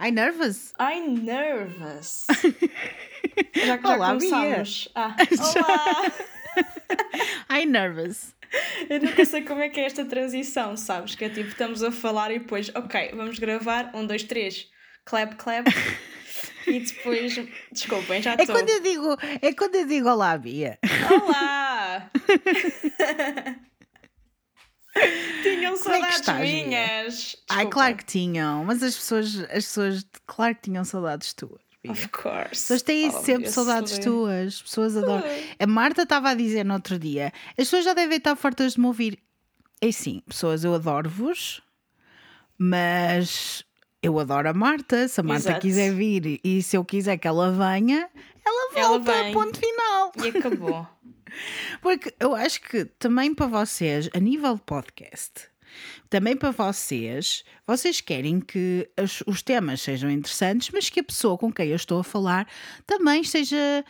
I nervous? I'm nervous. Já que Olá, já começamos. Ah, olá! I nervous. Eu nunca sei como é que é esta transição, sabes? Que é tipo, estamos a falar e depois, ok, vamos gravar, um, dois, três, clap, clap. e depois, desculpem, já É estou. quando eu digo, é quando eu digo olá, Bia. Olá! Tinham é saudades Bia? minhas. Ai, Desculpa. claro que tinham, mas as pessoas, as pessoas, claro que tinham saudades tuas. Bia. Of course. As pessoas têm sempre saudades tuas, as pessoas adoram. A Marta estava a dizer no outro dia: as pessoas já devem estar fartas de me ouvir. É sim, pessoas, eu adoro-vos, mas eu adoro a Marta. Se a Marta Exato. quiser vir e se eu quiser que ela venha, ela Ela volta, vem. ponto final. E acabou. Porque eu acho que também para vocês, a nível de podcast, também para vocês, vocês querem que os, os temas sejam interessantes, mas que a pessoa com quem eu estou a falar também esteja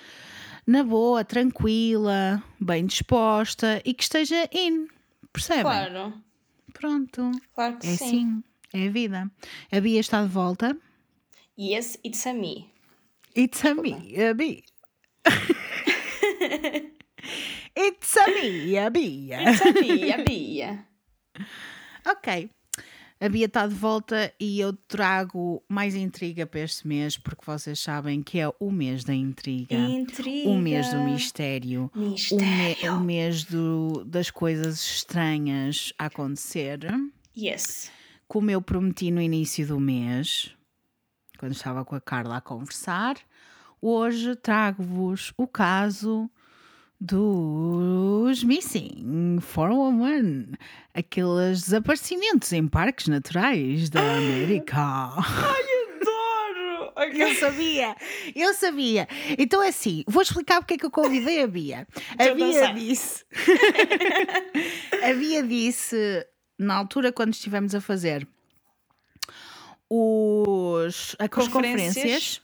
na boa, tranquila, bem disposta e que esteja in. Percebem? Claro, Pronto. claro que É sim. assim. É a vida. A Bia está de volta. Yes, it's a me. It's a me, a Bia. It's a me, a Bia. It's a me, a Bia. Ok. A Bia está de volta e eu trago mais intriga para este mês, porque vocês sabem que é o mês da intriga, Intriga. o mês do mistério, o, me- Mistério. o mês do- das coisas estranhas a acontecer. Yes. Como eu prometi no início do mês, quando estava com a Carla a conversar, hoje trago-vos o caso dos Missing 411, aqueles desaparecimentos em parques naturais da América. Adoro! Eu sabia, eu sabia. Então é assim, vou explicar porque é que eu convidei a Bia. A Bia disse. a Bia disse, na altura, quando estivemos a fazer os, as Conferências. conferências,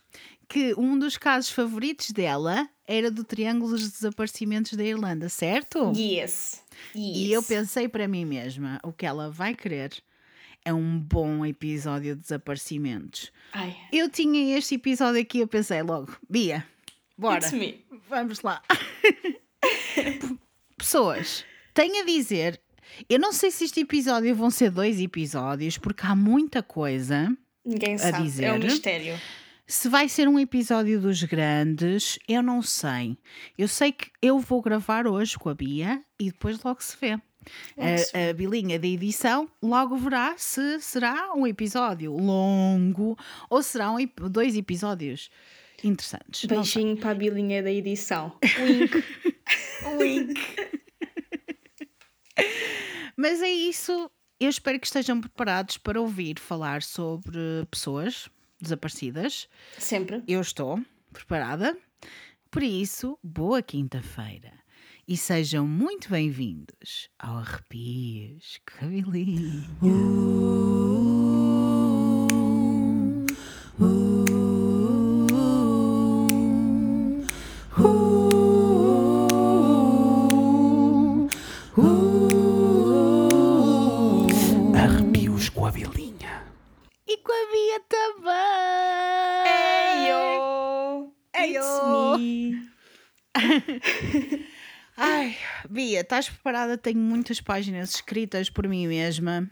que um dos casos favoritos dela era do Triângulo dos Desaparecimentos da Irlanda, certo? Yes. yes. E eu pensei para mim mesma, o que ela vai querer é um bom episódio de desaparecimentos. Ai, Eu tinha este episódio aqui, eu pensei logo, Bia, bora, vamos lá. Pessoas, tenho a dizer, eu não sei se este episódio vão ser dois episódios, porque há muita coisa. Ninguém sabe. É dizer. um mistério. Se vai ser um episódio dos grandes, eu não sei. Eu sei que eu vou gravar hoje com a Bia e depois logo se vê. A, a bilinha da edição logo verá se será um episódio longo ou um ep- dois episódios interessantes. Beijinho para a bilinha da edição. Wink. Wink. Mas é isso. Eu espero que estejam preparados para ouvir falar sobre pessoas desaparecidas. Sempre. Eu estou preparada. Por isso, boa quinta-feira. E sejam muito bem-vindos ao Arrepios Cabelinho. Arrepios Ai, Bia, estás preparada? Tenho muitas páginas escritas por mim mesma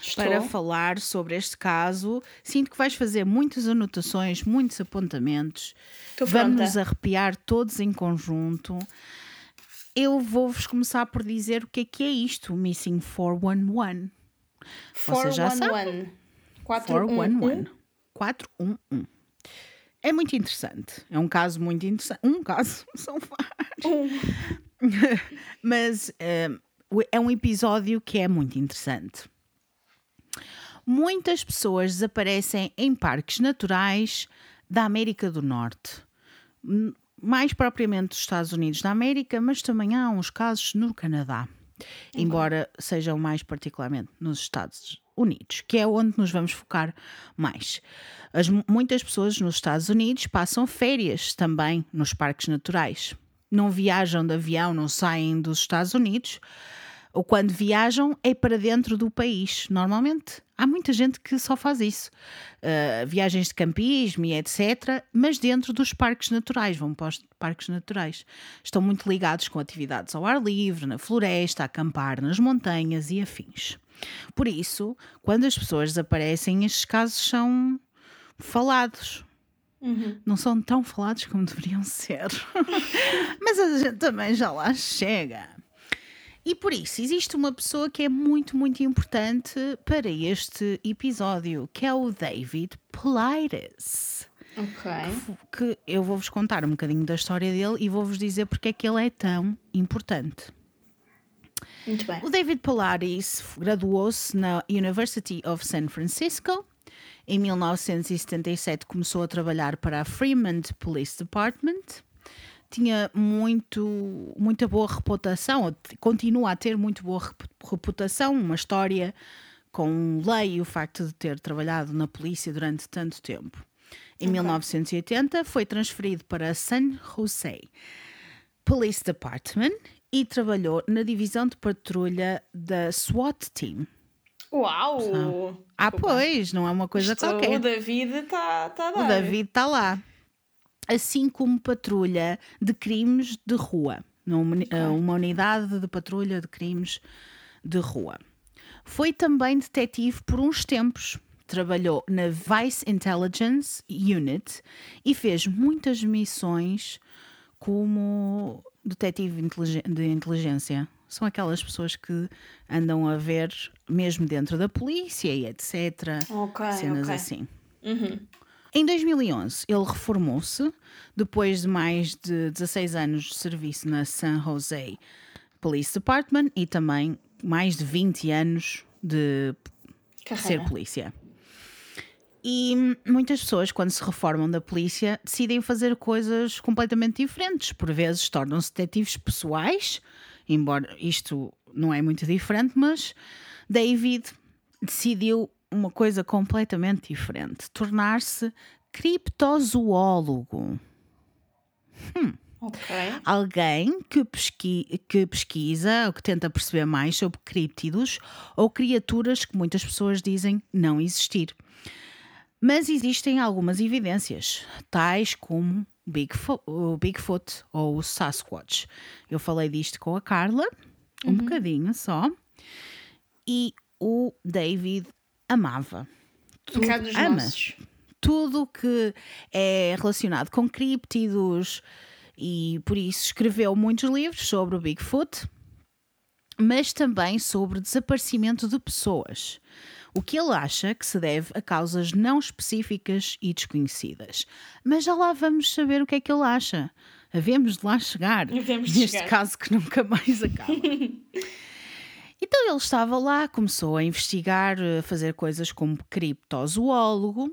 Estou. para falar sobre este caso. Sinto que vais fazer muitas anotações, muitos apontamentos. Estou Vamos nos arrepiar todos em conjunto. Eu vou-vos começar por dizer o que é que é isto, Missing 411. Vocês já sabem. 411. 411. 411. É muito interessante. É um caso muito interessante. Um caso, são vários. Mas eh, é um episódio que é muito interessante. Muitas pessoas desaparecem em parques naturais da América do Norte. Mais propriamente dos Estados Unidos da América, mas também há uns casos no Canadá. Embora sejam mais particularmente nos Estados Unidos, que é onde nos vamos focar mais. As, muitas pessoas nos Estados Unidos passam férias também nos parques naturais. Não viajam de avião, não saem dos Estados Unidos, ou quando viajam é para dentro do país. Normalmente há muita gente que só faz isso. Uh, viagens de campismo e etc. Mas dentro dos parques naturais, vão para os parques naturais. Estão muito ligados com atividades ao ar livre, na floresta, acampar nas montanhas e afins. Por isso, quando as pessoas desaparecem, estes casos são falados. Uhum. Não são tão falados como deveriam ser. Mas a gente também já lá chega. E por isso, existe uma pessoa que é muito, muito importante para este episódio, que é o David Politis. Ok. Que eu vou-vos contar um bocadinho da história dele e vou-vos dizer porque é que ele é tão importante. Muito bem. O David Polaris graduou-se na University of San Francisco. Em 1977 começou a trabalhar para a Fremont Police Department. Tinha muito, muita boa reputação, continua a ter muito boa rep- reputação, uma história com lei e o facto de ter trabalhado na polícia durante tanto tempo. Em 1980 foi transferido para San Jose Police Department e trabalhou na divisão de patrulha da SWAT Team. Uau! Ah, Desculpa. pois, não é uma coisa Isto, qualquer. O David está tá a O. David está lá. Assim como patrulha de crimes de rua. Uma, uma unidade de patrulha de crimes de rua. Foi também detetive por uns tempos. Trabalhou na Vice Intelligence Unit e fez muitas missões como detetive de inteligência. São aquelas pessoas que andam a ver, mesmo dentro da polícia e etc. Ok, cenas ok. assim. Uhum. Em 2011, ele reformou-se depois de mais de 16 anos de serviço na San Jose Police Department e também mais de 20 anos de ser Carreira. polícia. E muitas pessoas, quando se reformam da polícia, decidem fazer coisas completamente diferentes. Por vezes tornam-se detetives pessoais, embora isto não é muito diferente, mas David decidiu uma coisa completamente diferente: tornar-se criptozoólogo. Ok. Alguém que, pesqui- que pesquisa ou que tenta perceber mais sobre criptidos ou criaturas que muitas pessoas dizem não existir. Mas existem algumas evidências, tais como Bigfo- o Bigfoot ou o Sasquatch. Eu falei disto com a Carla, um bocadinho só, e o David amava. Um bocado dos ama nossos. tudo que é relacionado com criptidos e por isso escreveu muitos livros sobre o Bigfoot, mas também sobre desaparecimento de pessoas. O que ele acha que se deve a causas não específicas e desconhecidas. Mas já lá vamos saber o que é que ele aacha. Havemos de lá chegar. Havemos de neste chegar. caso que nunca mais acaba. Então ele estava lá, começou a investigar, a fazer coisas como criptozoólogo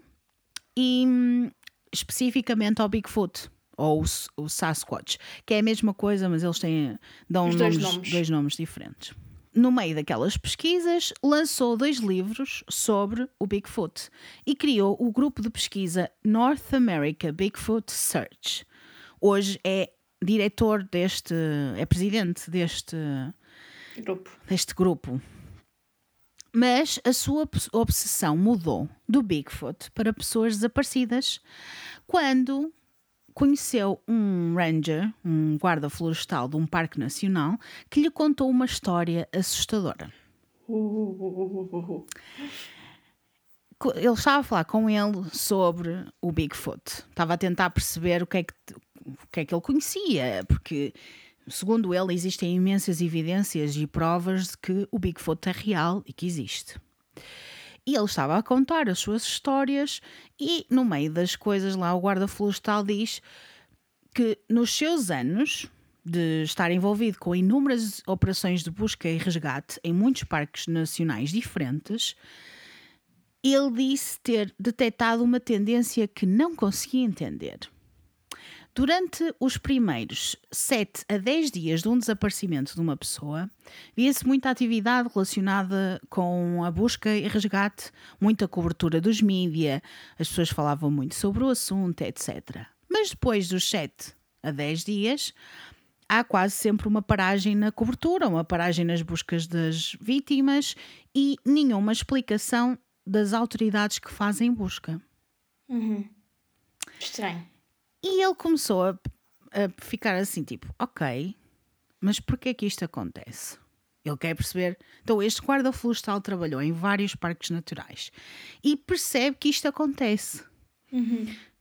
e hum, especificamente ao Bigfoot ou o, o Sasquatch, que é a mesma coisa, mas eles têm dão Os dois nomes. dois nomes diferentes. No meio daquelas pesquisas, lançou dois livros sobre o Bigfoot e criou o grupo de pesquisa North America Bigfoot Search. Hoje é diretor deste, é presidente deste, Grupo. deste grupo. Mas a sua obs- obsessão mudou do Bigfoot para pessoas desaparecidas quando conheceu um ranger, um guarda florestal de um parque nacional, que lhe contou uma história assustadora. Ele estava a falar com ele sobre o Bigfoot. Estava a tentar perceber o que é que, o que, é que ele conhecia, porque, segundo ele, existem imensas evidências e provas de que o Bigfoot é real e que existe. E ele estava a contar as suas histórias, e no meio das coisas lá, o guarda florestal diz que nos seus anos de estar envolvido com inúmeras operações de busca e resgate em muitos parques nacionais diferentes, ele disse ter detectado uma tendência que não conseguia entender. Durante os primeiros 7 a 10 dias de um desaparecimento de uma pessoa, via-se muita atividade relacionada com a busca e resgate, muita cobertura dos mídia, as pessoas falavam muito sobre o assunto, etc. Mas depois dos 7 a 10 dias, há quase sempre uma paragem na cobertura, uma paragem nas buscas das vítimas e nenhuma explicação das autoridades que fazem busca. Estranho. E ele começou a, a ficar assim, tipo, ok, mas porquê é que isto acontece? Ele quer perceber. Então, este guarda florestal trabalhou em vários parques naturais e percebe que isto acontece.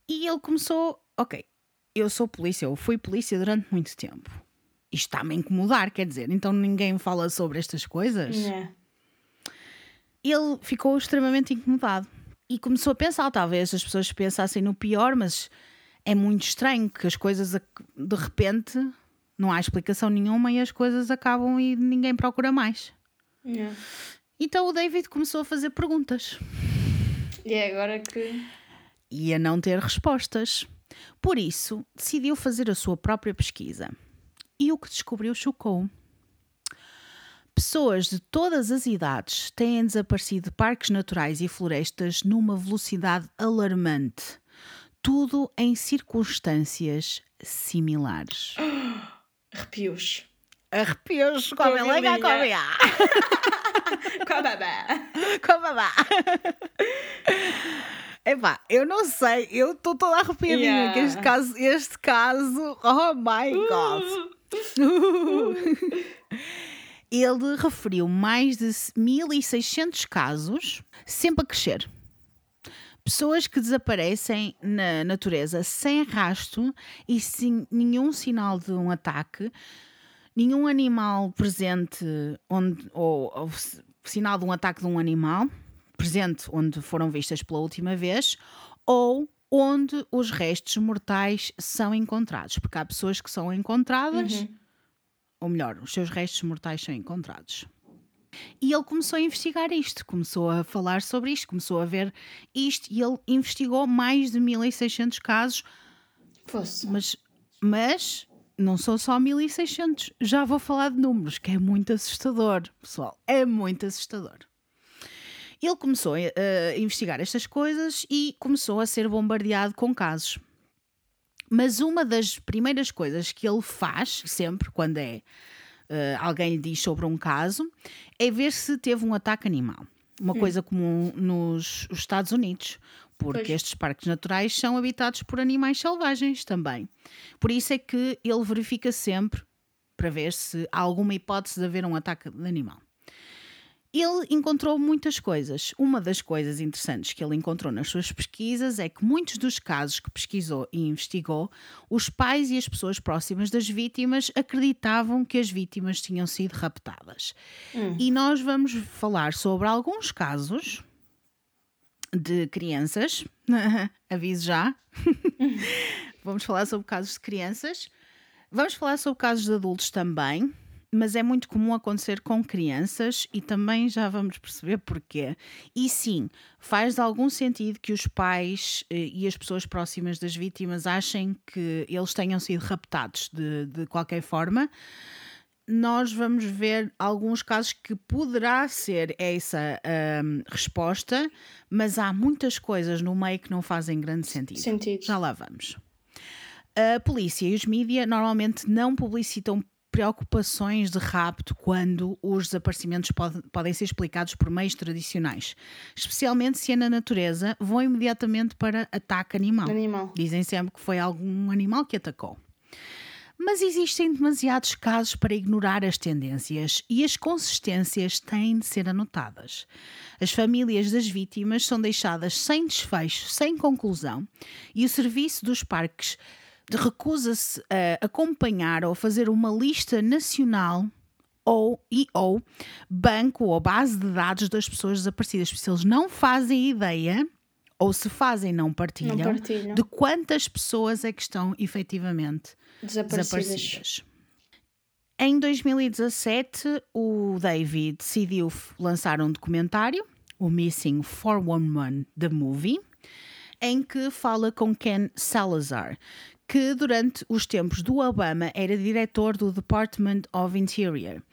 E ele começou, ok, eu sou polícia, eu fui polícia durante muito tempo. Isto está-me a incomodar, quer dizer, então ninguém fala sobre estas coisas. É. Ele ficou extremamente incomodado e começou a pensar, talvez as pessoas pensassem no pior, mas é muito estranho que as coisas de repente não há explicação nenhuma e as coisas acabam e ninguém procura mais. É. Então o David começou a fazer perguntas E é agora que. e a não ter respostas. Por isso, decidiu fazer a sua própria pesquisa. E o que descobriu chocou. Pessoas de todas as idades têm desaparecido de parques naturais e florestas numa velocidade alarmante. Tudo em circunstâncias similares. Arrepios. Arrepios, Comilinha. come legal, come á. Com a babá. Como vá? Epá, eu não sei, eu estou toda arrepiadinha Yeah. que este caso, este caso, oh my god. Ele referiu mais de 1600 casos, sempre a crescer. Pessoas que desaparecem na natureza sem rasto e sem nenhum sinal de um ataque, nenhum animal presente onde, ou, ou sinal de um ataque de um animal presente onde foram vistas pela última vez, ou onde os restos mortais são encontrados, porque há pessoas que são encontradas, ou melhor, os seus restos mortais são encontrados. E ele começou a investigar isto, começou a falar sobre isto, começou a ver isto e ele investigou mais de 1600 casos, Fosse. mas, mas não são só 1600. Já vou falar de números, que é muito assustador, pessoal, é muito assustador. Ele começou a, a investigar estas coisas e começou a ser bombardeado com casos. Mas uma das primeiras coisas que ele faz, sempre, quando é eh, alguém lhe diz sobre um caso, é ver se teve um ataque animal. Uma coisa comum nos os Estados Unidos, porque Pois. estes parques naturais são habitados por animais selvagens também. Por isso é que ele verifica sempre para ver se há alguma hipótese de haver um ataque de animal. Ele encontrou muitas coisas. Uma das coisas interessantes que ele encontrou nas suas pesquisas é que muitos dos casos que pesquisou e investigou, os pais e as pessoas próximas das vítimas acreditavam que as vítimas tinham sido raptadas. E nós vamos falar sobre alguns casos de crianças, aviso já. vamos falar sobre casos de crianças. Vamos falar sobre casos de adultos também, mas é muito comum acontecer com crianças e também já vamos perceber porquê. E sim, faz algum sentido que os pais eh, e as pessoas próximas das vítimas achem que eles tenham sido raptados de, de qualquer forma. Nós vamos ver alguns casos que poderá ser essa hum, resposta, mas há muitas coisas no meio que não fazem grande sentido. Sentido. Já lá vamos. A polícia e os mídias normalmente não publicitam preocupações de rapto quando os desaparecimentos pode- podem ser explicados por meios tradicionais. Especialmente se é na natureza, vão imediatamente para ataque animal. Animal. Dizem sempre que foi algum animal que atacou. Mas existem demasiados casos para ignorar as tendências e as consistências têm de ser anotadas. As famílias das vítimas são deixadas sem desfecho, sem conclusão, e o serviço dos parques recusa-se a acompanhar ou fazer uma lista nacional ou, e ou banco ou base de dados das pessoas desaparecidas. Se eles não fazem ideia, ou se fazem, não partilham, Não partilham. de quantas pessoas é que estão efetivamente Desaparecidas. desaparecidas. Em 2017, o David decidiu lançar um documentário, o Missing 411 The Movie, em que fala com Ken Salazar, que durante os tempos do Obama era diretor do Department of Interior,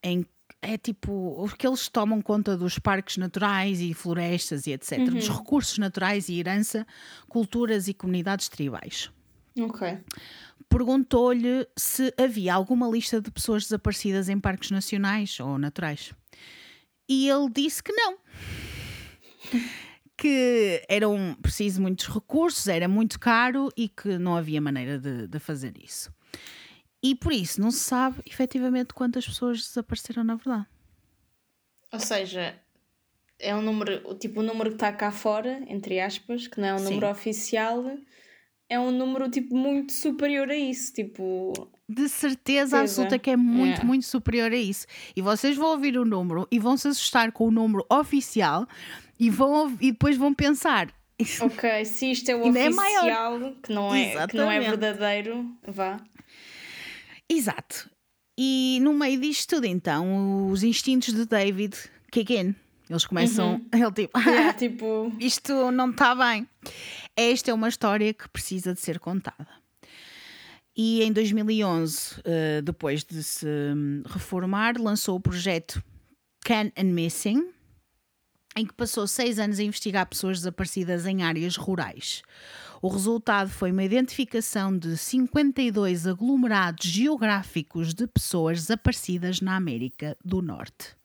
em é tipo que eles tomam conta dos parques naturais e florestas e etc, dos recursos naturais e herança, culturas e comunidades tribais. Ok. perguntou-lhe se havia alguma lista de pessoas desaparecidas em parques nacionais ou naturais. E ele disse que não. Que eram preciso muitos recursos, era muito caro e que não havia maneira de, de fazer isso. E por isso não se sabe efetivamente quantas pessoas desapareceram na verdade. Ou seja, é um número, tipo, o número que está cá fora, entre aspas, que não é um Sim. número oficial, é um número tipo muito superior a isso, tipo, De certeza Certeza. absoluta que é muito, É. muito superior a isso. E vocês vão ouvir o número e vão se assustar com o número oficial e, vão, e depois vão pensar. ok, se isto é o Ainda é oficial, que, não é, que não é verdadeiro, vá. Exato. E no meio disto tudo, então, os instintos de David kick in. Eles começam. Ele tipo. Yeah, tipo, isto não está bem. Esta é uma história que precisa de ser contada. E em 2011, eh, depois de se hum, reformar, lançou o projeto Can and Missing, em que passou seis anos a investigar pessoas desaparecidas em áreas rurais. O resultado foi uma identificação de 52 aglomerados geográficos de pessoas desaparecidas na América do Norte.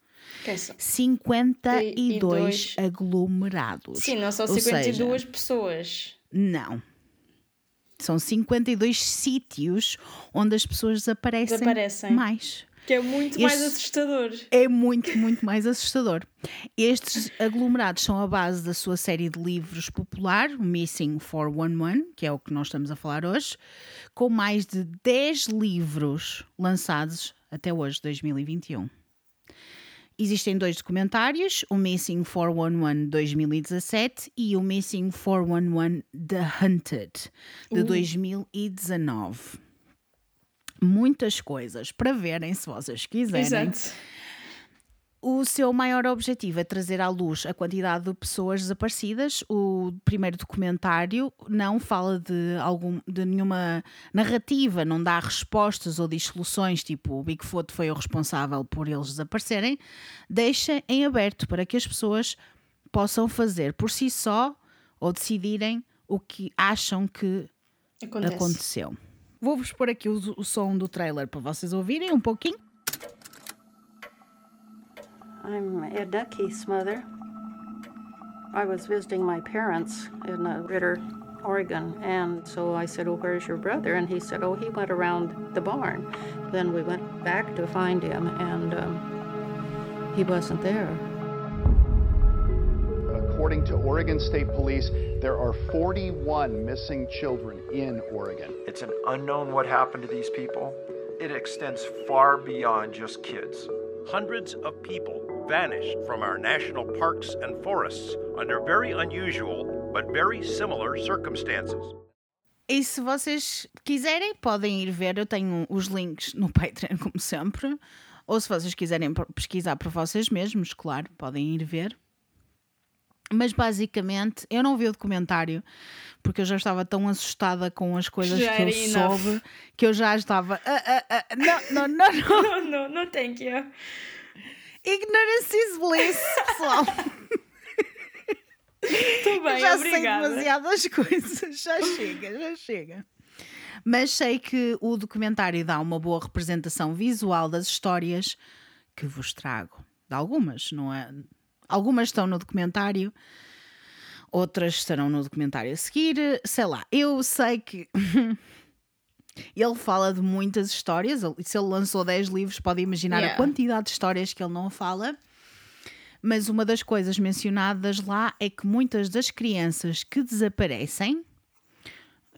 é só- 52 aglomerados. Sim, não são Ou 52 seja, pessoas. não. São 52 sítios onde as pessoas desaparecem, Desaparecem. mais. Que é muito mais assustador. É muito, muito mais assustador. Estes aglomerados são a base da sua série de livros popular, Missing 411, que é o que nós estamos a falar hoje, com mais de 10 livros lançados até hoje, 2021. Existem dois documentários, o Missing 411 2017 e o Missing 411 The Hunted de 2019. Muitas coisas para verem se vocês quiserem. Exato. O seu maior objetivo é trazer à luz a quantidade de pessoas desaparecidas. O primeiro documentário não fala de, algum, de nenhuma narrativa, não dá respostas ou diz soluções, tipo o Bigfoot foi o responsável por eles desaparecerem. Deixa em aberto para que as pessoas possam fazer por si só ou decidirem o que acham que Acontece. aconteceu. Vou-vos pôr aqui o, o som do trailer para vocês ouvirem um pouquinho. I'm Edna Keith's mother. I was visiting my parents in uh, Ritter, Oregon, and so I said, Oh, where's your brother? And he said, Oh, he went around the barn. Then we went back to find him, and um, he wasn't there. According to Oregon State Police, there are 41 missing children in Oregon. It's an unknown what happened to these people. It extends far beyond just kids. Hundreds of people vanished from our national parks and forests under very unusual but very similar circumstances. E se vocês quiserem, podem ir ver. Eu tenho os links no Patreon, como sempre. Ou se vocês quiserem pesquisar por vocês mesmos, claro, podem ir ver. Mas basicamente, eu não vi o documentário porque eu já estava tão assustada com as coisas Já que eu enough. soube que eu já estava. "Ah, ah, ah, não, não, não, não. Não, não, não thank you. Ignorance is bliss, pessoal. Estou bem, já sei obrigada. demasiadas coisas, já chega, já chega. Mas sei que o documentário dá uma boa representação visual das histórias que vos trago. De algumas, não é? Algumas estão no documentário, outras estarão no documentário a seguir. Sei lá, eu sei que. Ele fala de muitas histórias. Se ele lançou 10 livros, pode imaginar a Yeah. quantidade de histórias que ele não fala. Mas uma das coisas mencionadas lá é que muitas das crianças que desaparecem.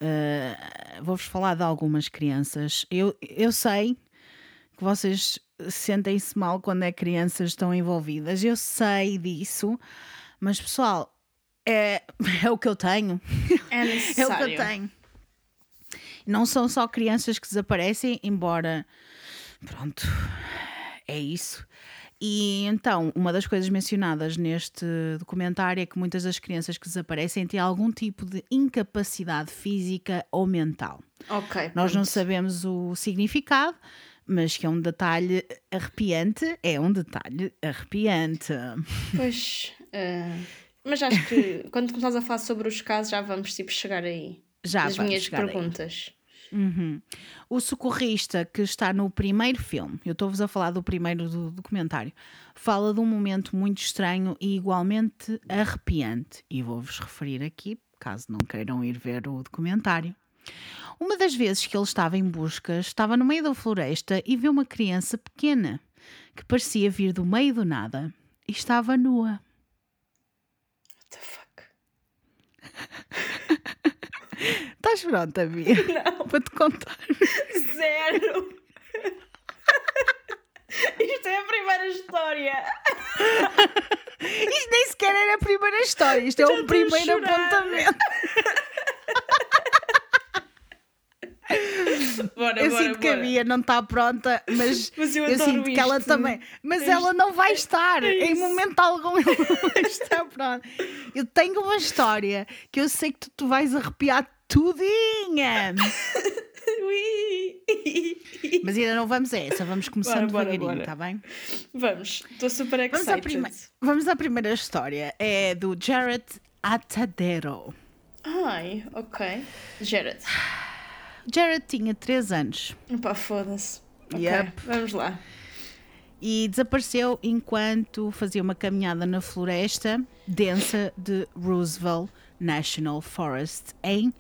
uh, Vou-vos falar de algumas crianças. Eu, eu sei que vocês sentem-se mal quando é crianças estão envolvidas. Eu sei disso. Mas, pessoal, é, é o que eu tenho. É É o necessário. que eu tenho. Não são só crianças que desaparecem, embora. Pronto, é isso. E então, uma das coisas mencionadas neste documentário é que muitas das crianças que desaparecem têm algum tipo de incapacidade física ou mental. Ok. Nós não sabemos o significado, mas que é um detalhe arrepiante, é um detalhe arrepiante. Pois. eh, mas acho que quando começares a falar sobre os casos já vamos tipo chegar aí. Já As minhas perguntas. O socorrista que está no primeiro filme, eu estou-vos a falar do primeiro do documentário, fala de um momento muito estranho e igualmente arrepiante. E vou-vos referir aqui, caso não queiram ir ver o documentário. Uma das vezes que ele estava em busca, estava no meio da floresta e viu uma criança pequena que parecia vir do meio do nada e estava nua. What the fuck? Estás pronta, Bia? Não. Para te contar. Zero! Isto é a primeira história! Isto nem sequer era a primeira história, isto é Já o estou a primeiro apontamento. Bora, Eu bora, sinto que a bora. Bia não está pronta, mas, Mas eu eu, sinto que ela isto. também. Mas É ela isto. não vai estar, É em momento algum ela não vai estar pronta. Eu tenho uma história que eu sei que tu, tu vais arrepiar tudinha. Mas ainda não vamos a essa, vamos começando Bora, bora, devagarinho, bora. está bem? Vamos, estou super Vamos à, excited. prime- vamos à primeira história. É do Jared Atadero. Ai, ok. Jared. Jared tinha 3 anos Pá, foda-se. Yep. vamos lá. e desapareceu enquanto fazia uma caminhada na floresta densa de Roosevelt National Forest, em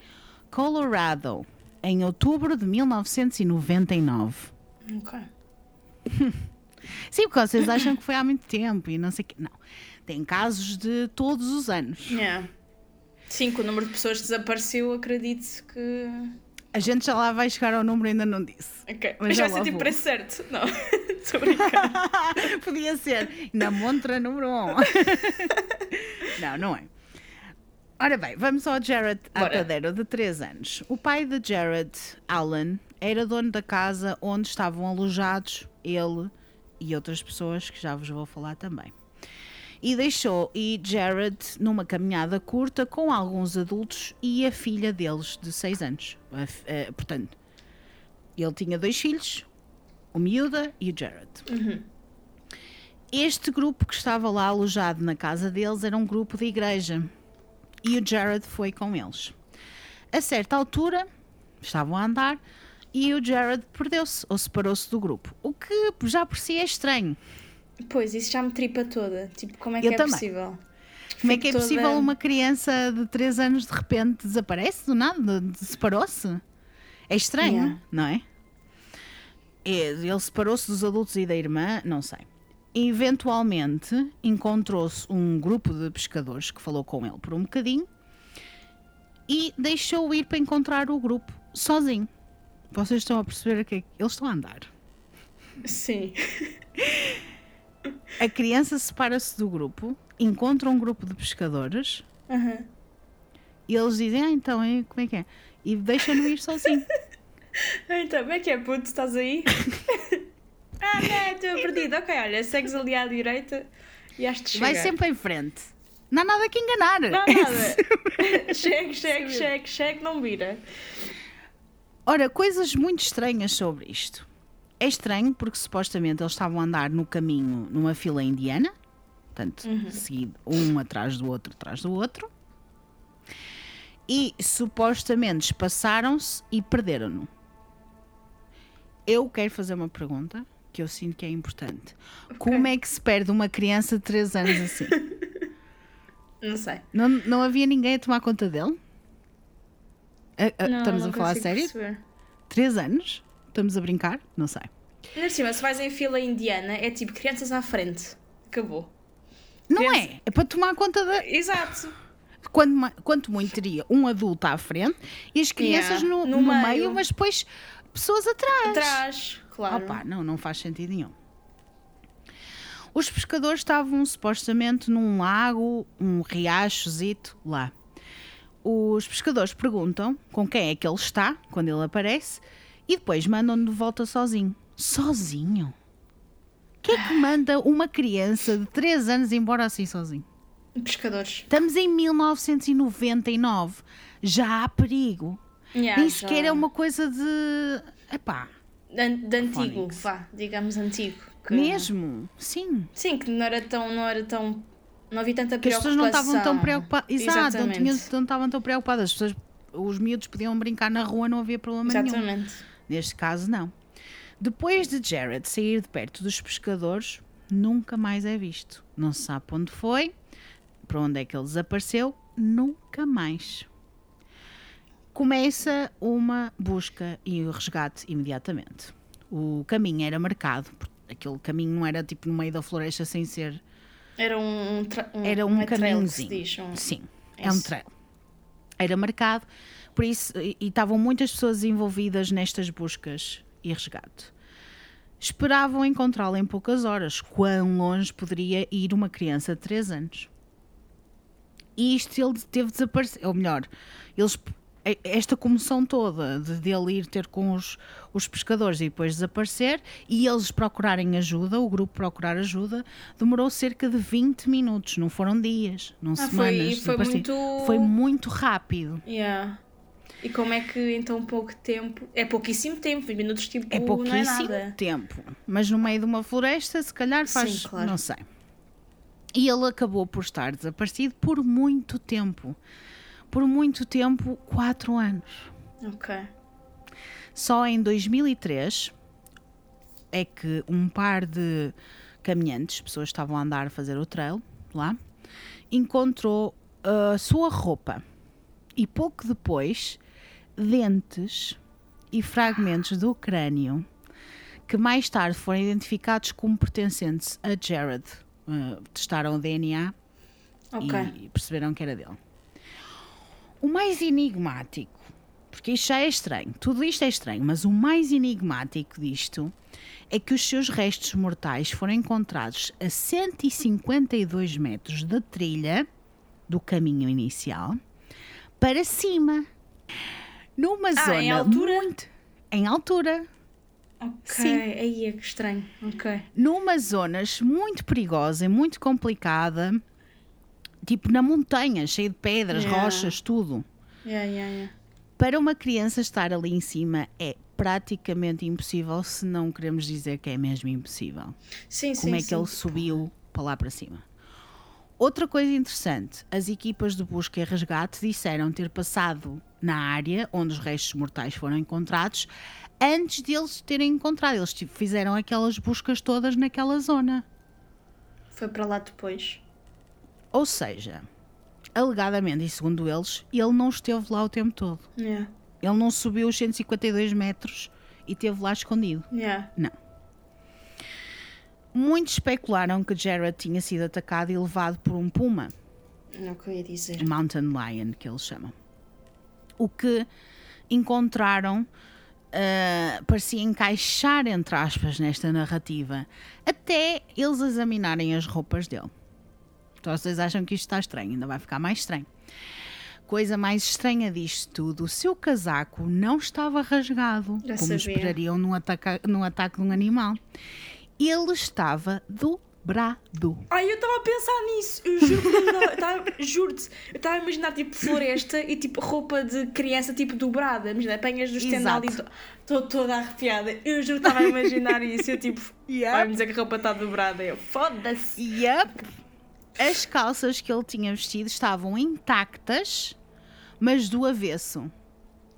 Colorado, em outubro de 1999. Ok. Sim, porque vocês acham que foi há muito tempo e não sei o quê. Não. Tem casos de todos os anos. Yeah. Sim, com o número de pessoas que desapareceu, acredito que. A gente já lá vai chegar ao número, ainda não disse. Ok. Mas Mas já vai ser tipo preço certo. Não. Estou a brincar. Podia ser. Na montra número 1. Um. não, não é. Ora bem, vamos ao Jared Bora. Atadero, de 3 anos. O pai de Jared, Alan, era dono da casa onde estavam alojados ele e outras pessoas que já vos vou falar também. E deixou e Jared numa caminhada curta com alguns adultos e a filha deles de 6 anos. Eh, portanto, ele tinha dois filhos, o miúda e o Jared. Este grupo que estava lá alojado na casa deles era um grupo de igreja e o Jared foi com eles. A certa altura, estavam a andar e o Jared perdeu-se ou separou-se do grupo, o que já por si é estranho. Pois, isso já me tripa toda. Tipo, como é que Eu é também. possível? Como é que é Fico possível toda- uma criança de 3 anos de repente desaparece do nada? Separou-se? É estranho, Yeah. não é? É, Ele separou-se dos adultos e da irmã, não sei. Eventualmente encontrou-se um grupo de pescadores que falou com ele por um bocadinho e deixou ir para encontrar o grupo sozinho. Vocês estão a perceber que é que eles estão a andar. Sim. A criança separa-se do grupo, encontra um grupo de pescadores Aham. e eles dizem: Ah, então, e como é que é? E deixam-no ir sozinho. Então, como é que é, puto? Estás aí? ah, não, estou perdido. Ok, olha, segues ali à direita e has de chegar. Vai sempre em frente. Não há nada que enganar. Não há nada. chegue, chegue, chegue, chegue, não vira. Ora, coisas muito estranhas sobre isto. É estranho porque supostamente eles estavam a andar no caminho numa fila indiana, portanto, seguido um atrás do outro, atrás do outro, e supostamente passaram-se e perderam-no. Eu quero fazer uma pergunta que eu sinto que é importante. Como é que se perde uma criança de 3 anos assim? Não sei. Não, não havia ninguém a tomar conta dele? A- a- Não, estamos não a falar sério? perceber. 3 anos? Estamos a brincar? Não sei. Ainda cima, se vais em fila indiana, é tipo crianças à frente. Acabou. Não Criança- é? É para tomar conta da. Exato. Quanto, quanto muito teria um adulto à frente e as crianças Yeah, no, no no meio. meio. mas depois pessoas atrás. Atrás, claro. Opa, não, não faz sentido nenhum. Os pescadores estavam supostamente num lago, um riachozito lá. Os pescadores perguntam com quem é que ele está quando ele aparece e depois mandam-no de volta sozinho. Sozinho? Quem é que manda uma criança de 3 anos embora assim sozinho? Pescadores. Estamos em 1999. Já há perigo. Yeah, Nem já. sequer é uma coisa de. Epá, De, de antigo, vá, digamos antigo. que- mesmo? Sim. Sim, que não era tão. Não era tão. Não havia tanta Que as preocupação. pessoas não estavam tão preocupadas. Exato, não, Exatamente. tinham, não estavam tão preocupadas. As pessoas os miúdos podiam brincar na rua, não havia problema nenhum. Exatamente. Neste caso, não. Depois de Jared sair de perto dos pescadores, nunca mais é visto. Não se sabe onde foi, para onde é que ele desapareceu, nunca mais. Começa uma busca e o resgate imediatamente. O caminho era marcado, porque aquele caminho não era tipo no meio da floresta sem ser. Era um, um, Era um caminhozinho. diz, um- Sim, é um trail. Era marcado, por isso, e, estavam muitas pessoas envolvidas nestas buscas e resgate. Esperavam encontrá-lo em poucas horas. Quão longe poderia ir uma criança de 3 anos? E isto ele teve desaparecido. Ou melhor, eles, esta comoção toda de dele ir ter com os, os pescadores e depois desaparecer e eles procurarem ajuda, o grupo procurar ajuda, demorou cerca de 20 minutos. Não foram dias, não Ah, foi- semanas. foi desaparecido. muito- Foi muito rápido. Yeah. E como é que em tão pouco tempo. É pouquíssimo tempo, 20 minutos tipo. É pouquíssimo Não é nada. tempo. Mas no meio de uma floresta, se calhar faz. Sim, claro. Não sei. E ele acabou por estar desaparecido por muito tempo. Por muito tempo quatro anos. Ok. Só em 2003 é que um par de caminhantes, pessoas que estavam a andar a fazer o trail lá, encontrou a sua roupa e pouco depois dentes e fragmentos do crânio que mais tarde foram identificados como pertencentes a Jared. Uh, testaram o DNA Ok. e perceberam que era dele. O mais enigmático, porque isto já é estranho, tudo isto é estranho, mas o mais enigmático disto é que os seus restos mortais foram encontrados a 152 metros da trilha do caminho inicial para cima, numa Ah, zona em altura? muito em altura, Ok. Sim. Aí é que estranho. Ok. numa zonas muito perigosa e muito complicada, tipo na montanha, cheio de pedras, Yeah. rochas, tudo. Yeah, yeah. Para uma criança estar ali em cima é praticamente impossível, se não queremos dizer que é mesmo impossível. Sim, sim. Como é que sim. ele subiu para lá para cima? Outra coisa interessante, as equipas de busca e resgate disseram ter passado na área onde os restos mortais foram encontrados antes deles terem encontrado. Eles tipo, fizeram aquelas buscas todas naquela zona. Foi para lá depois. Ou seja, alegadamente e segundo eles, ele não esteve lá o tempo todo. Yeah. Ele não subiu os 152 metros e esteve lá escondido. Yeah. Não. Muitos especularam que Jared tinha sido atacado e levado por um puma, Não que eu ia dizer. mountain lion, que eles chamam. O que encontraram ah, parecia encaixar, entre aspas, nesta narrativa, até eles examinarem as roupas dele. Então vocês acham que isto está estranho, ainda vai ficar mais estranho. Coisa mais estranha disto tudo, o seu casaco não estava rasgado, Já como sabia. esperariam num, ataca, num ataque de um animal. Ele estava dobrado. Ai, eu estava a pensar nisso. Eu juro que eu estava-. Juro-te. A imaginar tipo floresta e tipo roupa de criança tipo dobrada. Imagina, apanhas do estendal e estou toda arrepiada. Eu juro que estava a imaginar isso. Eu tipo. Vai-me dizer que a roupa está dobrada. Eu foda-se. Yep. As calças que ele tinha vestido estavam intactas, mas do avesso.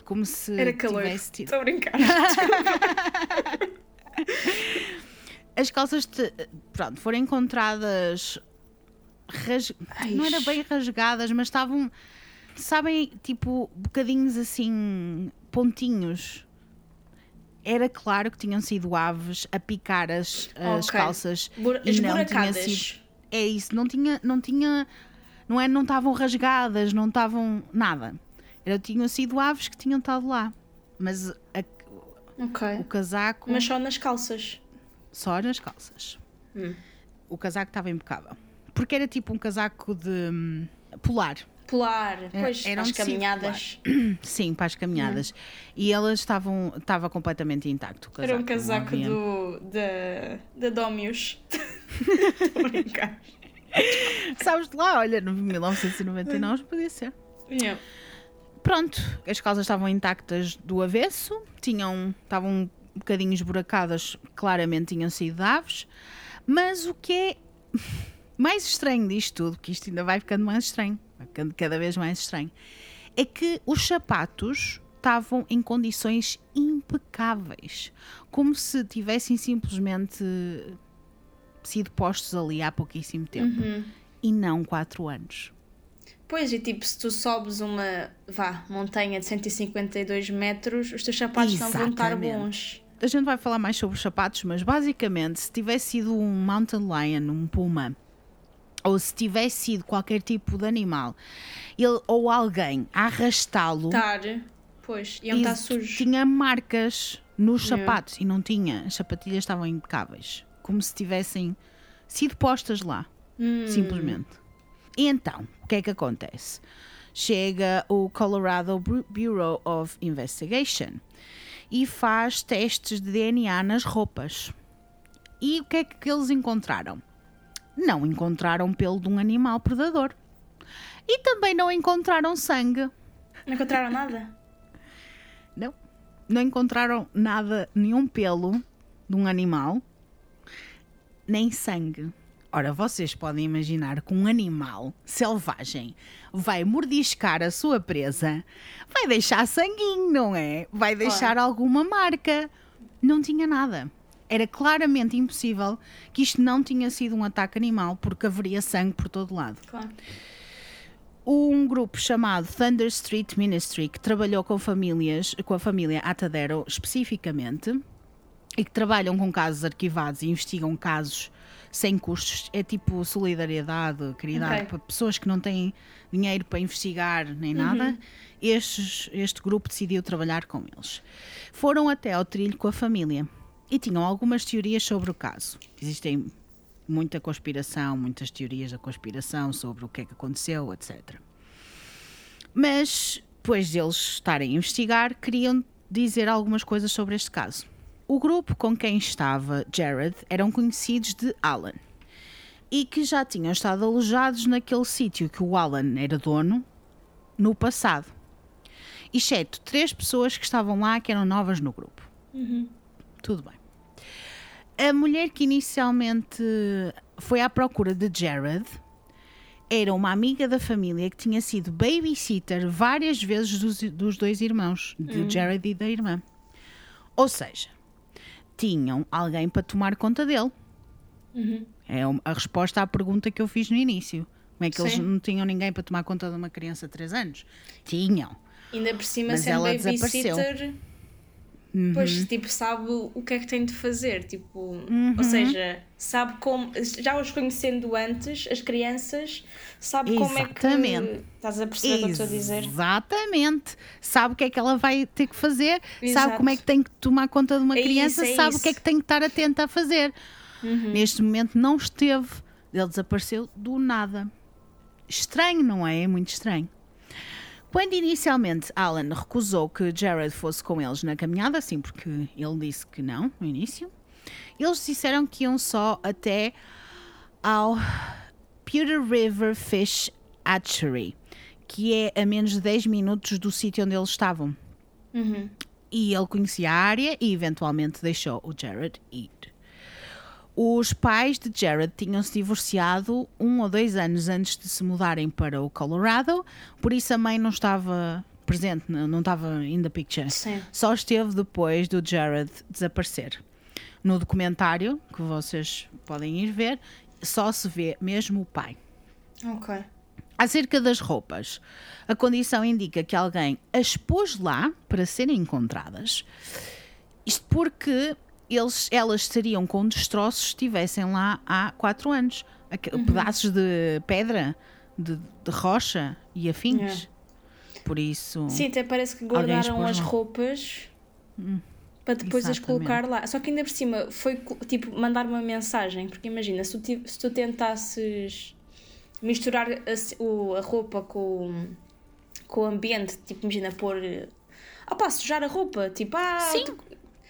Como se Era calor. Estou a brincar. As calças, te- pronto, foram encontradas. ras- Não era bem rasgadas, mas estavam. Sabem, tipo, bocadinhos assim. pontinhos. Era claro que tinham sido aves a picar as, as Ok. calças. Bur- e não tinha sido. É isso, não tinha. Não tinha. Não é, não estavam rasgadas, não estavam. nada. Era, tinham sido aves que tinham estado lá. Mas a- Ok. o casaco. Mas só nas calças. Só nas calças. Hum. O casaco estava impecável. Porque era tipo um casaco de hum, polar. Polar. É, Pois, era um as caminhadas. Sim, para as caminhadas. E elas estavam estava completamente intacto. O Era um casaco do, da, da Domius. Estou a brincar. Sabes de lá, olha, no 1999 podia ser. Yeah. Pronto, as calças estavam intactas do avesso, tinham, estavam um bocadinho esburacadas, claramente tinham sido de aves, mas o que é mais estranho disto tudo, que isto ainda vai ficando mais estranho, vai ficando cada vez mais estranho, é que os sapatos estavam em condições impecáveis, como se tivessem simplesmente sido postos ali há pouquíssimo tempo e não quatro anos. Pois, e tipo, se tu sobes uma, vá, montanha de 152 metros, os teus sapatos não vão estar bons. A gente vai falar mais sobre os sapatos, mas basicamente, se tivesse sido um mountain lion, um puma, ou se tivesse sido qualquer tipo de animal, ele, ou alguém a arrastá-lo, Estar, pois, iam estar sujos. tinha marcas nos sapatos e não tinha. As sapatilhas estavam impecáveis, como se tivessem sido postas lá, Hum. simplesmente. E então, o que é que acontece? Chega o Colorado Bu- Bureau of Investigation e faz testes de DNA nas roupas. E o que é que eles encontraram? Não encontraram pelo de um animal predador. E também não encontraram sangue. Não encontraram nada? Não. Não encontraram nada, nenhum pelo de um animal, nem sangue. Ora, vocês podem imaginar que um animal selvagem vai mordiscar a sua presa, vai deixar sanguinho, não é? Vai deixar alguma marca. Não tinha nada. Era claramente impossível que isto não tinha sido um ataque animal, porque haveria sangue por todo lado Claro. um grupo chamado Thunder Street Ministry que trabalhou com famílias, com a família Atadero especificamente e que trabalham com casos arquivados e investigam casos sem custos. É tipo solidariedade, caridade Ok. para pessoas que não têm dinheiro para investigar nem nada. Estes- este grupo decidiu trabalhar com eles. Foram até ao trilho com a família e tinham algumas teorias sobre o caso. Existem muita conspiração, muitas teorias da conspiração sobre o que é que aconteceu, etc. Mas, depois deles estarem a investigar, queriam dizer algumas coisas sobre este caso. O grupo com quem estava Jared eram conhecidos de Alan e que já tinham estado alojados naquele sítio que o Alan era dono no passado. Exceto três pessoas que estavam lá que eram novas no grupo. Tudo bem. A mulher que inicialmente foi à procura de Jared era uma amiga da família que tinha sido babysitter várias vezes dos, dos dois irmãos, de Jared e da irmã. Ou seja, tinham alguém para tomar conta dele. É um- a resposta à pergunta que eu fiz no início. Como é que eles Sim. não tinham ninguém para tomar conta de uma criança de 3 anos? Tinham. Ainda por cima, Mas sendo babysitter, desapareceu. pois, tipo, sabe o que é que tem de fazer, tipo, Uhum. ou seja, sabe como, já os conhecendo antes, as crianças, sabe como é que, Exatamente. estás a perceber o que estou a dizer? Exatamente. Sabe o que é que ela vai ter que fazer, sabe Exato. como é que tem que tomar conta de uma É criança, isso, é sabe o isso. Uhum. que é que tem que estar atenta a fazer. Neste momento não esteve. Ele desapareceu do nada. Estranho, não é? É muito estranho. Quando inicialmente Alan recusou que Jared fosse com eles na caminhada, sim, porque ele disse que não no início, eles disseram que iam só até ao Pewter River Fish Hatchery, que é a menos de 10 minutos do sítio onde eles estavam. E ele conhecia a área e eventualmente deixou o Jared ir. Os pais de Jared tinham-se divorciado um ou dois anos antes de se mudarem para o Colorado, por isso a mãe não estava presente, não não estava in the picture. Sim. Só esteve depois do Jared desaparecer. No documentário, que vocês podem ir ver, só se vê mesmo o pai. Ok. Acerca das roupas, a condição indica que alguém as pôs lá para serem encontradas. Isto porque eles, elas estariam com destroços se estivessem lá há quatro anos. Aque- Pedaços de pedra, de, de rocha e afins. Yeah. Por isso. Sim, até parece que guardaram as lá. roupas para depois as exatamente. colocar lá. Só que ainda por cima foi tipo mandar uma mensagem, porque imagina, se tu, se tu tentasses misturar a, o- a roupa com, com o ambiente, tipo, imagina pôr. Ah pá, sujar a roupa, tipo, ah. Sim, tu-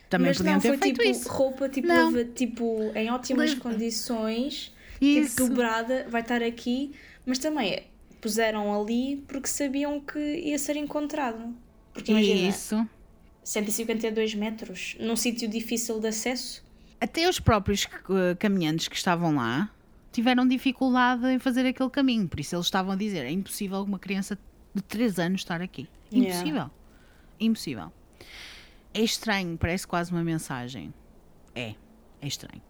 Também mas podiam não, ter foi feito tipo isso. roupa tipo, leva- tipo em ótimas Leva- condições, Isso. tipo dobrada, vai estar aqui, mas também puseram ali porque sabiam que ia ser encontrado. Porque imagina, Isso. 152 metros, num sítio difícil de acesso. Até os próprios eh, caminhantes que estavam lá tiveram dificuldade em fazer aquele caminho. Por isso eles estavam a dizer: é impossível uma criança de 3 anos estar aqui. Yeah. Impossível. É estranho, parece quase uma mensagem. É, é estranho.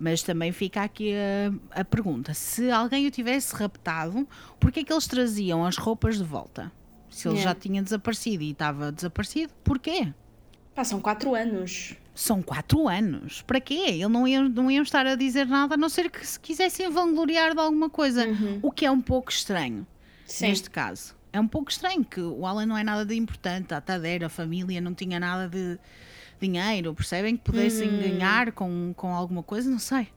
Mas também fica aqui a, a pergunta: se alguém o tivesse raptado, porquê é que eles traziam as roupas de volta? Se ele Yeah. já tinha desaparecido e estava desaparecido, porquê? Pá, são 4 anos. São quatro anos. Para quê? Ele não iam, não iam estar a dizer nada, a não ser que se quisessem vangloriar de alguma coisa. O que é um pouco estranho, Sim. neste caso. É um pouco estranho que o Alan não é nada de importante. A atadeira, a família, não tinha nada de dinheiro. Percebem? Que pudessem ganhar com, com alguma coisa, não sei.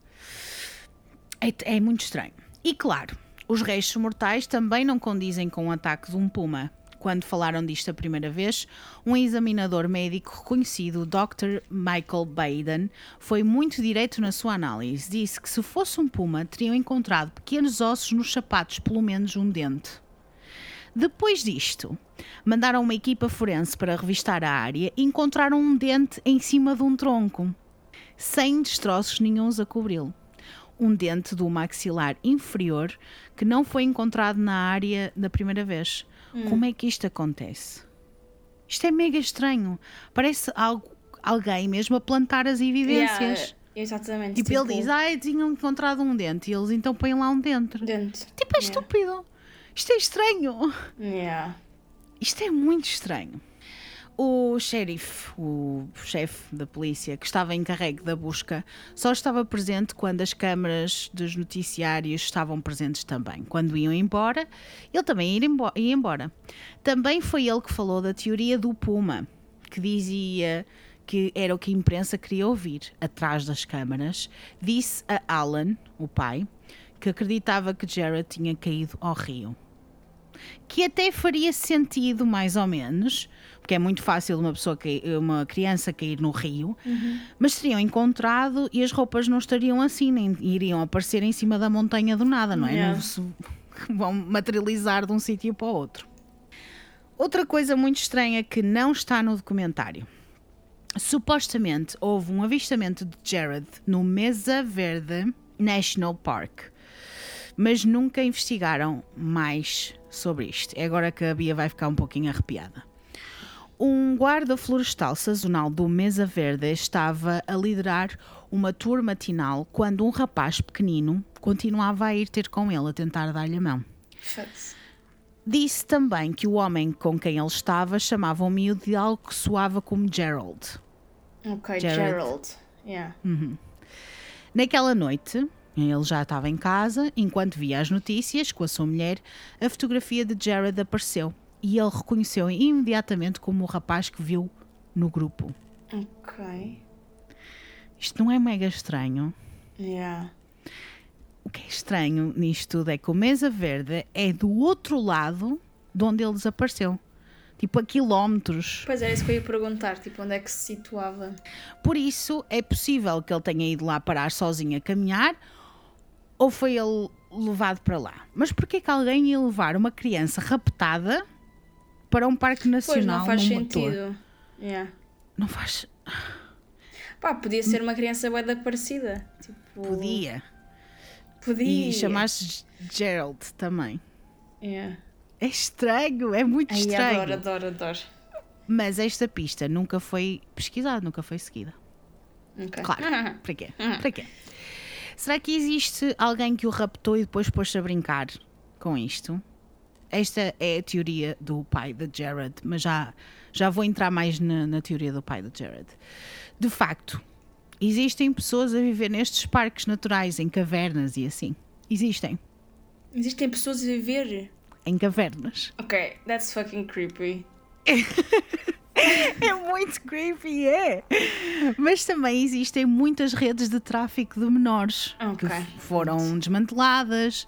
É, é muito estranho. E claro, os restos mortais também não condizem com o ataque de um puma. Quando falaram disto a primeira vez, um examinador médico reconhecido, o Dr. Michael Baden, foi muito direto na sua análise. Disse que se fosse um puma, teriam encontrado pequenos ossos nos sapatos, pelo menos um dente. Depois disto, mandaram uma equipa forense para revistar a área e encontraram um dente em cima de um tronco, sem destroços nenhuns a cobri-lo. Um dente do maxilar inferior que não foi encontrado na área da primeira vez. Como é que isto acontece? Isto é mega estranho. Parece algo, alguém mesmo a plantar as evidências. Yeah, exatamente. Tipo, ele diz, ah, tinham encontrado um dente. E eles então põem lá um dentro. Dente. Tipo, é estúpido. Isto é estranho. Yeah. Isto é muito estranho. O xerife, o chefe da polícia que estava encarregue da busca, só estava presente quando as câmaras dos noticiários estavam presentes também. Quando iam embora, ele também ia embo- ia embora. Também foi ele que falou da teoria do Puma, que dizia que era o que a imprensa queria ouvir. Atrás das câmaras, disse a Alan, o pai, que acreditava que Jared tinha caído ao rio que até faria sentido, mais ou menos, porque é muito fácil uma pessoa cair, uma criança cair no rio, mas teriam encontrado e as roupas não estariam assim, nem iriam aparecer em cima da montanha do nada, não é? Yeah. Não se vão materializar de um sítio para o outro. Outra coisa muito estranha que não está no documentário. Supostamente houve um avistamento de Jared no Mesa Verde National Park, mas nunca investigaram mais sobre isto. É agora que a Bia vai ficar um pouquinho arrepiada. Um guarda florestal sazonal do Mesa Verde estava a liderar uma tour matinal quando um rapaz pequenino continuava a ir ter com ele a tentar dar-lhe a mão. Disse também que o homem com quem ele estava chamava o miúdo de algo que soava como Gerald. Ok, Jared. Gerald. Yeah. Naquela noite, ele já estava em casa, enquanto via as notícias com a sua mulher, a fotografia de Jared apareceu e ele reconheceu imediatamente como o rapaz que viu no grupo. Ok. Isto não é mega estranho? Yeah. O que é estranho nisto tudo é que o Mesa Verde é do outro lado de onde ele desapareceu. Tipo a quilómetros. Pois era isso que eu ia perguntar, tipo, onde é que se situava? Por isso é possível que ele tenha ido lá parar sozinho a caminhar ou foi ele levado para lá. Mas porquê que alguém ia levar uma criança raptada para um parque Pois, nacional não faz sentido. Yeah. Não faz. Pá, podia ser uma criança bué da parecida. Tipo, Podia. Podia. E chamar-se Gerald também. Yeah. É estranho, é muito Ai, estranho. adoro, adoro, adoro. Mas esta pista nunca foi pesquisada, nunca foi seguida. Ok. Claro. Para quê? Para quê? Será que existe alguém que o raptou e depois pôs-se a brincar com isto? Esta é a teoria do pai de Jared, mas já, já vou entrar mais na, na teoria do pai de Jared. De facto, existem pessoas a viver nestes parques naturais, em cavernas e assim. Existem. Existem pessoas a viver. Em cavernas. Ok, that's fucking creepy. É muito creepy, é. Mas também existem muitas redes de tráfico de menores Ok. que foram desmanteladas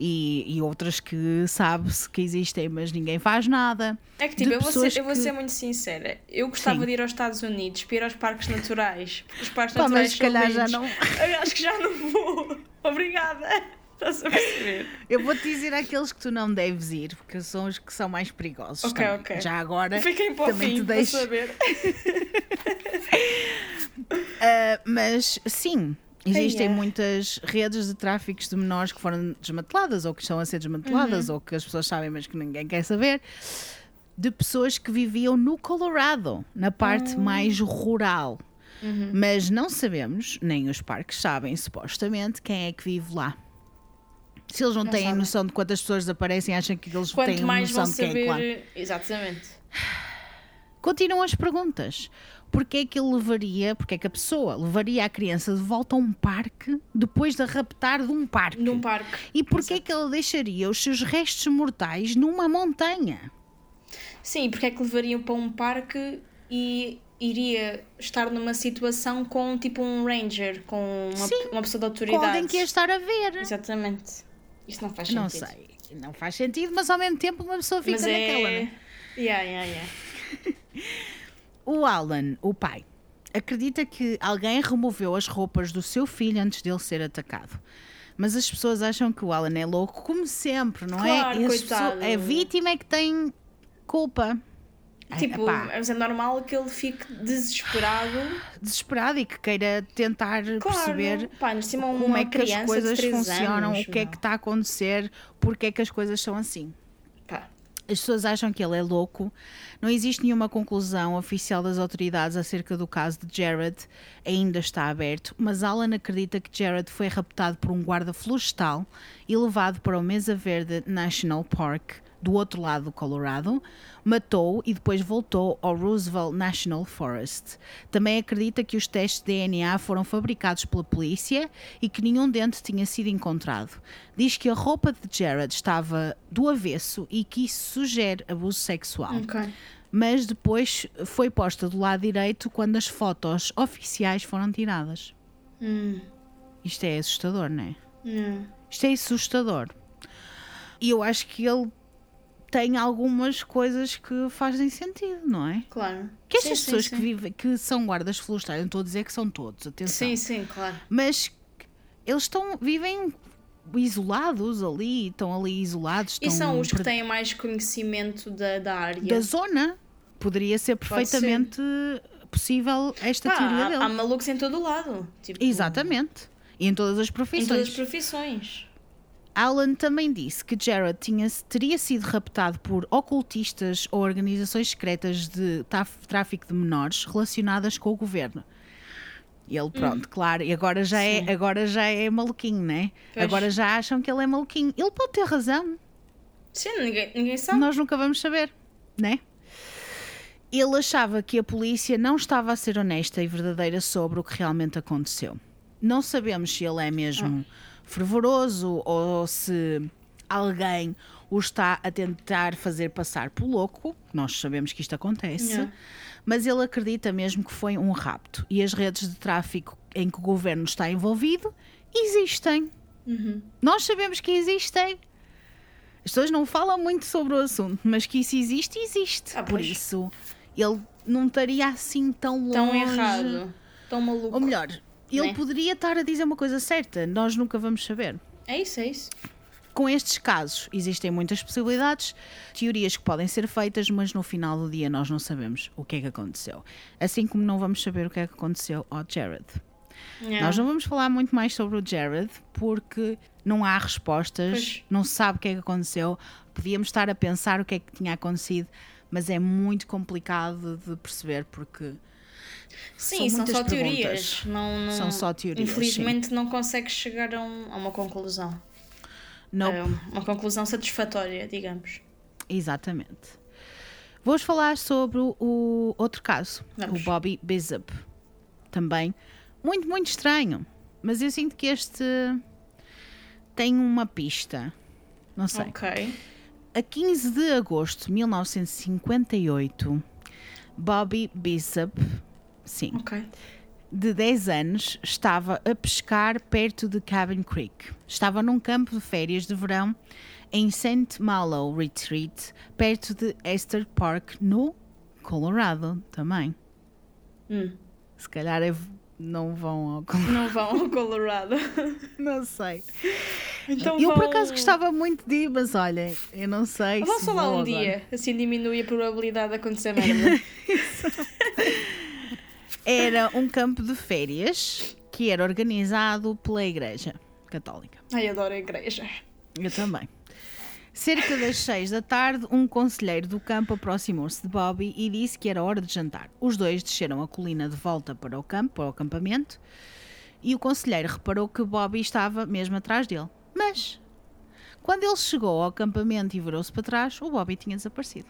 e, e outras que sabe-se que existem, mas ninguém faz nada. É que tipo, eu vou, ser, pessoas eu vou que- ser muito sincera. Eu gostava Sim. de ir aos Estados Unidos para ir aos parques naturais. Os parques Pá, mas naturais se são calhar já não- Eu acho que já não vou. Obrigada. Estás a perceber? Eu vou-te dizer aqueles que tu não deves ir, porque são os que são mais perigosos. Ok, também. ok. Já agora Fiquem para o também fim te deixo. saber. Ah, mas sim, Existem é. muitas redes de tráficos de menores que foram desmanteladas ou que estão a ser desmanteladas Uhum. ou que as pessoas sabem, mas que ninguém quer saber. De pessoas que viviam no Colorado, na parte Ah. mais rural. Uhum. Mas não sabemos, nem os parques sabem, supostamente, quem é que vive lá. Se eles não, têm sabem. noção de quantas pessoas desaparecem, acham que eles têm Quanto mais noção vão de quem é saber. Exatamente. Continuam as perguntas. Porquê é que ele levaria, porquê é que a pessoa levaria a criança de volta a um parque depois de a raptar de um parque? Num parque. E porquê é que ele deixaria os seus restos mortais numa montanha? Sim, porque é que levariam para um parque e iria estar numa situação com tipo um ranger, com uma, Sim, uma pessoa de Com autoridade. alguém que ia estar a ver. Exatamente. Isso não faz Não sentido. sei, não faz sentido, mas ao mesmo tempo uma pessoa fica Mas naquela, é. né? Yeah, yeah, yeah. O Alan, o pai, acredita que alguém removeu as roupas do seu filho antes dele ser atacado. Mas as pessoas acham que o Alan é louco, como sempre, não Claro, é? As coitado. pessoas- a vítima é que tem culpa. Tipo, epá, mas é normal que ele fique desesperado. desesperado e que queira tentar Claro. perceber Pá, como é que as coisas funcionam, anos, o que é que está a acontecer, porque é que as coisas são assim. Pá, As pessoas acham que ele é louco. Não existe nenhuma conclusão oficial das autoridades acerca do caso de Jared. Ainda está aberto, mas Alan acredita que Jared foi raptado por um guarda florestal e levado para o Mesa Verde National Park, do outro lado do Colorado, matou e depois voltou ao Roosevelt National Forest. Também acredita que os testes de DNA foram fabricados pela polícia e que nenhum dente tinha sido encontrado. Diz que a roupa de Jared estava do avesso e que isso sugere abuso sexual. ok. Mas depois foi posta do lado direito quando as fotos oficiais foram tiradas. Isto é assustador, não é? Hum. Isto é assustador. E eu acho que ele tem algumas coisas que fazem sentido, não é? Claro. Que estas sim, pessoas sim. que vivem, que são guardas florestais, não estou a dizer que são todos, atenção. Sim, sim, claro. Mas eles estão, vivem isolados ali, estão ali isolados. E estão são os que têm mais conhecimento da, da área. da zona. Poderia ser Pode ser. perfeitamente possível esta Pá, teoria há, dele. há malucos em todo o lado. Tipo, Exatamente. E em todas as Em profissões. todas as profissões. Alan também disse que Jared tinha, teria sido raptado por ocultistas ou organizações secretas de tráfico de menores relacionadas com o governo. Ele, pronto, claro, e agora já, é, Hum. Agora já é maluquinho, né? Pois. Agora já acham que ele é maluquinho. Ele pode ter razão, Sim, ninguém, ninguém sabe. nós nunca vamos saber, né? Ele achava que a polícia não estava a ser honesta e verdadeira sobre o que realmente aconteceu. Não sabemos se ele é mesmo fervoroso ou se alguém o está a tentar fazer passar por louco. Nós sabemos que isto acontece. Yeah. Mas ele acredita mesmo que foi um rapto. E as redes de tráfico em que o governo está envolvido existem. Nós sabemos que existem. As pessoas não falam muito sobre o assunto, mas que isso existe, existe. Ah, Por isso, ele não estaria assim tão longe. Tão errado. Tão maluco. Ou melhor, ele Né? poderia estar a dizer uma coisa certa, nós nunca vamos saber. É isso, é isso. Com estes casos, existem muitas possibilidades, teorias que podem ser feitas, mas no final do dia nós não sabemos o que é que aconteceu. Assim como não vamos saber o que é que aconteceu ao Jared. Yeah. Nós não vamos falar muito mais sobre o Jared porque não há respostas, Pois. não se sabe o que é que aconteceu. Podíamos estar a pensar o que é que tinha acontecido, mas é muito complicado de perceber porque Sim, são são, só perguntas. teorias. Não, não- São só teorias, Infelizmente não consegues chegar a, um- a uma conclusão. não A uma conclusão satisfatória, digamos. Exatamente. Vou-vos falar sobre o, o outro caso, Vamos. o Bobby Bishop. Também muito, muito estranho. Mas eu sinto que este tem uma pista. Não sei. Ok. A 15 de agosto de 1958, Bobby Bishop, sim, Ok. de 10 anos, estava a pescar perto de Cabin Creek. Estava num campo de férias de verão em St. Malo Retreat, perto de Esther Park, no Colorado também. Hum. Se calhar é- não vão ao Colorado, Não vão ao Colorado. não sei. Então eu por vão- acaso gostava muito de ir, mas olhem, eu não sei Vamos se falar vou um agora. dia, assim diminui a probabilidade de acontecer merda. Era um campo de férias que era organizado pela Igreja Católica. Ai, adoro a igreja. Eu também. Cerca das seis da tarde, um conselheiro do campo aproximou-se de Bobby e disse que era hora de jantar. Os dois desceram a colina de volta para o campo, para o acampamento, e o conselheiro reparou que Bobby estava mesmo atrás dele. Mas, quando ele chegou ao acampamento e virou-se para trás, o Bobby tinha desaparecido.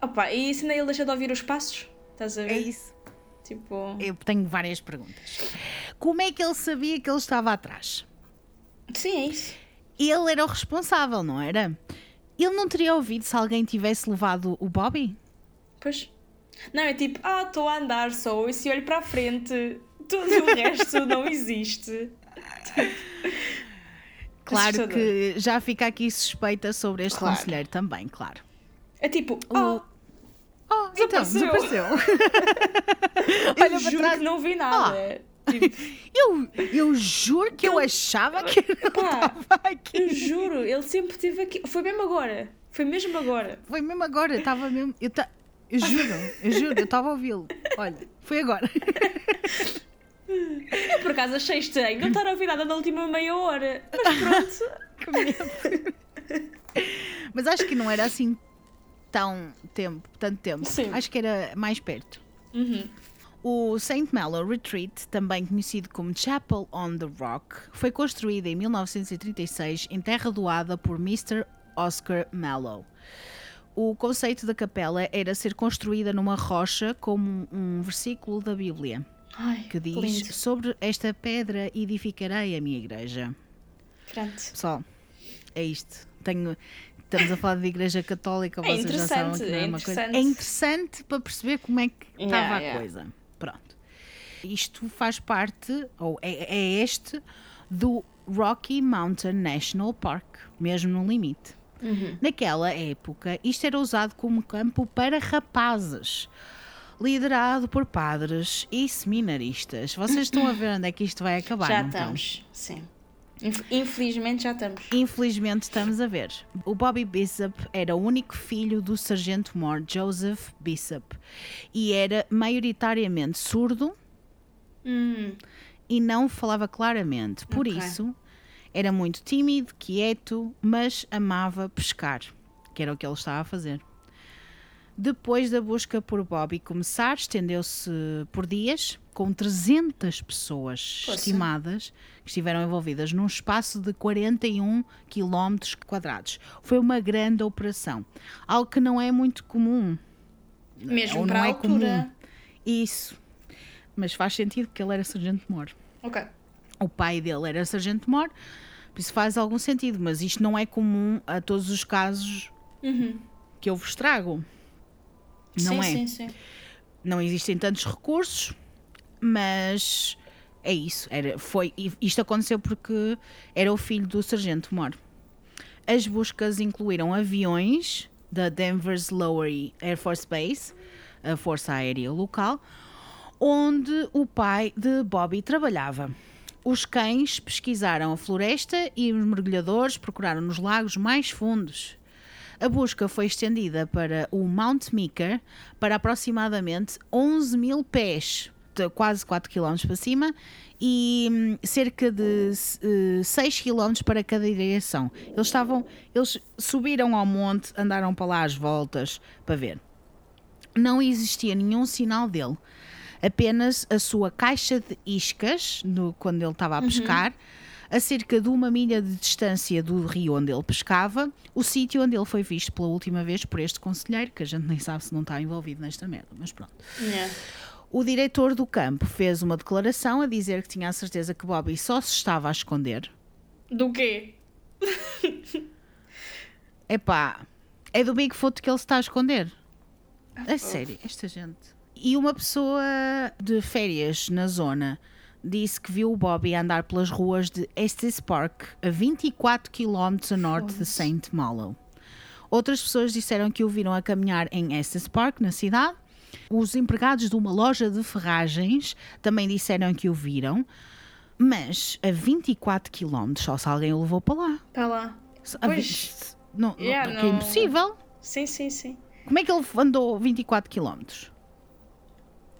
Opa, e se nem ele deixa de ouvir os passos? Estás a ver? É isso. Tipo. Eu tenho várias perguntas. Como é que ele sabia que ele estava atrás? Sim, é isso. Ele era o responsável, não era? Ele não teria ouvido se alguém tivesse levado o Bobby? Pois. Não, é tipo, ah, estou a andar só, e se olho para a frente, tudo o resto não existe. Claro que já fica aqui suspeita sobre este Claro. conselheiro também, claro. É tipo, ah, Oh, então, Desapareceu. desapareceu. eu olha para trás. que não vi nada. Tipo, Eu, eu juro que eu achava que ele estava eu aqui. juro, ele sempre esteve aqui. Foi mesmo agora. Foi mesmo agora. Foi mesmo agora, eu estava mesmo. Eu, ta- eu juro, eu juro, eu estava a ouvi-lo. Olha, foi agora. Eu por acaso achei estranho não estar a ouvir nada na última meia hora. Mas pronto. Mas acho que não era assim tão tempo, tanto tempo. Sim. Acho que era mais perto. O St. Malo Retreat, também conhecido como Chapel on the Rock, foi construído em 1936 em terra doada por Mr. Oscar Mallow. O conceito da capela era ser construída numa rocha como um versículo da Bíblia, Ai, que diz: lindo. Sobre esta pedra edificarei a minha igreja. Pronto. Pessoal, é isto. Tenho, estamos a falar de igreja católica, É vocês já sabem que não é, é uma coisa. interessante. É interessante para perceber como é que estava Yeah, a yeah. coisa. Pronto. Isto faz parte, ou é, é este, do Rocky Mountain National Park, mesmo no limite. Uhum. Naquela época, isto era usado como campo para rapazes, liderado por padres e seminaristas. Vocês estão a ver onde é que isto vai acabar? Já não estão? estamos. Sim. Inf- Infelizmente já estamos. Infelizmente estamos a ver. O Bobby Bishop era o único filho do sargento mor Joseph Bishop e era maioritariamente surdo e não falava claramente. Por Ok. isso, era muito tímido, quieto, mas amava pescar, que era o que ele estava a fazer. Depois da busca por Bobby começar, estendeu-se por dias, com 300 pessoas Poça. estimadas que estiveram envolvidas num espaço de 41 km quadrados. Foi uma grande operação, algo que não é muito comum. Mesmo ou para não a é altura. comum. Isso. Mas faz sentido que ele era sargento-mor. Ok. O pai dele era sargento-mor, por isso faz algum sentido, mas isto não é comum a todos os casos que eu vos trago. Não sim, é? sim, sim. Não existem tantos recursos, mas é isso. Era, foi, isto aconteceu porque era o filho do sargento-mor. As buscas incluíram aviões da Denver's Lower Air Force Base, a força aérea local, onde o pai de Bobby trabalhava. Os cães pesquisaram a floresta e os mergulhadores procuraram nos lagos mais fundos. A busca foi estendida para o Mount Meeker para aproximadamente 11 mil pés, de quase 4 km para cima, e hum, cerca de eh, 6 km para cada direção. Eles estavam, eles subiram ao monte, andaram para lá às voltas para ver. Não existia nenhum sinal dele. Apenas a sua caixa de iscas, no- quando ele estava a pescar, a cerca de uma milha de distância do rio onde ele pescava, o sítio onde ele foi visto pela última vez por este conselheiro, que a gente nem sabe se não está envolvido nesta merda, mas pronto. Yeah. O diretor do campo fez uma declaração a dizer que tinha a certeza que Bobby só se estava a esconder. Do quê? Epá, é do Bigfoot que ele se está a esconder. É sério, esta gente. E uma pessoa de férias na zona disse que viu o Bobby andar pelas ruas de Estes Park, a 24 km a norte de St. Malo. Outras pessoas disseram que o viram a caminhar em Estes Park, na cidade. Os empregados de uma loja de ferragens também disseram que o viram, mas a 24 km, só se alguém o levou para lá. Está lá. A Pois. Não, Yeah, é não- impossível. Sim, sim, sim. Como é que ele andou 24 km?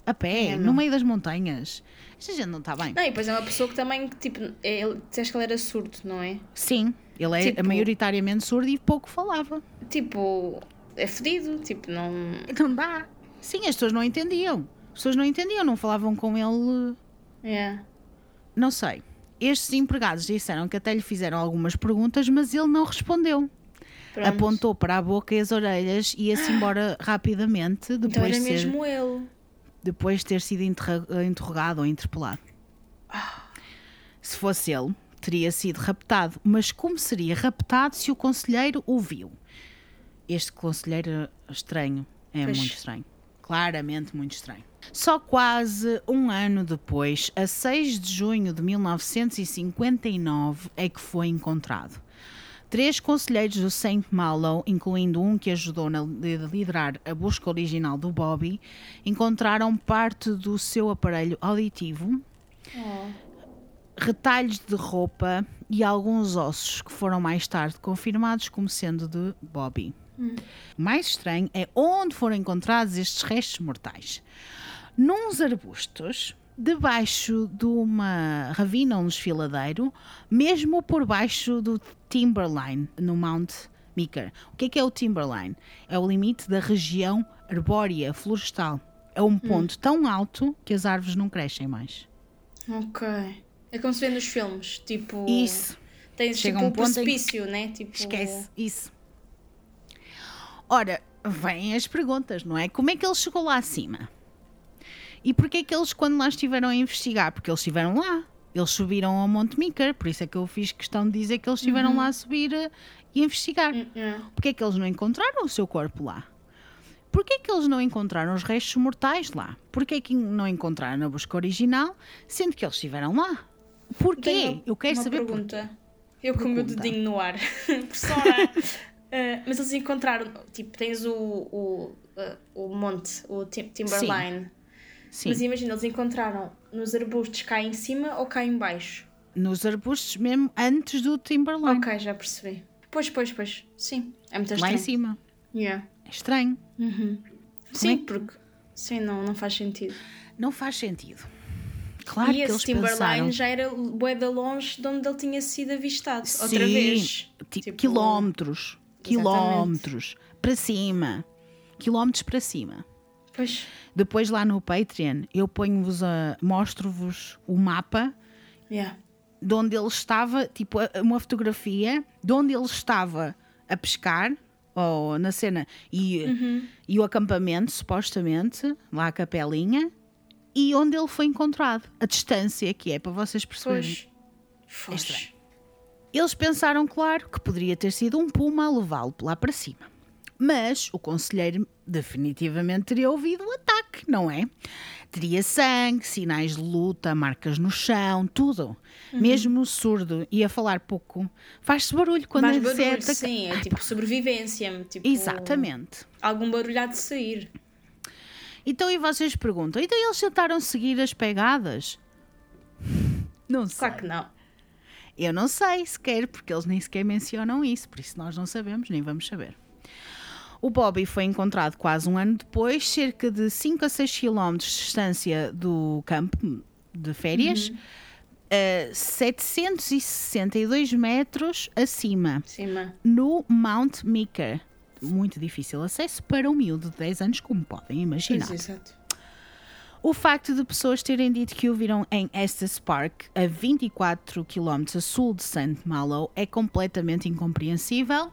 A pé, É, no meio das montanhas. Esta gente não está bem. Não, e depois é uma pessoa que também, tipo, é, ele, disseste que ele era surdo, não é? Sim, ele é Tipo- maioritariamente surdo e pouco falava. Tipo, é fedido, tipo, não. Não dá. Sim, as pessoas não entendiam. As pessoas não entendiam, não falavam com ele. É. Não sei. Estes empregados disseram que até lhe fizeram algumas perguntas, mas ele não respondeu. Pronto. Apontou para a boca e as orelhas e ia-se embora rapidamente Então depois, era de ser- mesmo ele. Depois de ter sido interra- interrogado ou interpelado. Se fosse ele, teria sido raptado. Mas como seria raptado se o conselheiro o viu? Este conselheiro é estranho. É Pois. muito estranho. Claramente muito estranho. Só quase um ano depois, a 6 de junho de 1959, é que foi encontrado. Três conselheiros do St. Malo, incluindo um que ajudou a liderar a busca original do Bobby, encontraram parte do seu aparelho auditivo, retalhos de roupa e alguns ossos que foram mais tarde confirmados como sendo de Bobby. O mais estranho é onde foram encontrados estes restos mortais. Nuns arbustos, debaixo de uma ravina ou um desfiladeiro, mesmo por baixo do Timberline, no Mount Meeker. O que é que é o Timberline? É o limite da região arbórea, florestal. É um ponto tão alto que as árvores não crescem mais. Ok. É como se vê nos filmes, tipo. Isso. Tens Chega tipo um um ponto em precipício, né? Tipo. Esquece isso. Ora, vêm as perguntas, não é? Como é que ele chegou lá acima? E porquê que eles, quando lá estiveram a investigar? Porque eles estiveram lá. Eles subiram ao Monte Meeker, por isso é que eu fiz questão de dizer que eles estiveram lá a subir eh, e investigar. É. Porquê que eles não encontraram o seu corpo lá? Porquê que eles não encontraram os restos mortais lá? Porquê que não encontraram na busca original, sendo que eles estiveram lá? Porquê? Tenho eu quero uma saber pergunta. Eu com o meu dedinho no ar. Persona. Uh, mas eles encontraram, tipo, tens o, o, uh, o monte, o Tim- Timberline. Sim. Mas imagina, eles encontraram nos arbustos cá em cima ou cá em baixo? nos arbustos mesmo antes do Timberline. Ok, já percebi. Pois, pois, pois. Sim, é muito Lá estranho. em cima. Yeah. É estranho. Sim, é? porque... Sim, não, não faz sentido. Não faz sentido. Claro e que esse eles Timberline pensaram. já era bué de longe de onde ele tinha sido avistado. Outra Sim, vez. ti- Tipo, Quilómetros. Quilómetros. Para cima. Quilómetros para cima. Pois, Depois lá no Patreon eu ponho-vos a. mostro-vos o mapa yeah. de onde ele estava, tipo, uma fotografia de onde ele estava a pescar, ou na cena, e, Uhum. e o acampamento, supostamente, lá a capelinha, e onde ele foi encontrado. A distância que é, para vocês perceberem. Foz. estranho. Eles pensaram, claro, que poderia ter sido um puma a levá-lo lá para cima. Mas o conselheiro definitivamente teria ouvido o ataque, não é? Teria sangue, sinais de luta, marcas no chão, tudo. Uhum. Mesmo surdo e a falar pouco, faz-se barulho quando Mais é barulho, sim, é tipo sobrevivência. Tipo, Exatamente. Algum barulho há de sair. Então, e vocês perguntam, então eles tentaram seguir as pegadas? Não sei. Claro que não. Eu não sei sequer, porque eles nem sequer mencionam isso, por isso nós não sabemos, nem vamos saber. O Bobby foi encontrado quase um ano depois, cerca de 5 a 6 km de distância do campo de férias, a 762 metros acima, Cima. no Mount Meeker. Muito difícil acesso para um miúdo de 10 anos, como podem imaginar. Exato. O facto de pessoas terem dito que o viram em Estes Park, a 24 km a sul de St. Malo, é completamente incompreensível,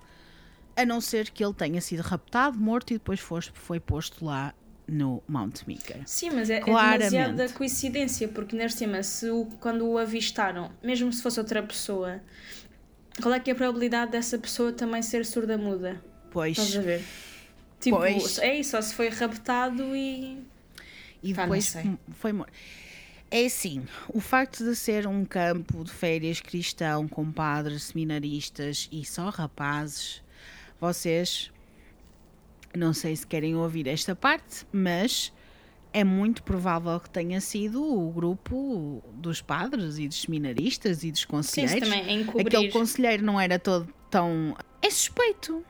a não ser que ele tenha sido raptado, morto e depois foste- foi posto lá no Mount Meeker. Sim, mas é, é Claramente. demasiada coincidência, porque neste cima, se o, quando o avistaram, mesmo se fosse outra pessoa, qual é que é a probabilidade dessa pessoa também ser surda-muda? Pois, Estás a ver? Tipo, Pois. é isso, só se foi raptado e. e Pá, não depois foi morto. É assim, o facto de ser um campo de férias cristão com padres, seminaristas e só rapazes, vocês não sei se querem ouvir esta parte, mas é muito provável que tenha sido o grupo dos padres e dos seminaristas e dos Sim, conselheiros. também é encobrir. Aquele conselheiro não era todo tão. É suspeito.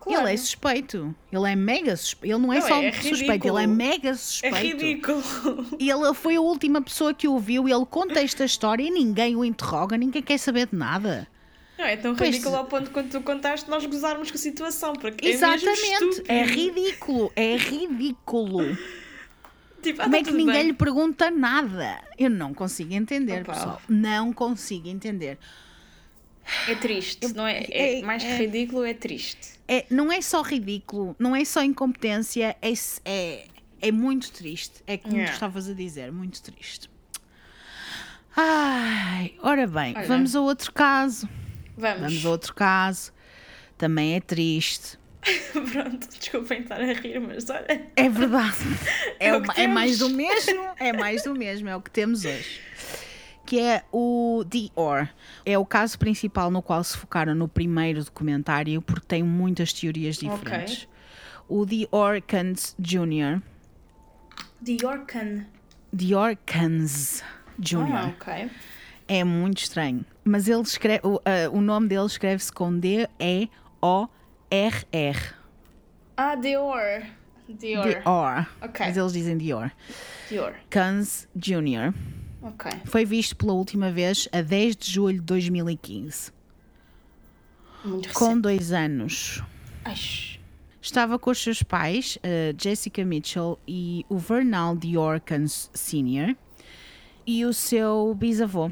Claro. Ele é suspeito. Ele é mega suspeito. Ele não é Não, só é suspeito, ridículo. ele é mega É suspeito. ridículo. E ele foi a última pessoa que o viu. Ele conta esta história e ninguém o interroga, ninguém quer saber de nada. Não, é tão Pois- ridículo ao ponto quando tu contaste nós gozarmos com a situação. Porque é Exatamente. estúpido. É ridículo. É ridículo. Tipo, ah, Como tá é que ninguém bem. lhe pergunta nada? Eu não consigo entender, Opa. pessoal. Não consigo entender. É triste, não é? É, é- mais que é- ridículo, é triste. É, não é só ridículo, não é só incompetência, é, é, é muito triste. É como Yeah. tu estavas a dizer, muito triste. Ai, ora bem, Olha. vamos a outro caso. Vamos. Vamos a outro caso. Também é triste. Pronto, desculpem estar a rir, mas olha. É verdade. É, É uma- é mais do mesmo. É mais do mesmo. É o que temos hoje. Que é o Dior. É o caso principal no qual se focaram no primeiro documentário, porque tem muitas teorias diferentes. O Dior Kans Jr. Dior Khan. Dior Kans Jr. Ah, ok. É muito estranho. Mas ele escreve, o, ah, o nome dele escreve-se com D-E-O-R-R. Ah, Dior. Dior. Dior. Ok. Mas eles dizem Dior. Dior. Kans Jr. Ok. Foi visto pela última vez a 10 de julho de 2015, Muito com recente. dois anos. Ai, Estava com os seus pais, a Jessica Mitchell e o Vernal Dior Kans Sr. e o seu bisavô,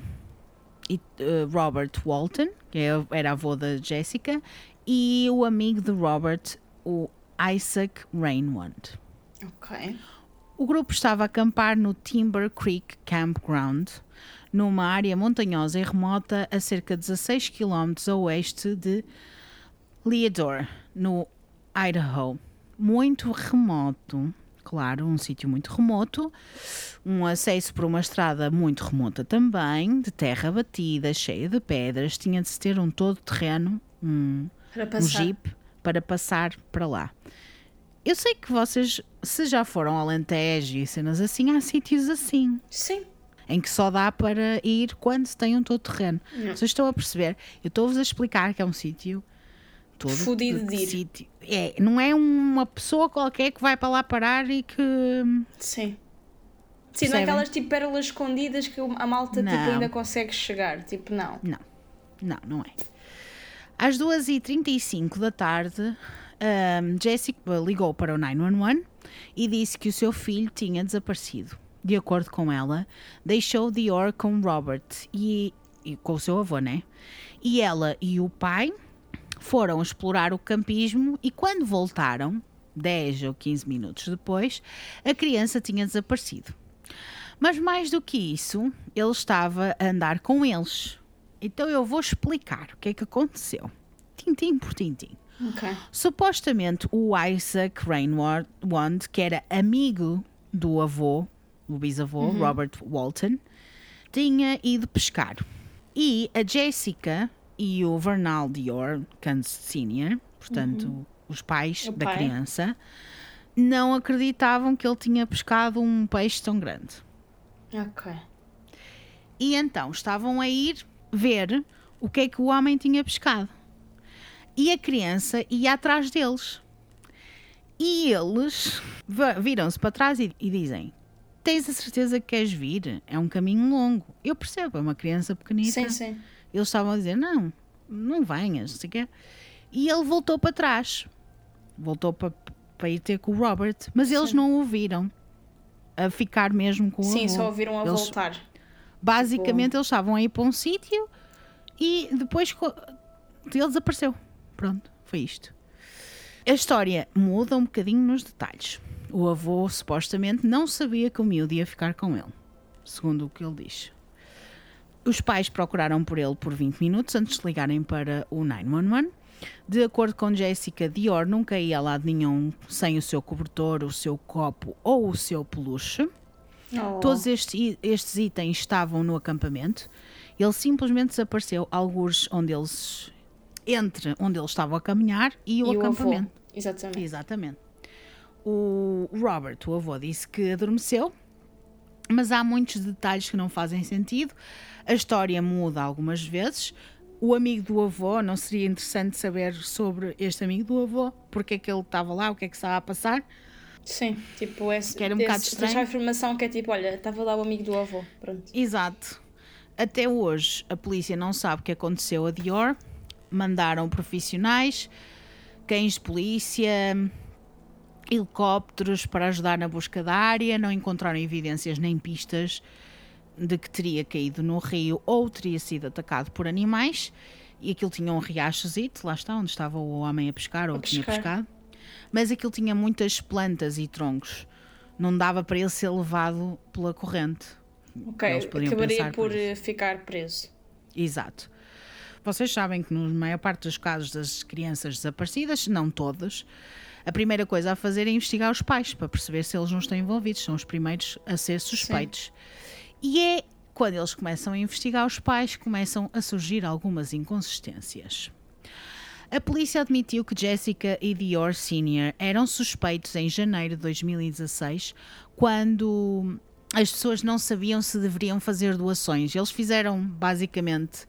e, eh, Robert Walton, que é- era avô da Jessica, e o amigo de Robert, o Isaac Rainwand. ok. O grupo estava a acampar no Timber Creek Campground, numa área montanhosa e remota a cerca de 16 km a oeste de Leadore, no Idaho. Muito remoto, claro, um sítio muito remoto, um acesso por uma estrada muito remota também, de terra batida, cheia de pedras, tinha de se ter um todo-terreno, um, Para um passar. jeep para passar para lá. Eu sei que vocês, se já foram ao Alentejo e cenas assim, há sítios assim, Sim. em que só dá para ir quando se tem um todo terreno. Vocês estão a perceber? Eu estou-vos a explicar que é um sítio todo Fudido de ir. sítio. É, não é uma pessoa qualquer que vai para lá parar e que Sim. Sim, não é aquelas tipo pérolas escondidas que a malta tipo, ainda consegue chegar. Tipo, não. Não, não, não é. Às 2h35 da tarde, ahm, Jessica ligou para o 911 e disse que o seu filho tinha desaparecido. De acordo com ela, deixou Dior com Robert e, e com o seu avô, né? E ela e o pai foram explorar o campismo e quando voltaram, 10 ou 15 minutos depois, a criança tinha desaparecido. Mas mais do que isso, ele estava a andar com eles. Então eu vou explicar o que é que aconteceu. Tintim por tintim. Ok. Supostamente o Isaac Rainward, que era amigo do avô, o bisavô, Robert Walton, tinha ido pescar. E a Jessica e o Vernal Dior, Kans Sr., portanto, os pais O da pai. criança, não acreditavam que ele tinha pescado um peixe tão grande. Ok. E então estavam a ir ver o que é que o homem tinha pescado. E a criança ia atrás deles. E eles viram-se para trás e, e dizem: Tens a certeza que queres vir? É um caminho longo. Eu percebo, é uma criança pequenita. Sim, sim. Eles estavam a dizer: Não, não venhas, não sei o quê. E ele voltou para trás. Voltou para, para ir ter com o Robert. Mas eles não o viram. A ficar mesmo com o Sim, avô. só ouviram a Eles- voltar. Basicamente, eles estavam a ir para um sítio e depois ele desapareceu. Pronto, foi isto. A história muda um bocadinho nos detalhes. O avô supostamente não sabia que o miúdo ia ficar com ele, segundo o que ele diz. Os pais procuraram por ele por 20 minutos antes de ligarem para o 911. De acordo com Jessica, Dior nunca ia a lado nenhum sem o seu cobertor, o seu copo ou o seu peluche. Oh. Todos estes, estes itens estavam no acampamento. Ele simplesmente desapareceu, alguns onde eles entre onde eles estavam a caminhar e o e o acampamento. Exatamente. Exatamente. O Robert, o avô, disse que adormeceu, mas há muitos detalhes que não fazem sentido. A história muda algumas vezes. o amigo do avô, não seria interessante saber sobre este amigo do avô? Porque é que ele estava lá, o que é que estava a passar? Sim, tipo, esse, Que era um bocado esse- estranho. deixar a informação que é tipo, olha, estava lá o amigo do avô. Pronto. Exato. Até hoje, a polícia não sabe o que aconteceu a Dior. Mandaram profissionais, cães de polícia, helicópteros para ajudar na busca da área. Não encontraram evidências nem pistas de que teria caído no rio ou teria sido atacado por animais. E aquilo tinha um riachozito, lá está, onde estava o homem a pescar ou A tinha pescar. pescado. Mas aquilo tinha muitas plantas e troncos. Não dava para ele ser levado pela corrente. Ok, acabaria por por eh, ficar preso. Exato. Vocês sabem que na maior parte dos casos das crianças desaparecidas, não todas, a primeira coisa a fazer é investigar os pais para perceber se eles não estão envolvidos, são os primeiros a ser suspeitos. E é quando eles começam a investigar os pais que começam a surgir algumas inconsistências. A polícia admitiu que Jessica e Dior Sr. eram suspeitos em janeiro de 2016, quando as pessoas não sabiam se deveriam fazer doações. Eles fizeram, basicamente,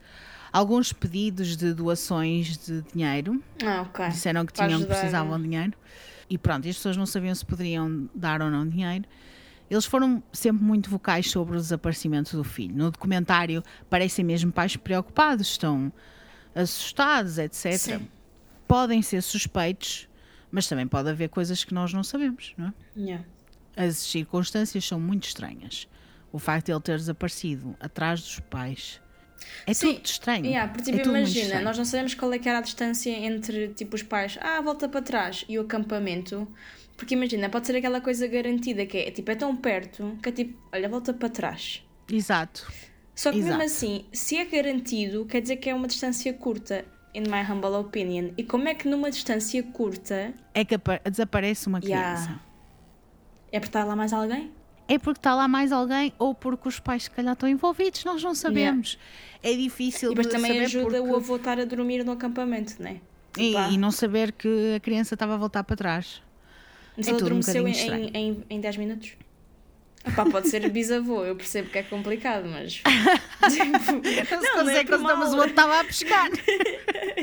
alguns pedidos de doações de dinheiro. Ah, ok. Disseram que tinham que ajudar, precisavam né? de dinheiro. E pronto, as pessoas não sabiam se poderiam dar ou não dinheiro. Eles foram sempre muito vocais sobre o desaparecimento do filho. No documentário parecem mesmo pais preocupados, estão assustados, etc. Sim. Podem ser suspeitos, mas também pode haver coisas que nós não sabemos, não é? Yeah. As circunstâncias são muito estranhas. O facto de ele ter desaparecido atrás dos pais é Sim, tudo estranho. Yeah, porque é tipo, tudo muito imagina, estranho. nós não sabemos qual é que era a distância entre tipo os pais, ah, volta para trás e o acampamento. Porque imagina, pode ser aquela coisa garantida que é tipo, é tão perto que é tipo, olha, volta para trás. Exato. Só que mesmo Exato. assim, se é garantido, quer dizer que é uma distância curta, in my humble opinion. E como é que numa distância curta É que apa- desaparece uma Yeah. criança. é por estar lá mais alguém? É porque está lá mais alguém ou porque os pais se calhar estão envolvidos, nós não sabemos. É difícil E de também ajuda porque... o avô a estar a dormir no acampamento, né? E, Tipo, ah, e não saber que a criança estava a voltar para trás. Mas É ele tudo um adormeceu bocadinho em, estranho. em, em 10 minutos? Epá, pode ser bisavô, eu percebo que é complicado, mas. tipo, Não, não, não é sei por mas o outro estava a pescar.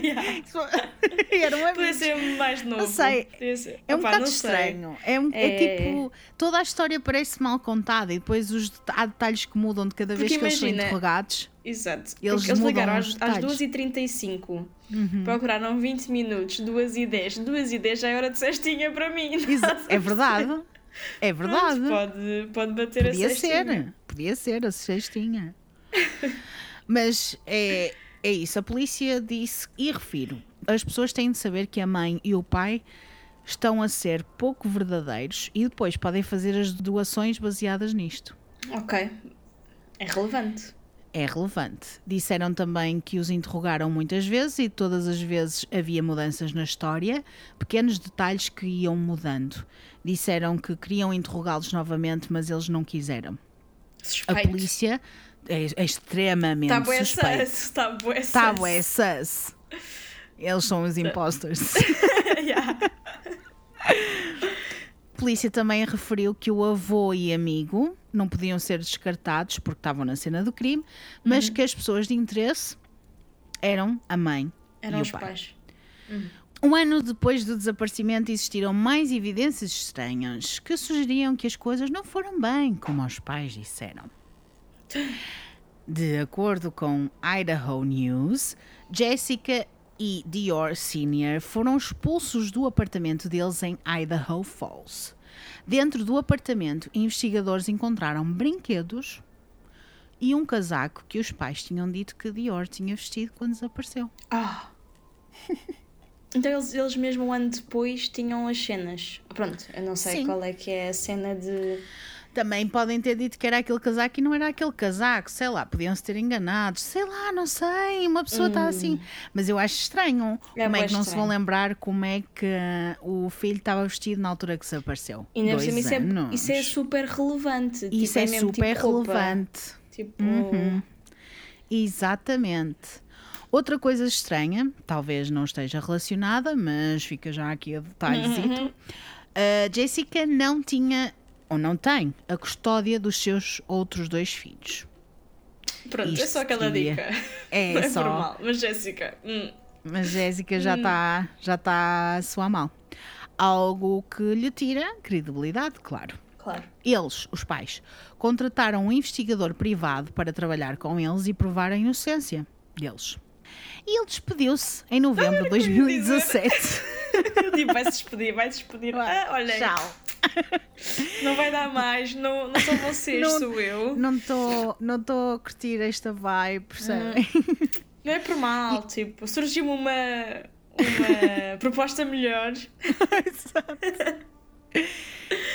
Era um Podia amigo. ser mais novo. sei. Podia ser- É um Opá, bocado não sei. estranho. É, um- é É. tipo, toda a história parece mal contada e depois os, há detalhes que mudam de cada vez Porque que eles são imagina, interrogados. Exato. Eles eles ligaram às, às detalhes. 2h35, procuraram 20 minutos, 2h10. 2h10 já é hora de cestinha para mim. Exa- É verdade. É verdade. Pronto, pode, pode bater Podia a cestinha. ser, podia ser, a cestinha. Mas é, é isso, a polícia disse, e refiro, as pessoas têm de saber que a mãe e o pai estão a ser pouco verdadeiros e depois podem fazer as doações baseadas nisto. Ok. É relevante. É relevante. Disseram também que os interrogaram muitas vezes e todas as vezes havia mudanças na história, pequenos detalhes que iam mudando. Disseram que queriam interrogá-los novamente, mas eles não quiseram. A Suspeito. polícia é, é extremamente Está bué. Está bué Tá sus. bué sus. Eles são os imposters. Yeah. A polícia também referiu que o avô e amigo não podiam ser descartados porque estavam na cena do crime, mas Uhum. que as pessoas de interesse eram a mãe Eram e os o pai. pais. Um ano depois do desaparecimento existiram mais evidências estranhas que sugeriam que as coisas não foram bem como os pais disseram. De acordo com Idaho News, Jessica e Dior Sr. foram expulsos do apartamento deles em Idaho Falls. Dentro do apartamento, investigadores encontraram brinquedos e um casaco que os pais tinham dito que Dior tinha vestido quando desapareceu. Ah. Então eles, eles mesmo um ano depois tinham as cenas. Pronto, eu não sei Sim. qual é que é a cena de. Também podem ter dito que era aquele casaco e não era aquele casaco, sei lá, podiam-se ter enganado, sei lá, não sei, uma pessoa está assim. Mas eu acho estranho. Hum. É como é que não se vão estranho. lembrar como é que ah, o filho estava vestido na altura que desapareceu? E Dois cima isso é, anos. isso é super relevante. Isso tipo, é mesmo super tipo roupa. relevante. Tipo. Exatamente. Outra coisa estranha, talvez não esteja relacionada, mas fica já aqui a detalhezito. A Jessica não tinha, ou não tem, a custódia dos seus outros dois filhos. Pronto, é Isto só aquela seria- dica. É Não é só. por mal. Mas Jéssica, hum, Mas Jéssica já está já tá a soar mal. Algo que lhe tira credibilidade, claro. claro. Eles, os pais, contrataram um investigador privado para trabalhar com eles e provar a inocência deles. E ele despediu-se em novembro de 2017. Tipo, vai se despedir, vai despedir. Ah, olha, Tchau. não vai dar mais, não, não são vocês, Não- sou eu. Não estou não tô a curtir esta vibe, percebem? Não é por mal, tipo, surgiu-me uma, uma proposta melhor.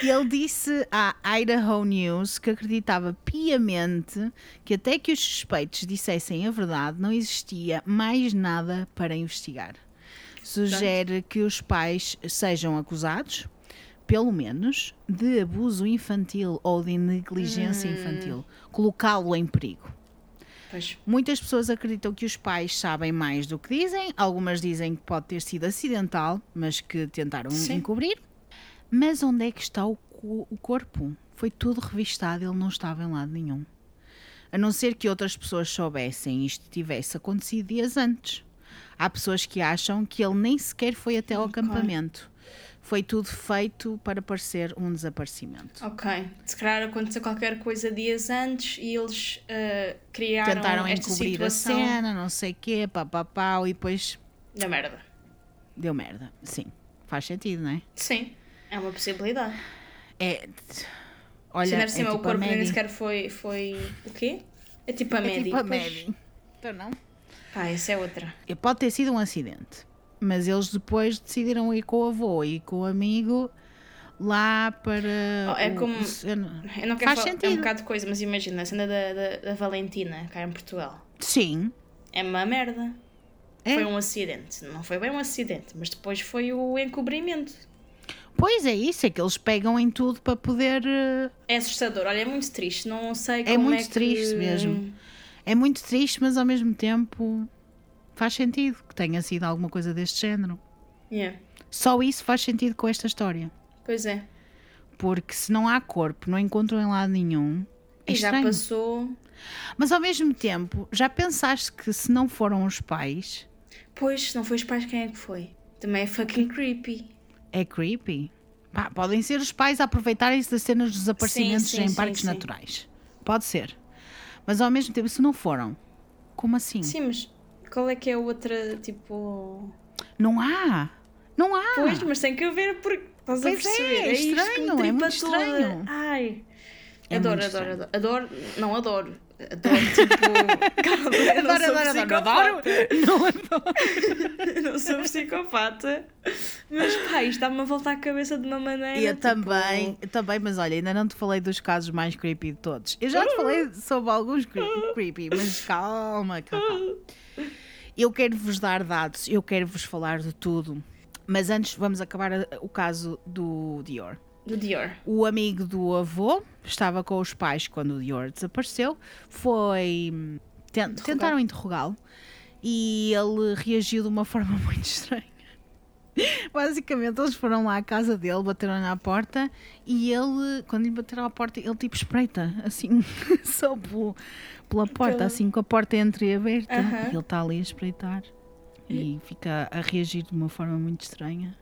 Ele disse à Idaho News que acreditava piamente que até que os suspeitos dissessem a verdade, não existia mais nada para investigar. Sugere que os pais sejam acusados, pelo menos, de abuso infantil ou de negligência infantil, colocá-lo em perigo. Pois, Muitas pessoas acreditam que os pais sabem mais do que dizem, algumas dizem que pode ter sido acidental, mas que tentaram Sim. encobrir. Mas onde é que está o, co- o corpo? Foi tudo revistado, ele não estava em lado nenhum. A não ser que outras pessoas soubessem isto tivesse acontecido dias antes. Há pessoas que acham que ele nem sequer foi até ao acampamento. Foi tudo feito para parecer um desaparecimento. ok. Se calhar aconteceu qualquer coisa dias antes e eles ah, criaram Tentaram esta encobrir situação a cena, não sei o quê, pá, pá, pá, e depois da merda. deu merda. Sim, faz sentido, não é? Sim, é uma possibilidade. É. Se Olha, ainda é por cima o tipo a corpo nem sequer foi, foi. O quê? É tipo a É Maddie. tipo a. Maddie. Então não. Pá, essa é outra. E Pode ter sido um acidente, mas eles depois decidiram ir com o avô e com o amigo lá para. Oh, é o- como- o cena. Eu não quero Faz falar é um sentido. bocado de coisa, mas imagina a cena da, da, da Valentina, cá em Portugal. Sim. É uma merda. É. Foi um acidente. Não foi bem um acidente, mas depois foi o encobrimento. Pois é isso, é que eles pegam em tudo para poder. eh, É assustador. Olha, é muito triste. Não sei como É muito que- triste mesmo. É muito triste, mas ao mesmo tempo faz sentido que tenha sido alguma coisa deste género. Yeah. Só isso faz sentido com esta história. Pois é. Porque se não há corpo, não encontram em lado nenhum. É E já estranho. passou. Mas ao mesmo tempo, já pensaste que se não foram os pais, Pois, se não foi os pais, quem é que foi? Também é fucking creepy. É creepy? Pá, podem ser os pais a aproveitarem-se das cenas dos desaparecimentos sim, em sim, parques sim. naturais. Pode ser. Mas ao mesmo tempo, se não foram, como assim? Sim, mas qual é que é a outra, tipo... Não há. Não há. Pois, mas tem que haver porque estás Pois é, perceber. é me estranho, é tripa muito toda. estranho. Ai. É adoro, estranho. adoro, adoro. Não adoro. Adoro, tipo. calma, eu não Adoro, sou adoro, adoro, psicopata. adoro. Não adoro. Não sou psicopata. Mas pá, isto dá-me a voltar a cabeça de uma maneira. E eu tipo, também, eu também, mas olha, ainda não te falei dos casos mais creepy de todos. Eu já te falei sobre alguns cre- creepy, mas calma, calma. Eu quero vos dar dados, eu quero vos falar de tudo. Mas antes vamos acabar o caso do Dior. Do Dior. O amigo do avô estava com os pais quando o Dior desapareceu. Foi. ten- tentaram interrogá-lo e ele reagiu de uma forma muito estranha. Basicamente, eles foram lá à casa dele, bateram na porta e ele, quando lhe bateram à porta, ele tipo espreita, assim, só pelo- pela porta, assim com a porta entreaberta. Aham. E ele está ali a espreitar e fica a reagir de uma forma muito estranha.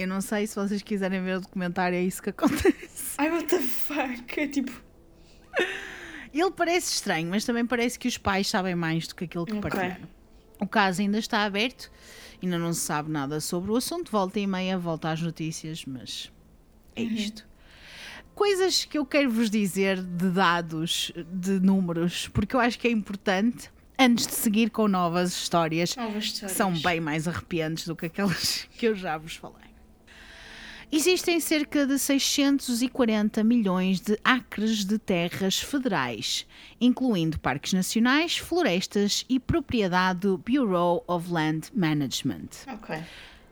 Eu não sei se vocês quiserem ver o documentário, é isso que acontece. Ai, what the fuck? É tipo. Ele parece estranho, mas também parece que os pais sabem mais do que aquilo que Ok. partilharam. O caso ainda está aberto, ainda não se sabe nada sobre o assunto. Volta e meia, volta às notícias, mas é isto. Coisas que eu quero vos dizer de dados, de números, porque eu acho que é importante antes de seguir com novas histórias Novas que histórias. são bem mais arrepiantes do que aquelas que eu já vos falei. Existem cerca de 640 milhões de acres de terras federais, incluindo parques nacionais, florestas e propriedade do Bureau of Land Management. Ok.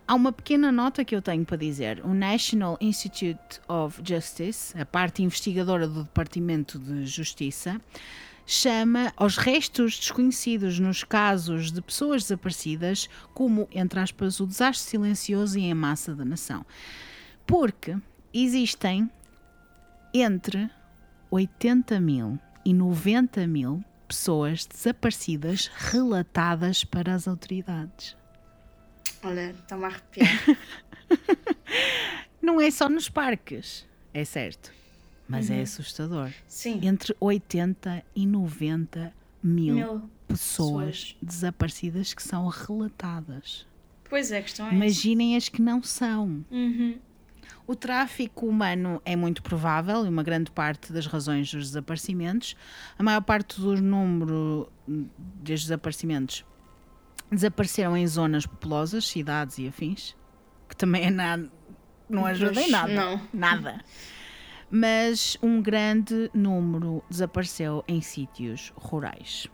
Há uma pequena nota que eu tenho para dizer. O National Institute of Justice, a parte investigadora do Departamento de Justiça, chama aos restos desconhecidos nos casos de pessoas desaparecidas como, entre aspas, o desastre silencioso e em massa da nação. Porque existem entre 80 mil e 90 mil pessoas desaparecidas relatadas para as autoridades. Olha, está-me a arrepiar. Não é só nos parques, é certo, mas Uhum. é assustador. Sim. Entre 80 e 90 mil, Mil pessoas desaparecidas que são relatadas. Pois é, a questão é. Imaginem as que não são. Uhum. O tráfico humano é muito provável e uma grande parte das razões dos desaparecimentos. A maior parte do número dos desaparecimentos desapareceram em zonas populosas, cidades e afins, que também é nada, não ajuda em nada. não. Nada. Mas um grande número desapareceu em sítios rurais.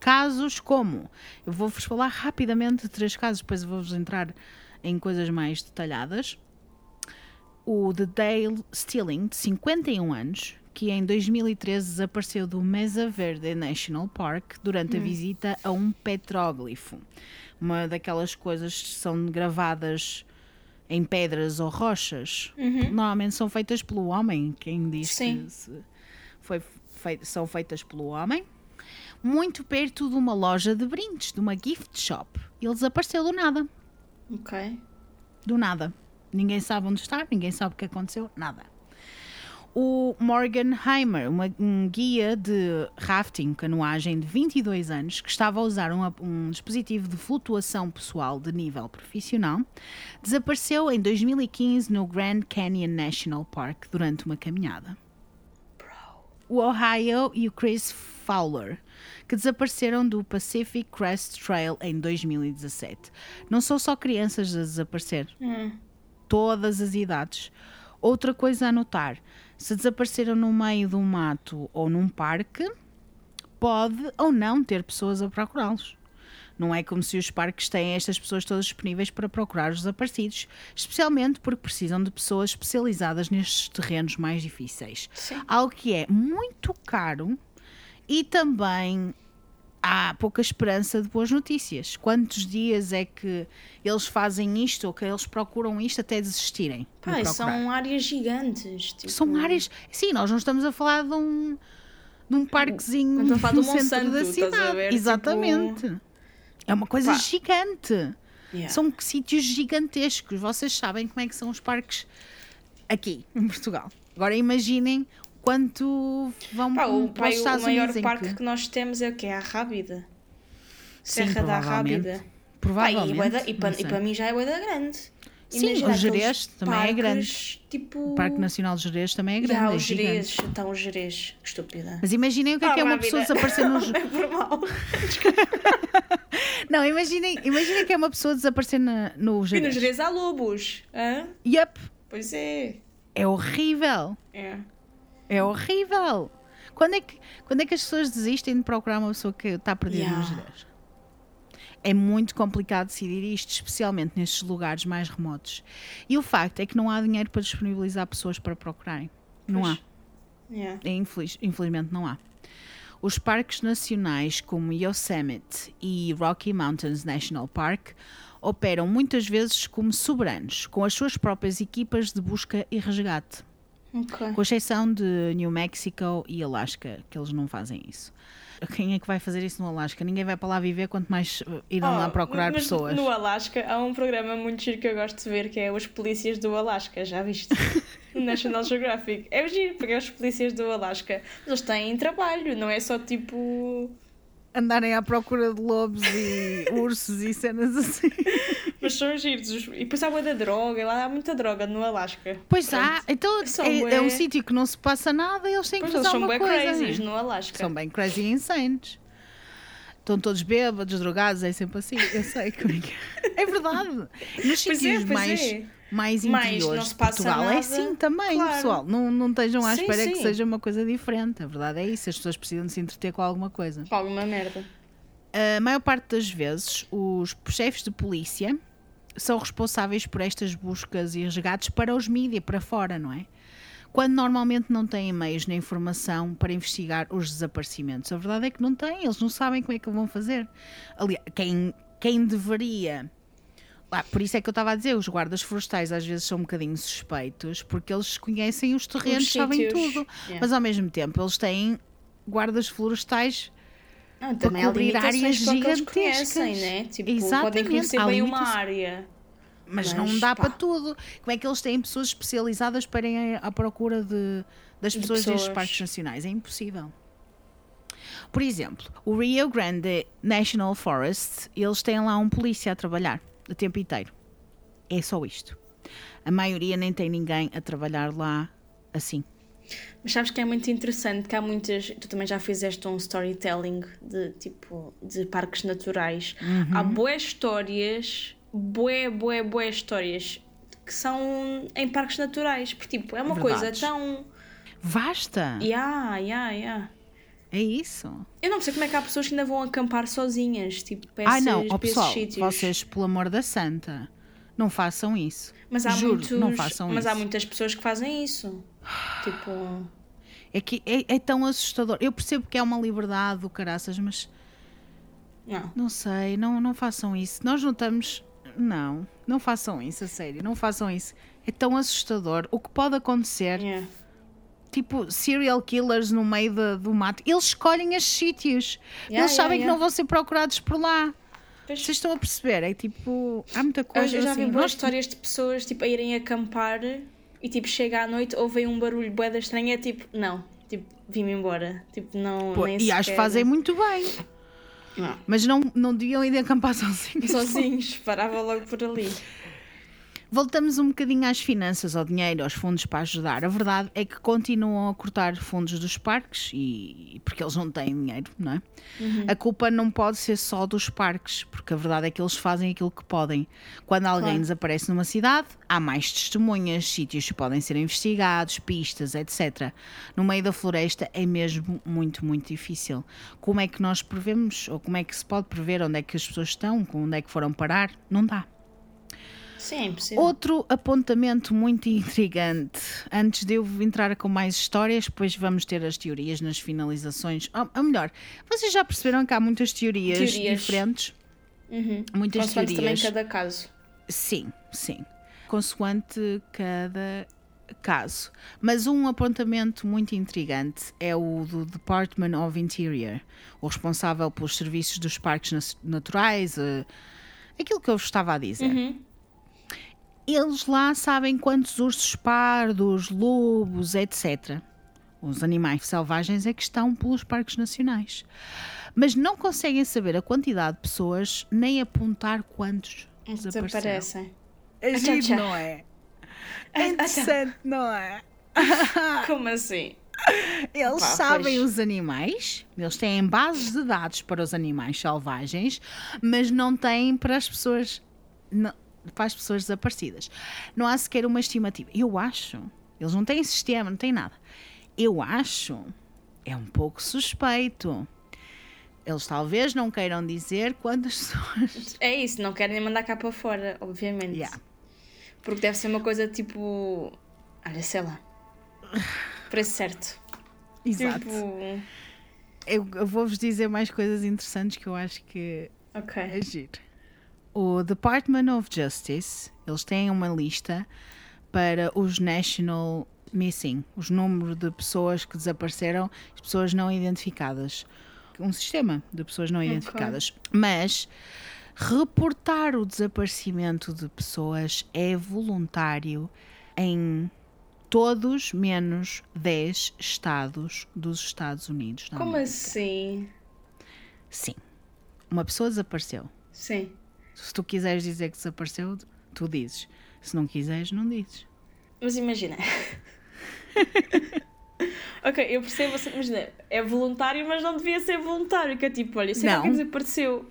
Casos como, eu vou-vos falar rapidamente de três casos, depois vou-vos entrar em coisas mais detalhadas o de Dale Stilling, de 51 anos, que em 2013 desapareceu do Mesa Verde National Park durante a visita a um petróglifo. Uma daquelas coisas que são gravadas em pedras ou rochas. Normalmente são feitas pelo homem, quem diz Sim. que foi são feitas pelo homem. Muito perto de uma loja de brindes, de uma gift shop. Ele desapareceu do nada Ok. do nada. Ninguém sabe onde está, ninguém sabe o que aconteceu, nada. O Morgan Heimer, uma- um guia de rafting, canoagem de 22 anos, que estava a usar um, um dispositivo de flutuação pessoal de nível profissional, desapareceu em 2015 no Grand Canyon National Park durante uma caminhada. O Ohio e o Chris Fowler, que desapareceram do Pacific Crest Trail em 2017. Não são só crianças a desaparecer, todas as idades. Outra coisa a notar: se desapareceram no meio de um mato ou num parque, pode ou não ter pessoas a procurá-los. Não é como se os parques têm estas pessoas todas disponíveis para procurar os desaparecidos, especialmente porque precisam de pessoas especializadas nestes terrenos mais difíceis. Sim. Algo que é muito caro e também há pouca esperança de boas notícias. Quantos dias é que eles fazem isto ou que eles procuram isto até desistirem? de Pai, são áreas gigantes. Tipo, São áreas. Sim, nós não estamos a falar de um, de um parquezinho no um centro da cidade. ver? Tipo- Exatamente. É uma coisa Pá. gigante. Yeah. São sítios gigantescos. Vocês sabem como é que são os parques aqui, em Portugal. Agora imaginem quanto vão Pá, o, para os o Estados maior Unidos. parque que- que... nós temos é o que? É a Rábida. Sim, Serra da provavelmente. Rábida. Pá, Provavelmente. e, bué da- e, para, e para mim já é bué da grande. Sim, Imagina o aqueles Gerês também é parques, grande. Tipo... O Parque Nacional de Jerez também é grande. é os gigante. Gerês. Então, os Gerês. Que estúpida. Mas imaginem o que é, Ah, que é uma pessoa desaparecer nos. Não é por mal. Não, imaginem, imaginem que é uma pessoa desaparecer na, no E nos Jerez. Há lobos. Hã? Yep. Pois é. É horrível. É. É horrível. Quando é, que, quando é que as pessoas desistem de procurar uma pessoa que está perdida Yeah. nos Jerez? É muito complicado decidir isto, especialmente nestes lugares mais remotos. E o facto é que não há dinheiro para disponibilizar pessoas para procurarem. Não há. Pois. Yeah. É infeliz- infelizmente não há. Os parques nacionais como Yosemite e Rocky Mountains National Park operam muitas vezes como soberanos, com as suas próprias equipas de busca e resgate, Ok. com exceção de New Mexico e Alaska, que eles não fazem isso. Quem é que vai fazer isso no Alasca? Ninguém vai para lá viver, quanto mais uh, irão lá Oh, procurar mas pessoas. No Alasca há um programa muito giro que eu gosto de ver que é Os Polícias do Alasca, já viste? No National Geographic. É giro, porque é os polícias do Alasca. Eles têm trabalho, não é só tipo. Andarem à procura de lobos e ursos e cenas assim. Mas são giros. Os- E depois há da droga, lá há muita droga no Alasca. Pois há, então São é, é um sítio que não se passa nada e eles têm que Pois eles fazer são alguma bem coisa. crazies né? no Alasca. São bem crazy e insanos. Estão todos bêbados, drogados, é sempre assim. Eu sei como é que é. É verdade. Nos Pois é, sítios pois mais, é. Mais Mas interiores passa Portugal é nada. assim também, Claro. pessoal. Não, não estejam à Sim, espera que sim. seja uma coisa diferente. A verdade é isso. As pessoas precisam de se entreter com alguma coisa. Com alguma merda. A maior parte das vezes, os chefes de polícia são responsáveis por estas buscas e resgates para os mídias, para fora, não é? Quando normalmente não têm meios nem informação para investigar os desaparecimentos. A verdade é que não têm, eles não sabem como é que vão fazer. Aliás, quem, quem deveria. Ah, por isso é que eu estava a dizer, os guardas florestais às vezes são um bocadinho suspeitos, porque eles conhecem os terrenos, Os sabem sítios. tudo. Yeah. Mas ao mesmo tempo, eles têm guardas florestais Ah, há cobrir áreas para gigantescas. conhecem, né? Tipo, Exatamente, podem conhecer bem uma área. Mas, Mas, não dá pá. para tudo. Como é que eles têm pessoas especializadas para irem à procura de, das De pessoas, destes pessoas. parques nacionais? É impossível. Por exemplo, o Rio Grande National Forest, eles têm lá um polícia a trabalhar o tempo inteiro. É só isto. A maioria nem tem ninguém a trabalhar lá assim. Mas sabes que é muito interessante que há muitas. Tu também já fizeste um storytelling de tipo de parques naturais. Há Uhum. boas histórias, bué, bué, bué histórias que são em parques naturais. Porque tipo, é uma coisa tão. Basta! Ya, ya, ya. É isso. Eu não sei como é que há pessoas que ainda vão acampar sozinhas, tipo, para Ah, esses, não, esses pessoal, vocês, pelo amor da santa, não façam isso. Mas há Juro, muitos, não façam mas isso. há muitas pessoas que fazem isso. Tipo, É que é, é tão assustador. Eu percebo que é uma liberdade do caraças, mas não. não sei, não, não façam isso. Nós não estamos. Não, não façam isso, a sério, não façam isso. É tão assustador. O que pode acontecer, Yeah. Tipo, serial killers no meio da- do mato, eles escolhem esses sítios. Yeah, eles sabem yeah, que não vão ser procurados por lá. Pois- Vocês estão a perceber? É tipo, há muita coisa eu já assim. vi boas Nós- histórias de pessoas tipo, a irem acampar e tipo chega à noite, ouvem um barulho boeda estranha, é tipo, não, tipo, vim-me embora. Tipo, não. Pô, nem e acho que fazem muito bem. Não. Mas não, não deviam ir acampar sozinhos. Sozinhos, parava logo por ali. Voltamos um bocadinho às finanças, ao dinheiro, aos fundos para ajudar. A verdade é que continuam a cortar fundos dos parques e porque eles não têm dinheiro, não é? A culpa não pode ser só dos parques, porque a verdade é que eles fazem aquilo que podem. Quando alguém Claro. desaparece numa cidade, há mais testemunhas, sítios que podem ser investigados, pistas, etc. No meio da floresta é mesmo muito, muito difícil. Como é que nós prevemos, ou como é que se pode prever onde é que as pessoas estão, onde é que foram parar? Não dá. Sim, é impossível. Outro apontamento muito intrigante. Antes de eu entrar com mais histórias, depois vamos ter as teorias nas finalizações. Ou, ou melhor, vocês já perceberam que há muitas teorias, Teorias. diferentes? Uhum. Muitas Consoante teorias. também cada caso. Sim, sim. Consoante cada caso. Mas um apontamento muito intrigante é o do Department of Interior, o responsável pelos serviços dos parques naturais, eh, aquilo que eu estava a dizer. Eles lá sabem quantos ursos pardos, lobos, etc. Os animais selvagens é que estão pelos parques nacionais. Mas não conseguem saber a quantidade de pessoas nem apontar quantos desapareceram. Desaparecem. É Tchau, giro, não é? É interessante, não é? Como assim? Eles Opa, sabem pois. os animais, eles têm bases de dados para os animais selvagens, mas não têm para as pessoas, não- para as pessoas desaparecidas. Não há sequer uma estimativa. Eu acho, eles não têm sistema, não têm nada. Eu acho, é um pouco suspeito. Eles talvez não queiram dizer quantas pessoas. É isso, não querem mandar cá para fora, obviamente. Yeah. Porque deve ser uma coisa tipo. Olha, sei lá. Preço certo. Exato. Tipo. Eu, eu vou-vos dizer mais coisas interessantes que eu acho que Ok. É giro. O Department of Justice, eles têm uma lista para os National Missing, os números de pessoas que desapareceram, as pessoas não identificadas. Um sistema de pessoas não identificadas. Mas reportar o desaparecimento de pessoas é voluntário em todos menos 10 estados dos Estados Unidos. Como assim? Sim. Uma pessoa desapareceu. Sim. Se tu quiseres dizer que desapareceu, tu dizes. Se não quiseres, não dizes. Mas imagina. ok, eu percebo, você- imagina, é voluntário, mas não devia ser voluntário, que é tipo, olha, sei que Não. alguém desapareceu.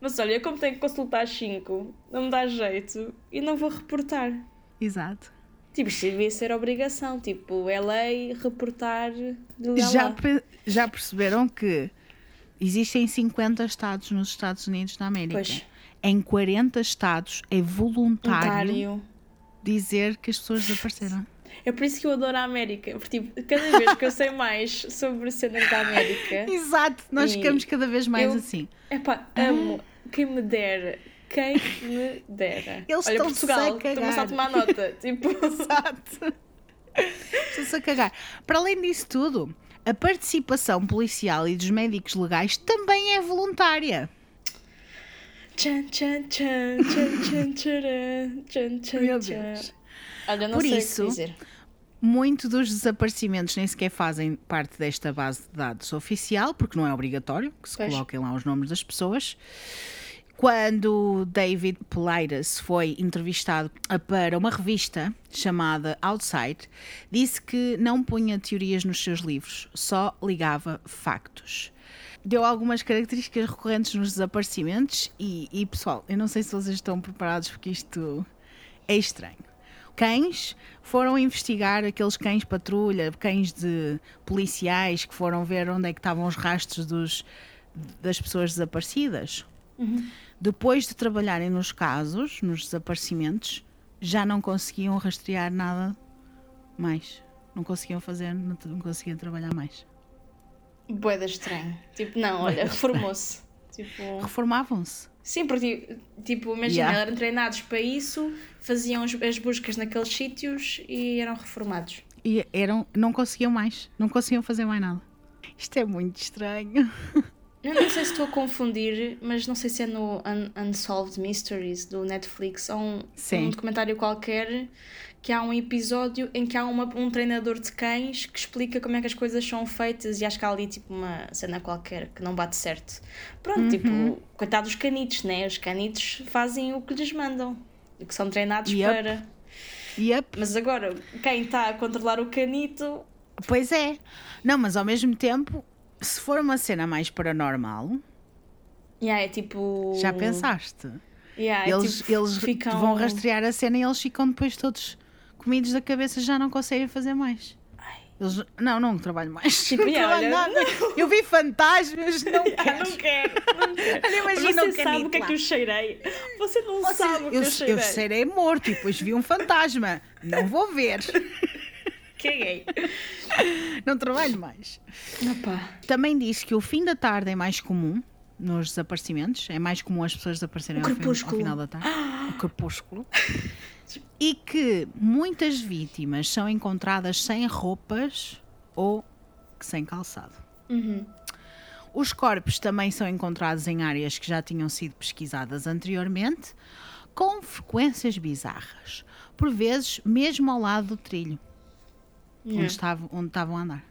Mas olha, como tenho que consultar às 5, não me dá jeito e não vou reportar. Exato. Tipo, isto devia ser obrigação, tipo, é lei reportar de Já, pe- já perceberam que existem 50 estados nos Estados Unidos da América. Pois. Em 40 estados é voluntário Voluntário. dizer que as pessoas desapareceram. É por isso que eu adoro a América. Porque, tipo, cada vez que eu sei mais sobre cenas da América, Exato, nós ficamos cada vez mais eu- assim. epá, amo quem me dera. Quem me dera. Eles Olha, estão-se Portugal, só a tomar nota. Tipo, Exato. Estão-se a cagar. Para além disso tudo, A participação policial e dos médicos legais também é voluntária. Tchan, tchan, tchan, tchan, tchan, tchan, tchan, Meu tchan. Deus. Olha, não Por sei isso- o que dizer. Muito dos desaparecimentos nem sequer fazem parte desta base de dados oficial, porque não é obrigatório que se Pois. coloquem lá os nomes das pessoas. Quando David Paulides foi entrevistado para uma revista chamada Outside, disse que não punha teorias nos seus livros, só ligava factos. Deu algumas características recorrentes nos desaparecimentos e, e, pessoal, eu não sei se vocês estão preparados porque isto é estranho. Cães foram investigar aqueles cães patrulha, cães de policiais que foram ver onde é que estavam os rastros dos, das pessoas desaparecidas. Depois de trabalharem nos casos, nos desaparecimentos, já não conseguiam rastrear nada mais. Não conseguiam fazer, não conseguiam trabalhar mais. Boeda estranho. Tipo, não, olha, reformou-se. Tipo, Reformavam-se. sim, porque, tipo, imagina, Yeah. eram treinados para isso, faziam as, as buscas naqueles sítios e eram reformados. E eram, não conseguiam mais. Não conseguiam fazer mais nada. Isto é muito estranho. Eu não sei se estou a confundir, mas não sei se é no Un- Unsolved Mysteries do Netflix ou um, um documentário qualquer que há um episódio em que há uma- um treinador de cães que explica como é que as coisas são feitas e acho que há ali tipo uma cena qualquer que não bate certo. Pronto, Uhum. tipo, coitados dos canitos, né? Os canitos fazem o que lhes mandam e que são treinados Yep. para. Yep. Mas agora, quem está a controlar o canito. Pois é. Não, mas ao mesmo tempo, se for uma cena mais paranormal, Yeah, é tipo. já pensaste? Yeah, é eles tipo, eles ficam... vão rastrear a cena e eles ficam depois todos comidos da cabeça, já não conseguem fazer mais. Eles, não, não trabalho mais. Tipo, não trabalho olha, nada. Eu vi fantasmas, não Ah, quero. não quero, não quero. Olha, imagina Você sabe canito o que é que eu cheirei. Você não Vocês- sabe o que eu, eu, cheirei. eu serei morto e depois vi um fantasma. Não vou ver. Caguei. Não trabalho mais. Opa. Também disse que o fim da tarde é mais comum nos desaparecimentos. É mais comum as pessoas desaparecerem ao, fim- ao final da tarde. O crepúsculo. E que muitas vítimas são encontradas sem roupas ou sem calçado. Uhum. Os corpos também são encontrados em áreas que já tinham sido pesquisadas anteriormente, com frequências bizarras. Por vezes, mesmo ao lado do trilho onde, estavam, onde estavam a andar.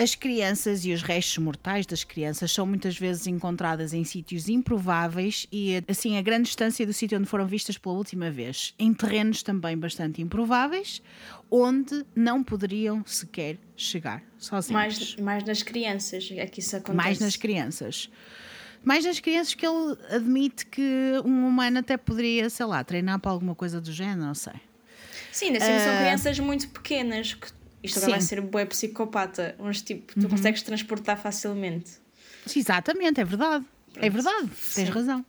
As crianças e os restos mortais das crianças são muitas vezes encontradas em sítios improváveis e, assim, a grande distância do sítio onde foram vistas pela última vez. Em terrenos também bastante improváveis, onde não poderiam sequer chegar sozinhos. Mais, mais nas crianças é que isso acontece. Mais nas crianças. Mais nas crianças que ele admite que um humano até poderia, sei lá, treinar para alguma coisa do género, não sei. Sim, ainda assim são crianças muito pequenas. Que isto agora vai. Sim. Uhum. ser bué psicopata. Mas tipo, tu consegues transportar facilmente. Sim, Exatamente, é verdade. É verdade, tens razão.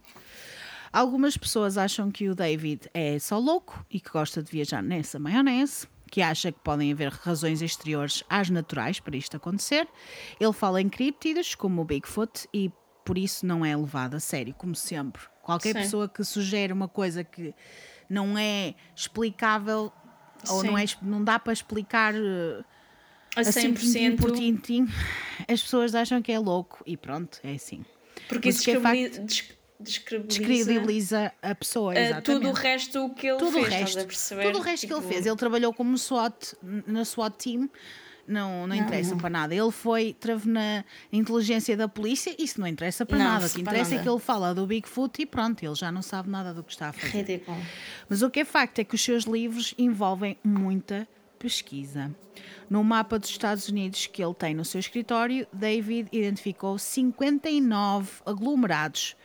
Algumas pessoas acham que o David é só louco e que gosta de viajar nessa maionese, que acha que podem haver razões exteriores às naturais para isto acontecer. Ele fala em críptidos, como o Bigfoot, e por isso não é levado a sério, como sempre. Qualquer Sim. pessoa que sugere uma coisa que não é explicável ou não, é, não dá para explicar eh, A assim, tintim 100%. por tintim, as pessoas acham que é louco e pronto, é assim. Porque isso é descredibiliza, des- descredibiliza, Descredibiliza a pessoa, eh, tudo o resto que ele Tudo o fez. estás resto, tudo o resto que ele Tipo, fez. Ele trabalhou como SWAT na SWAT team. Não, não interessa para nada. Ele foi, teve na inteligência da polícia, isso não interessa para Não, nada. O que interessa é nada. que ele fala do Bigfoot e pronto, ele já não sabe nada do que está a fazer. Ridículo. Mas o que é facto é que os seus livros envolvem muita pesquisa. No mapa dos Estados Unidos que ele tem no seu escritório, David identificou 59 aglomerados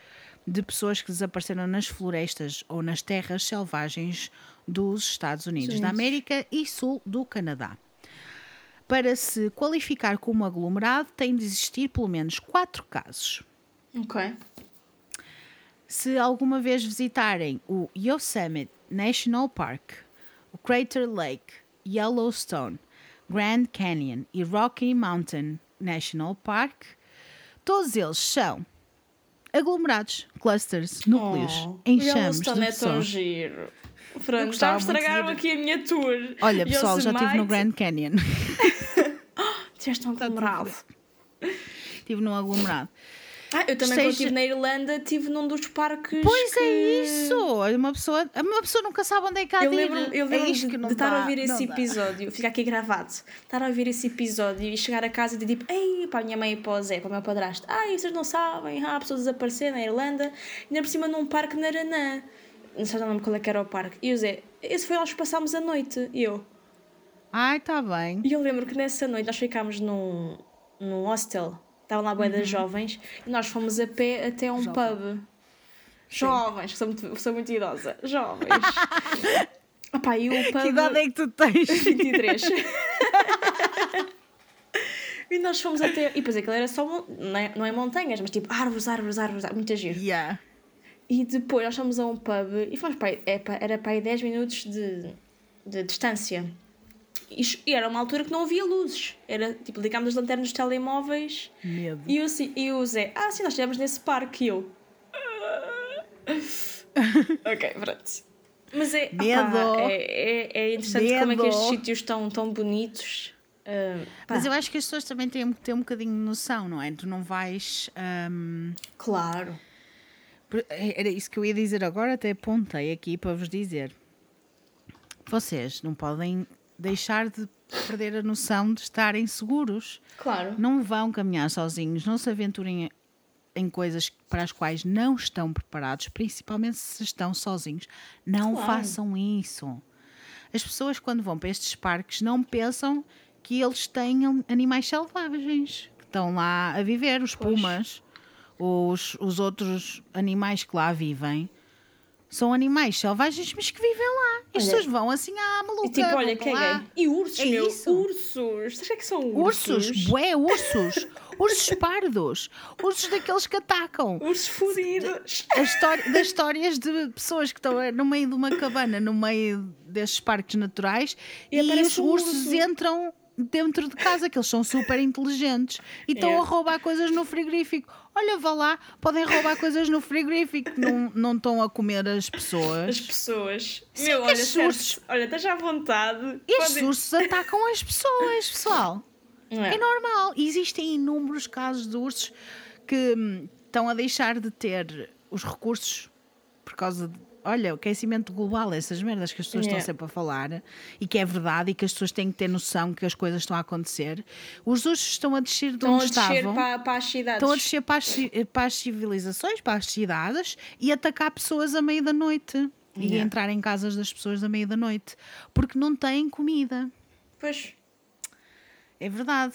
de pessoas que desapareceram nas florestas ou nas terras selvagens dos Estados Unidos da América e sul do Canadá. Para se qualificar como aglomerado, tem de existir pelo menos quatro casos. Ok. Se alguma vez visitarem o Yosemite National Park, o Crater Lake, Yellowstone, Grand Canyon e Rocky Mountain National Park, todos eles são aglomerados, clusters, núcleos, Oh, enxames Yellowstone é tão giro. Pronto, gostava já de estragaram aqui a minha tour. Olha, pessoal, já estive no Grand Canyon. Tiveste um aglomerado. Estive num aglomerado. Ah, eu também quando Esteja- estive na Irlanda, estive num dos parques. Pois que... é isso! Uma pessoa, uma pessoa nunca sabe onde é que há Eu de lembro, eu é lembro isto de, que não de estar a ouvir esse dá. episódio, fica aqui gravado, estar a ouvir esse episódio e chegar a casa e dizer tipo, ei, para a minha mãe e para o Zé, para o meu padrasto, ai, vocês não sabem, há pessoas a desaparecer na Irlanda, ainda por cima num parque na Aranã. Não sei, não qual é que era o parque. E o Zé, esse foi nós que passámos a noite. E eu. Ai, está bem. E eu lembro que nessa noite nós ficámos num, num hostel, estavam lá bué Uhum. jovens, e nós fomos a pé até um pub. Jovens, que sou muito, sou muito idosa. Jovens. Opá, e o pub... Que idade é que tu tens? 23. e nós fomos até. E depois aquilo era só. Não é, não é montanhas, mas tipo árvores, árvores, árvores, muita giro. yeah. E depois nós fomos a um pub e fomos para aí, é era para aí 10 minutos de, de distância. E, e era uma altura que não havia luzes. Era tipo, ligámos as lanternas dos telemóveis Medo. e eu, assim- e o Zé, ah, sim, nós estivemos nesse parque e eu. ok, pronto. Mas é, Medo. é, é, é interessante como é que Medo. estes sítios estão tão bonitos. Ah, pá, Mas eu acho que as pessoas também têm que ter um bocadinho de noção, não é? Tu não vais. hum, Claro. Era isso que eu ia dizer agora, até apontei aqui para vos dizer. Vocês não podem deixar de perder a noção de estarem seguros. Claro. Não vão caminhar sozinhos, não se aventurem em coisas para as quais não estão preparados, principalmente se estão sozinhos. Não Claro. façam isso. As pessoas, quando vão para estes parques, não pensam que eles tenham animais selvagens que estão lá a viver, os Pois. pumas, os, os outros animais que lá vivem. São animais selvagens, mas que vivem lá. E as Olha, pessoas vão assim à maluca. E tipo, olha, caguei. E ursos, É meu. isso. Ursos. O que é são ursos? Ursos, bué, ursos, ursos pardos, ursos daqueles que atacam. Ursos fodidos. História, das histórias de pessoas que estão no meio de uma cabana, no meio destes parques naturais, E e, os ursos urso. entram dentro de casa, que eles são super inteligentes e estão É. a roubar coisas no frigorífico. Olha, vá lá, podem roubar coisas no frigorífico, não, não estão a comer as pessoas. As pessoas. Sim, meu, olha, ursos- olha, estás à vontade. Estes Podem- ursos atacam as pessoas, pessoal. É? É normal. Existem inúmeros casos de ursos que hum, estão a deixar de ter os recursos por causa de. Olha, o aquecimento global, essas merdas que as pessoas Yeah. estão sempre a falar e que é verdade e que as pessoas têm que ter noção que as coisas estão a acontecer. Os ursos estão a descer de Estão a onde descer estavam. para, para as cidades. Estão a descer para as, para as civilizações, para as cidades e atacar pessoas à meia da noite. E Yeah. entrar em casas das pessoas à meia da noite. Porque não têm comida. Pois. É verdade.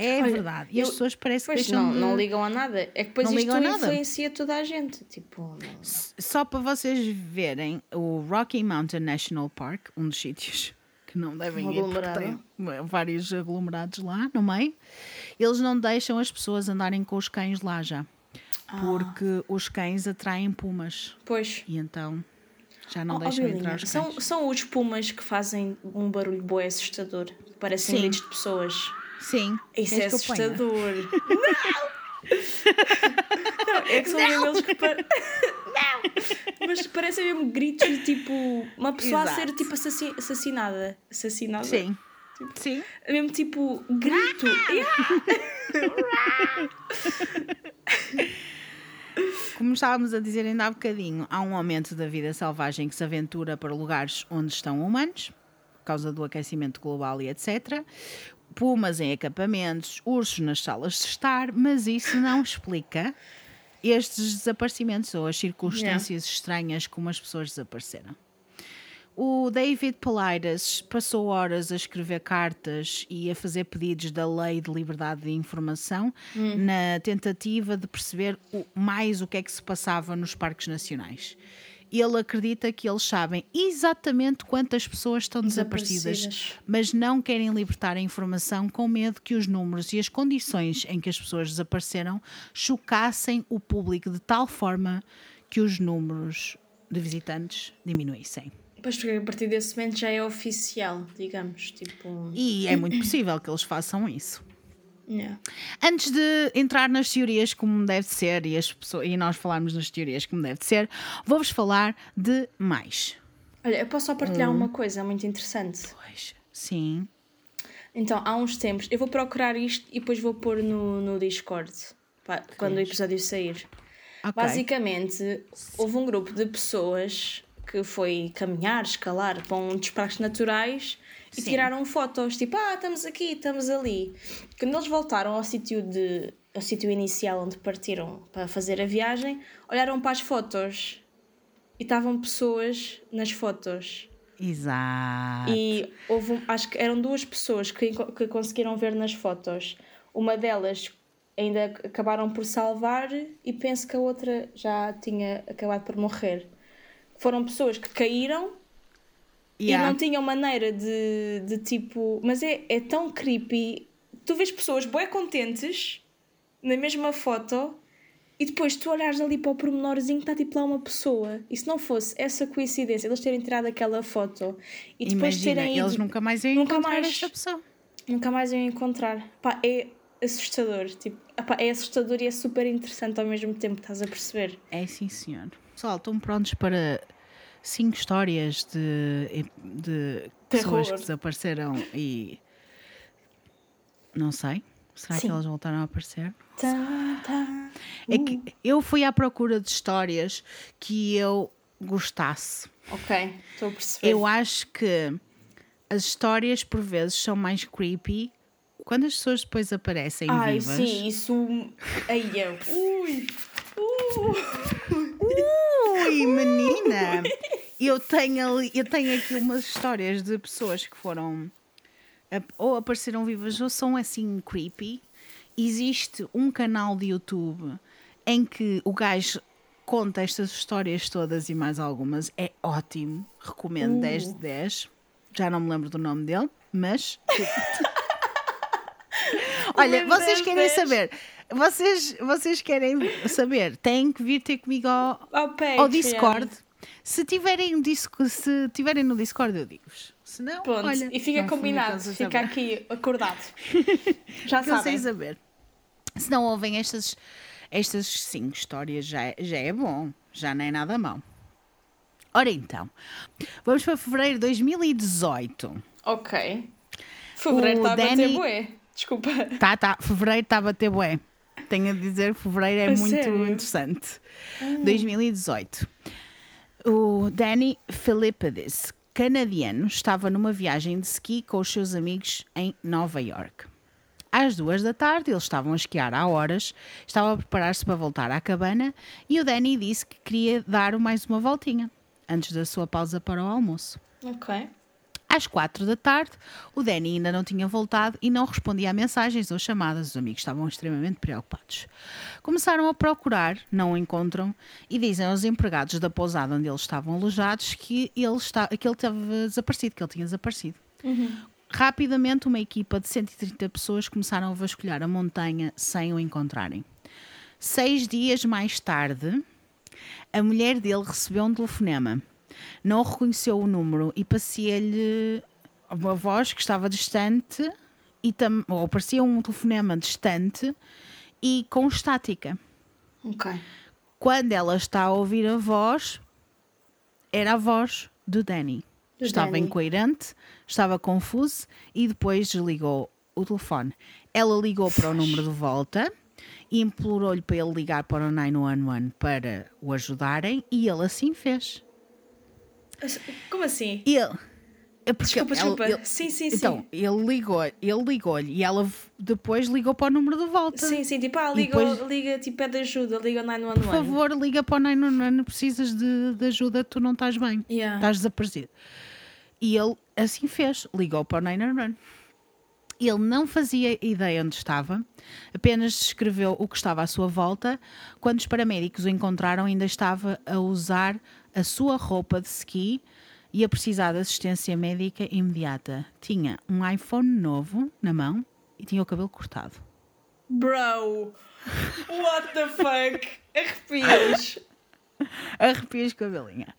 É Olha, verdade. E eu- as pessoas parecem que não, de... não ligam a nada. É que depois Não isto influencia toda a gente. Tipo, Só para vocês verem, o Rocky Mountain National Park, um dos sítios que não devem Um ir, porque vários aglomerados lá no meio, eles não deixam as pessoas andarem com os cães lá já. Ah. Porque os cães atraem pumas. Pois. E então já não Oh, oh, deixam entrar os cães. são, são os pumas que fazem um barulho bué assustador. Parecem Sim. gritos de pessoas. Sim. Isso é ponha? assustador. Não! Não, é que são eles que. Pa... Não! Mas parecem mesmo gritos de tipo. Uma pessoa a ser Exato. tipo assassi- assassinada. Assassinada? Sim. Sim. É mesmo tipo grito. Como estávamos a dizer ainda há bocadinho, há um aumento da vida selvagem que se aventura para lugares onde estão humanos, por causa do aquecimento global e etc. Pumas em acampamentos, ursos nas salas de estar, mas isso não explica estes desaparecimentos ou as circunstâncias estranhas como as pessoas desapareceram. O David Paulides passou horas a escrever cartas e a fazer pedidos da Lei de Liberdade de Informação na tentativa de perceber o- mais o que é que se passava nos parques nacionais. Ele acredita que eles sabem exatamente quantas pessoas estão desaparecidas, Desaparecidas. mas não querem libertar a informação com medo que os números e as condições em que as pessoas desapareceram chocassem o público de tal forma que os números de visitantes diminuíssem. Pois porque a partir desse momento já é oficial, digamos. Tipo. E é muito possível que eles façam isso. Yeah. Antes de entrar nas teorias como deve ser e, as pessoas, e nós falarmos nas teorias como deve ser, vou-vos falar de mais. Olha, eu posso só partilhar Hum. uma coisa muito interessante. Pois, sim. Então, há uns tempos, eu vou procurar isto e depois vou pôr no, no Discord pá, quando o episódio sair. Ok. Basicamente, houve um grupo de pessoas que foi caminhar, escalar para um dos parques naturais e Sim. tiraram fotos, tipo, ah, estamos aqui, estamos ali. Quando eles voltaram ao sítio de ao sítio inicial onde partiram para fazer a viagem, olharam para as fotos e estavam pessoas nas fotos. Exato. E houve, acho que eram duas pessoas que, que conseguiram ver nas fotos. Uma delas ainda acabaram por salvar e penso que a outra já tinha acabado por morrer. Foram pessoas que caíram Yeah. e não tinham maneira de, de tipo. Mas é, é tão creepy. Tu vês pessoas bué contentes na mesma foto e depois tu olhares ali para o pormenorzinho está tipo lá uma pessoa. E se não fosse essa coincidência, eles terem tirado aquela foto e depois Imagina, terem ido, eles nunca mais iam nunca encontrar mais- esta pessoa. nunca mais iam encontrar. Pá, é assustador. Tipo, epá, é assustador e é super interessante ao mesmo tempo, estás a perceber? É sim, senhor. Pessoal, estão prontos para cinco histórias de, de pessoas Terror. que desapareceram e. Não sei. Será que Sim. elas voltaram a aparecer? Tá, tá. É que eu fui à procura de histórias que eu gostasse. Ok, estou a perceber. Eu acho que as histórias, por vezes, são mais creepy quando as pessoas depois aparecem Ai, vivas. sim, isso. Ai, eu. Ui! Uh. Ui, menina! Eu tenho, ali, eu tenho aqui umas histórias de pessoas que foram ou apareceram vivas ou são assim creepy. Existe um canal de YouTube em que o gajo conta estas histórias todas e mais algumas. É ótimo, recomendo 10 de 10. Já não me lembro do nome dele, mas. Olha, vocês 10 querem 10. saber? Vocês, vocês querem saber? Têm que vir ter comigo ao, Ao ao Discord. Se tiverem, um disco, se tiverem no Discord, eu digo-vos. Se não, Pronto, olha, e fica combinado, a fica aqui acordado. Já Ficam sabem. saber. Se não ouvem estas, estas cinco histórias, já, é- já é bom. Já não é nada mau. Ora então, vamos para fevereiro de 2018. Ok. Fevereiro está a bater Danny- bué. Desculpa. Tá, tá, fevereiro está a bater bué. Tenho a dizer que fevereiro é A muito sério? Ah. interessante. 2018. O Danny Philippides, canadiano, estava numa viagem de ski com os seus amigos em Nova York. Às duas da tarde, eles estavam a esquiar há horas, estavam a preparar-se para voltar à cabana e o Danny disse que queria dar mais uma voltinha antes da sua pausa para o almoço. Ok. Às quatro da tarde, o Danny ainda não tinha voltado e não respondia a mensagens ou chamadas. Os amigos estavam extremamente preocupados. Começaram a procurar, não o encontram e dizem aos empregados da pousada onde eles estavam alojados que ele, está, que ele estava desaparecido, que ele tinha desaparecido. Rapidamente, uma equipa de 130 pessoas começaram a vasculhar a montanha sem o encontrarem. Seis dias mais tarde, a mulher dele recebeu um telefonema. Não reconheceu o número e parecia-lhe uma voz que estava distante, e tam, ou parecia um telefonema distante e com estática. Ok. Quando ela está a ouvir a voz, era a voz do Danny. Do estava Danny. incoerente, estava confuso e depois desligou o telefone. Ela ligou para o número de volta e implorou-lhe para ele ligar para o 911 para o ajudarem e ele assim fez. Como assim? Ele. é porque Desculpa, ela- desculpa. ele- Sim, sim, sim. Então, ele ligou, ele ligou-lhe e ela depois ligou para o número de volta. Sim, sim, tipo, ah, liga, depois- liga, tipo, pede ajuda, liga ao 911. Por favor, liga para o 911, precisas de, de ajuda, tu não estás bem. Yeah. Estás desaparecido. E ele assim fez, ligou para o 911. Ele não fazia ideia onde estava, apenas descreveu o que estava à sua volta. Quando os paramédicos o encontraram, ainda estava a usar a sua roupa de ski e a precisar de assistência médica imediata. Tinha um iPhone novo na mão e tinha o cabelo cortado. Bro, what the fuck? Arrepios. Arrepias cabelinha.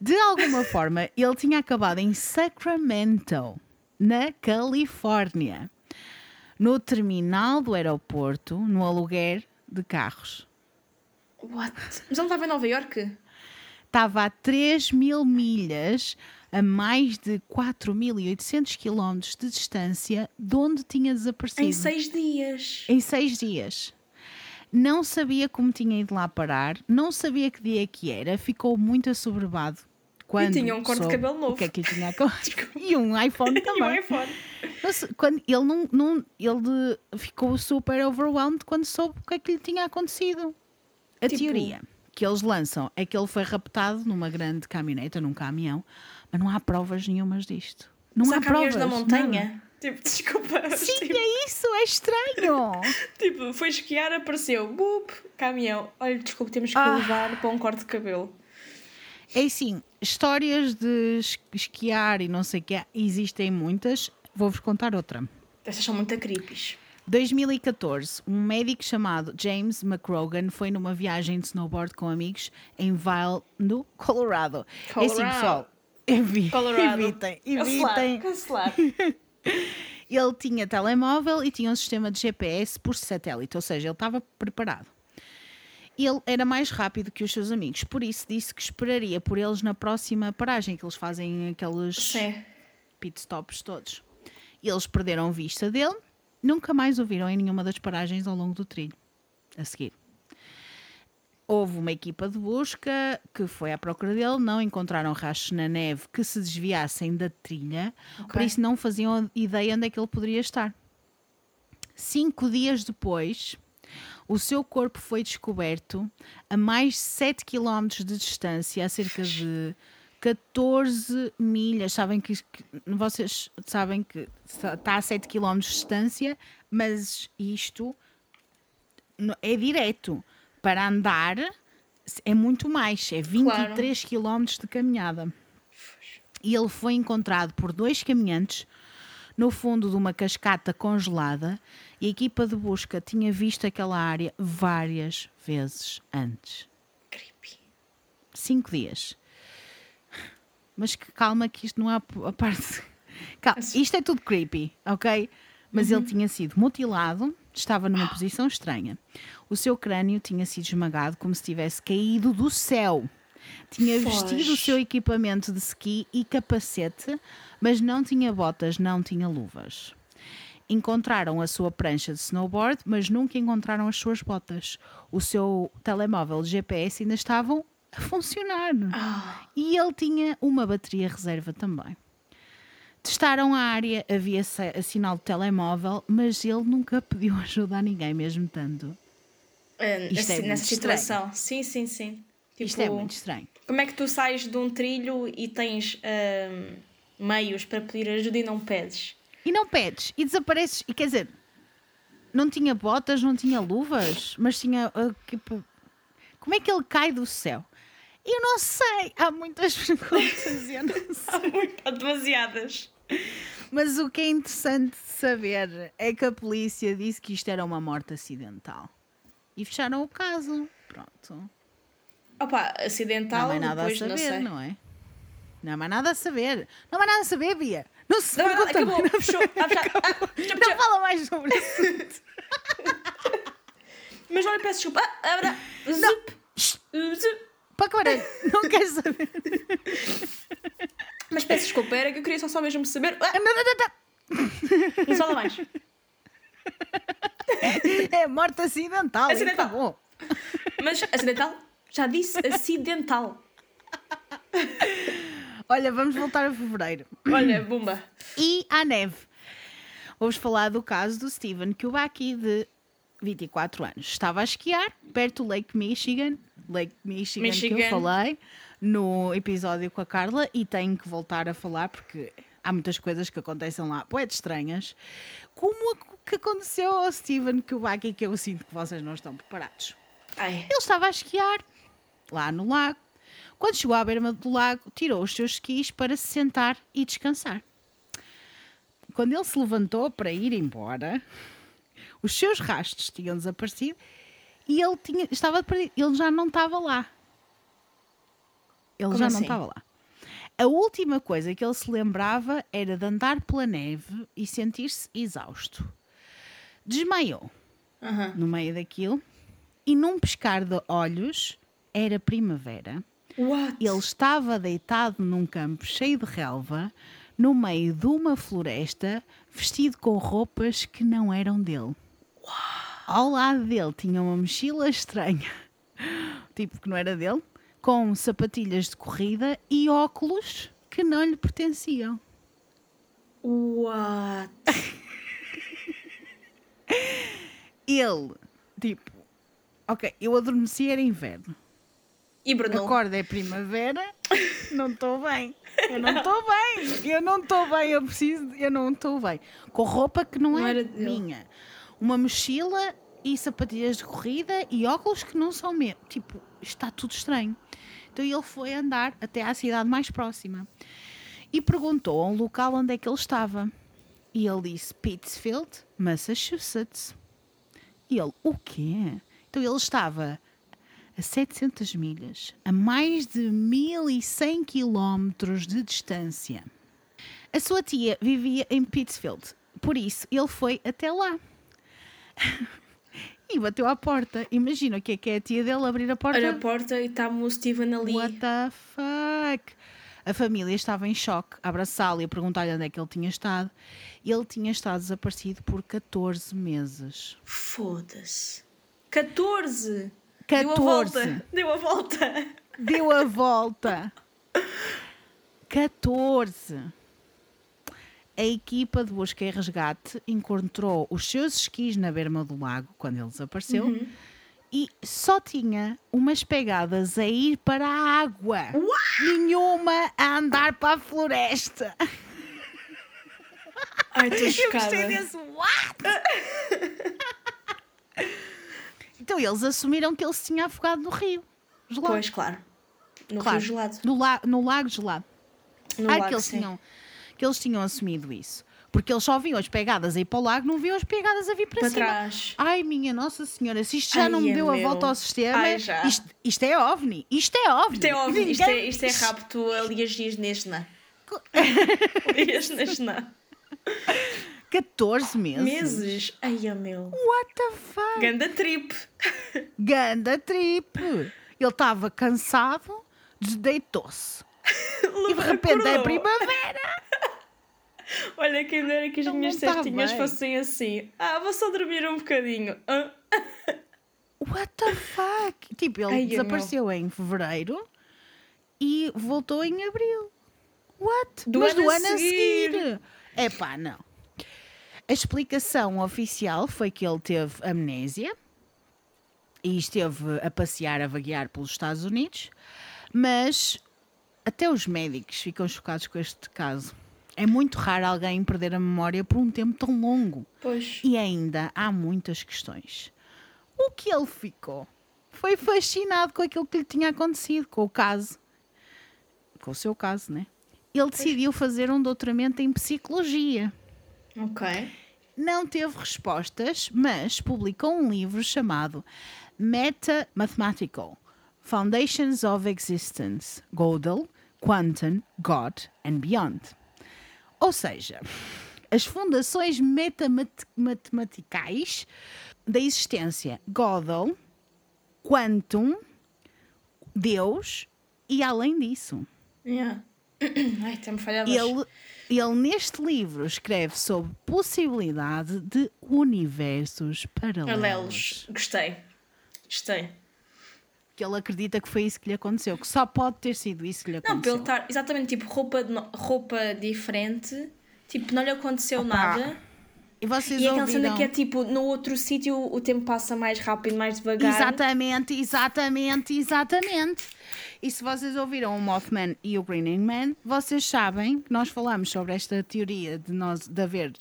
De alguma forma, ele tinha acabado em Sacramento, na Califórnia, no terminal do aeroporto, no aluguer de carros. What? Mas ele estava em Nova York? Estava a 3 mil milhas a mais de 4.800 quilómetros de distância de onde tinha desaparecido. Em seis dias. Em seis dias. Não sabia como tinha ido lá parar, não sabia que dia que era, ficou muito assoberbado. Quando tinha um corte de cabelo novo. O que é que tinha e um iPhone E também. iPhone. Não sei, quando ele não, não ele ficou super overwhelmed quando soube o que é que lhe tinha acontecido. A Tipo- teoria que eles lançam é que ele foi raptado numa grande caminhoneta, num caminhão, mas não há provas nenhumas disto. Não Mas há provas. da montanha? Tipo, desculpa. Sim, tipo, é isso, é estranho. tipo, foi esquiar, apareceu. Bup, caminhão. Olha, desculpa, temos que Ah. levar para um corte de cabelo. É assim, histórias de es- esquiar e não sei o que existem muitas. Vou-vos contar outra. Essas são muito creepies. 2014, um médico chamado James McRogan foi numa viagem de snowboard com amigos em Vail, no Colorado. É assim, Colorado. pessoal, evi- Colorado. evitem, evitem. cancelar. Ele tinha telemóvel e tinha um sistema de GPS por satélite, ou seja, ele estava preparado. Ele era mais rápido que os seus amigos, por isso disse que esperaria por eles na próxima paragem, que eles fazem aqueles Sim. pit stops todos. Eles perderam vista dele, nunca mais o viram em nenhuma das paragens ao longo do trilho. A seguir. Houve uma equipa de busca que foi à procura dele, não encontraram rastros na neve que se desviassem da trilha, por isso não faziam ideia onde é que ele poderia estar. Cinco dias depois, o seu corpo foi descoberto a mais de 7 km de distância, a cerca de 14 milhas. Sabem que, que- vocês sabem que está a 7 km de distância, mas isto é direto. Para andar é muito mais, é 23 km de caminhada. E ele foi encontrado por dois caminhantes no fundo de uma cascata congelada e a equipa de busca tinha visto aquela área várias vezes antes. Creepy. Cinco dias. Mas que calma que isto não há a parte. Calma, isto é tudo creepy, ok? Mas ele tinha sido mutilado, estava numa posição estranha. O seu crânio tinha sido esmagado como se tivesse caído do céu. Tinha vestido o seu equipamento de ski e capacete, mas não tinha botas, não tinha luvas. Encontraram a sua prancha de snowboard, mas nunca encontraram as suas botas. O seu telemóvel de GPS ainda estavam a funcionar. E ele tinha uma bateria reserva também. Testaram a área, havia sinal de telemóvel, mas ele nunca pediu ajuda a ninguém, mesmo tanto. Ah, Isto é assim, muito nessa situação. Sim, sim, sim. Tipo, Isto é muito estranho. Como é que tu sais de um trilho e tens ahm, meios para pedir ajuda e não pedes? E não pedes, e desapareces, e quer dizer, não tinha botas, não tinha luvas, mas tinha. ah, tipo, como é que ele cai do céu? Eu não sei, há muitas perguntas, eu não sei. Há, muito, há demasiadas. Mas o que é interessante saber é que a polícia disse que isto era uma morte acidental. E fecharam o caso. Pronto. Opa, Não há acidental, mais nada a depois não saber, sei. não, é? Não há mais nada a saber. Não há mais nada a saber, Bia. Não se Não, não, pergunta acabou, fechou. Ah. Ah, Não fechou. fala mais sobre isso. Mas olha, peço desculpa. Ah, ah, zup, zup. Para caralho, não quero saber. Mas peço desculpa, era que eu queria só, só mesmo saber. Ah, Não, fala mais. É morte acidental. Acidental. Acabou. Mas acidental? Já disse acidental. Olha, vamos voltar a fevereiro. Olha, bomba. E à neve. Vou-vos falar do caso do Steven Kubaki, de 24 anos. Estava a esquiar perto do Lake Michigan, Lake Michigan, que eu Michigan. falei no episódio com a Carla e tenho que voltar a falar porque há muitas coisas que acontecem lá, poetas estranhas, como a que aconteceu ao Steven Kubaki, que eu sinto que vocês não estão preparados. Ai, Ele estava a esquiar lá no lago. Quando chegou à beira do lago, tirou os seus esquis para se sentar e descansar. Quando ele se levantou para ir embora, os seus rastros tinham desaparecido e ele tinha, estava. Ele já não estava lá. Ele Como já não assim? estava lá. A última coisa que ele se lembrava era de andar pela neve e sentir-se exausto. Desmaiou aham. no meio daquilo e num piscar de olhos era primavera. What? Ele estava deitado num campo cheio de relva, no meio de uma floresta, vestido com roupas que não eram dele. Ao lado dele tinha uma mochila estranha, tipo que não era dele, com sapatilhas de corrida e óculos que não lhe pertenciam. What? Ele, tipo, ok, eu adormeci, era inverno. E Bruno? Acorda é primavera, não estou bem. Eu não estou bem. Eu não estou bem. Eu preciso. Eu não estou bem. Com roupa que não, Não é minha. Uma mochila e sapatilhas de corrida e óculos que não são meus. Tipo, está tudo estranho. Então ele foi andar até à cidade mais próxima e perguntou a um local onde é que ele estava. E ele disse Pittsfield, Massachusetts. E ele, o quê? Então ele estava a 700 milhas, a mais de 1100 quilómetros de distância. A sua tia vivia em Pittsfield, por isso ele foi até lá. e bateu à porta. Imagina o que é que é a tia dele abrir a porta. Olha a porta e está o Steven ali. What the fuck? A família estava em choque, a abraçá-lo e a perguntar-lhe onde é que ele tinha estado. Ele tinha estado desaparecido por 14 meses. Foda-se. 14! 14. Deu a volta. Deu a volta. Deu a volta. 14. A equipa de busca e resgate encontrou os seus esquis na berma do lago quando ele desapareceu e só tinha umas pegadas a ir para a água. Nenhuma a andar para a floresta. Ai, estou Eu chocada. gostei desse what? então eles assumiram que ele se tinha afogado no rio. Gelado. Pois, claro. No claro, Rio Gelado. No, la no lago gelado. No ah, lago, que, eles sim. tinham, que eles tinham assumido isso. Porque eles só viam as pegadas a ir para o lago, não viam as pegadas a vir para, Para cima. trás. Ai, minha Nossa Senhora, se isto já Ai, não me é deu a meu. volta ao sistema, Ai. Isto, isto é ovni. Isto é ovni. Isto é óbvio. Isto é, isto é rapto alienígena. Alienígena. 14 meses. Meses. Ai, oh, meu. What the fuck? Ganda trip. Ganda trip. Ele estava cansado, deitou-se. E de repente é primavera. Olha, quem dera que as Ele minhas não tá cestinhas bem. fossem assim. Ah, vou só dormir um bocadinho. Ah. What the fuck? Tipo, ele Ai, desapareceu em fevereiro e voltou em abril. What? Do Mas ano do ano a seguir. seguir. Epá, não. A explicação oficial foi que ele teve amnésia e esteve a passear, a vaguear pelos Estados Unidos, mas até os médicos ficam chocados com este caso. É muito raro alguém perder a memória por um tempo tão longo. Pois. E ainda há muitas questões. O que ele ficou foi fascinado com aquilo que lhe tinha acontecido, com o caso. Com o seu caso, né? Ele decidiu fazer um doutoramento em psicologia. Ok. Não teve respostas, mas publicou um livro chamado Meta Mathematical Foundations of Existence, Gödel, Quantum, God and Beyond. Ou seja, as fundações metamatematicaes da existência Gödel, Quantum, Deus e além disso. Yeah. Ai. Ele, ele neste livro escreve sobre possibilidade de universos paralelos. Paralelos. Gostei. Gostei. Que ele acredita que foi isso que lhe aconteceu, que só pode ter sido isso que lhe Não, aconteceu. ele estar exatamente tipo roupa, roupa diferente, tipo, não lhe aconteceu Opa, nada. E vocês E aquela cena ouviram? que é tipo, no outro sítio o tempo passa mais rápido, mais devagar. Exatamente, exatamente, exatamente. E se vocês ouviram o Mothman e o Green Man, vocês sabem que nós falamos sobre esta teoria de, nós, de haver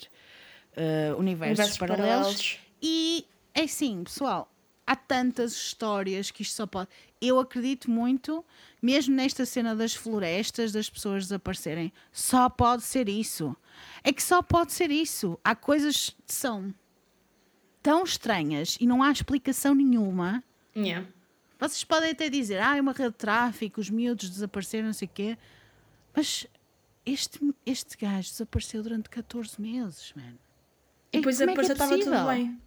eh, universos, Universos paralelos. paralelos. E é assim, pessoal, há tantas histórias que isto só pode. Eu acredito muito, mesmo nesta cena das florestas, das pessoas desaparecerem, só pode ser isso. É que só pode ser isso. Há coisas que são tão estranhas e não há explicação nenhuma. Yeah. Vocês podem até dizer, ah, é uma rede de tráfico, os miúdos desapareceram, não sei o quê. Mas este, este gajo desapareceu durante 14 meses, mano. E depois como é que apareceu, é estava tudo bem.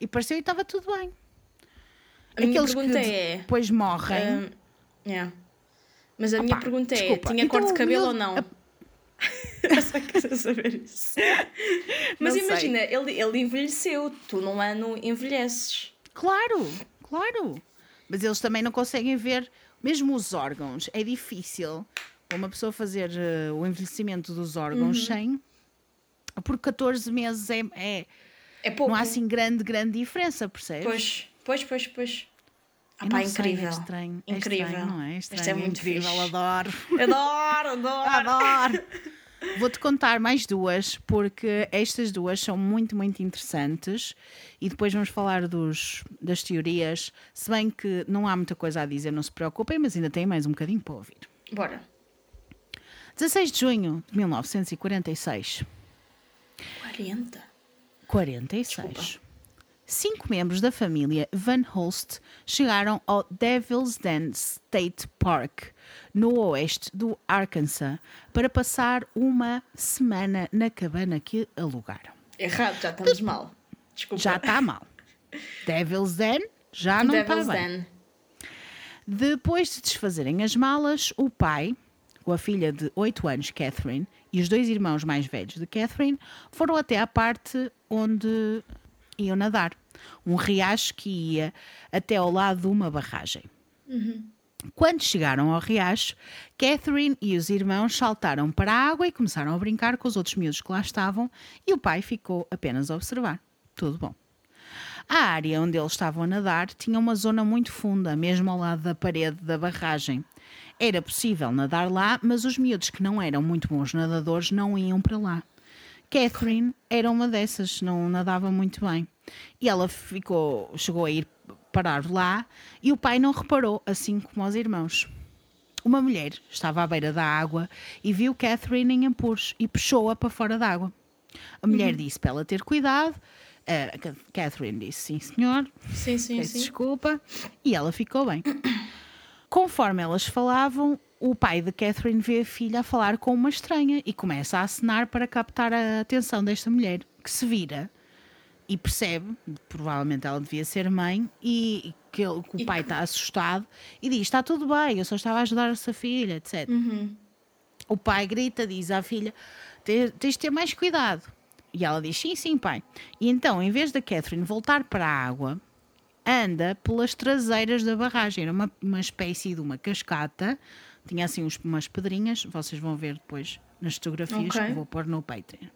E pareceu e estava tudo bem. A minha Aqueles pergunta que é. depois morrem. yeah. Mas a minha Opa, pergunta é: desculpa, tinha então corte de cabelo ou miúdo- não? Eu só quero saber isso. Mas Não sei. imagina, ele, ele envelheceu, tu num ano envelheces. Claro, claro. Mas eles também não conseguem ver, mesmo os órgãos. É difícil uma pessoa fazer eh, o envelhecimento dos órgãos sem. Por 14 meses é, é- É pouco. não há assim grande, grande diferença, percebes? Pois, pois, pois, pois. Ah, pá, não sei, incrível. é estranho. é Incrível. estranho, não é? É estranho, Isto é muito incrível, fixe. adoro. Adoro, adoro. Adoro! Vou-te contar mais duas, porque estas duas são muito, muito interessantes e depois vamos falar dos, das teorias. Se bem que não há muita coisa a dizer, não se preocupem, mas ainda tem mais um bocadinho para ouvir. Bora. 16 de junho de 1946. 40. 46. Cinco membros da família Van Holst chegaram ao Devil's Den State Park, no oeste do Arkansas, para passar uma semana na cabana que alugaram. Errado, já estamos mal. Desculpa. Já está mal. Devil's Den já não está Devil's bem. Den. Depois de desfazerem as malas, o pai, com a filha de 8 anos, Catherine, e os dois irmãos mais velhos de Catherine foram até à parte onde iam nadar. Um riacho que ia até ao lado de uma barragem. Quando chegaram ao riacho, Catherine e os irmãos saltaram para a água e começaram a brincar com os outros miúdos que lá estavam, e o pai ficou apenas a observar. Tudo bom. A área onde eles estavam a nadar tinha uma zona muito funda, mesmo ao lado da parede da barragem. Era possível nadar lá, mas os miúdos que não eram muito bons nadadores não iam para lá. Catherine era uma dessas, não nadava muito bem. E ela ficou, chegou a ir parar lá e o pai não reparou, assim como os irmãos. Uma mulher estava à beira da água e viu Catherine em apuros e puxou-a para fora da água. A mulher disse para ela ter cuidado. A Ca- Catherine disse sim, senhor, Sim, sim, sim. desculpa. E ela ficou bem. Conforme elas falavam, o pai de Catherine vê a filha a falar com uma estranha e começa a acenar para captar a atenção desta mulher, que se vira e percebe, provavelmente ela devia ser mãe, e que, ele- que o pai está assustado e diz: Está tudo bem, eu só estava a ajudar a sua filha, etc. O pai grita, diz à filha: "Te- Tens de ter mais cuidado. E ela diz: Sim, sim, pai. E então, em vez da Catherine voltar para a água, anda pelas traseiras da barragem. Era uma, uma espécie de uma cascata, tinha assim uns- umas pedrinhas, vocês vão ver depois nas fotografias Ok. que vou pôr no Patreon.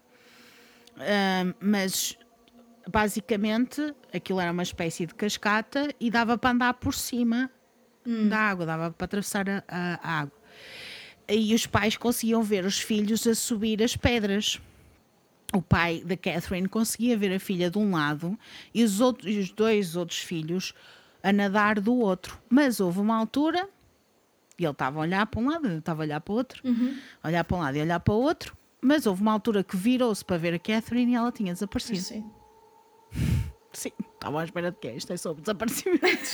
Ahm, mas basicamente aquilo era uma espécie de cascata e dava para andar por cima da água, dava para atravessar a, a- a água. E os pais conseguiam ver os filhos a subir as pedras. O pai da Catherine conseguia ver a filha de um lado e os, outros, e os dois outros filhos a nadar do outro. Mas houve uma altura e ele estava a olhar para um lado, eu estava a olhar para o outro, a olhar para um lado e olhar para o outro. Mas houve uma altura que virou-se para ver a Catherine e ela tinha desaparecido. Sim. Sim, estava à espera de que isto é sobre desaparecimentos.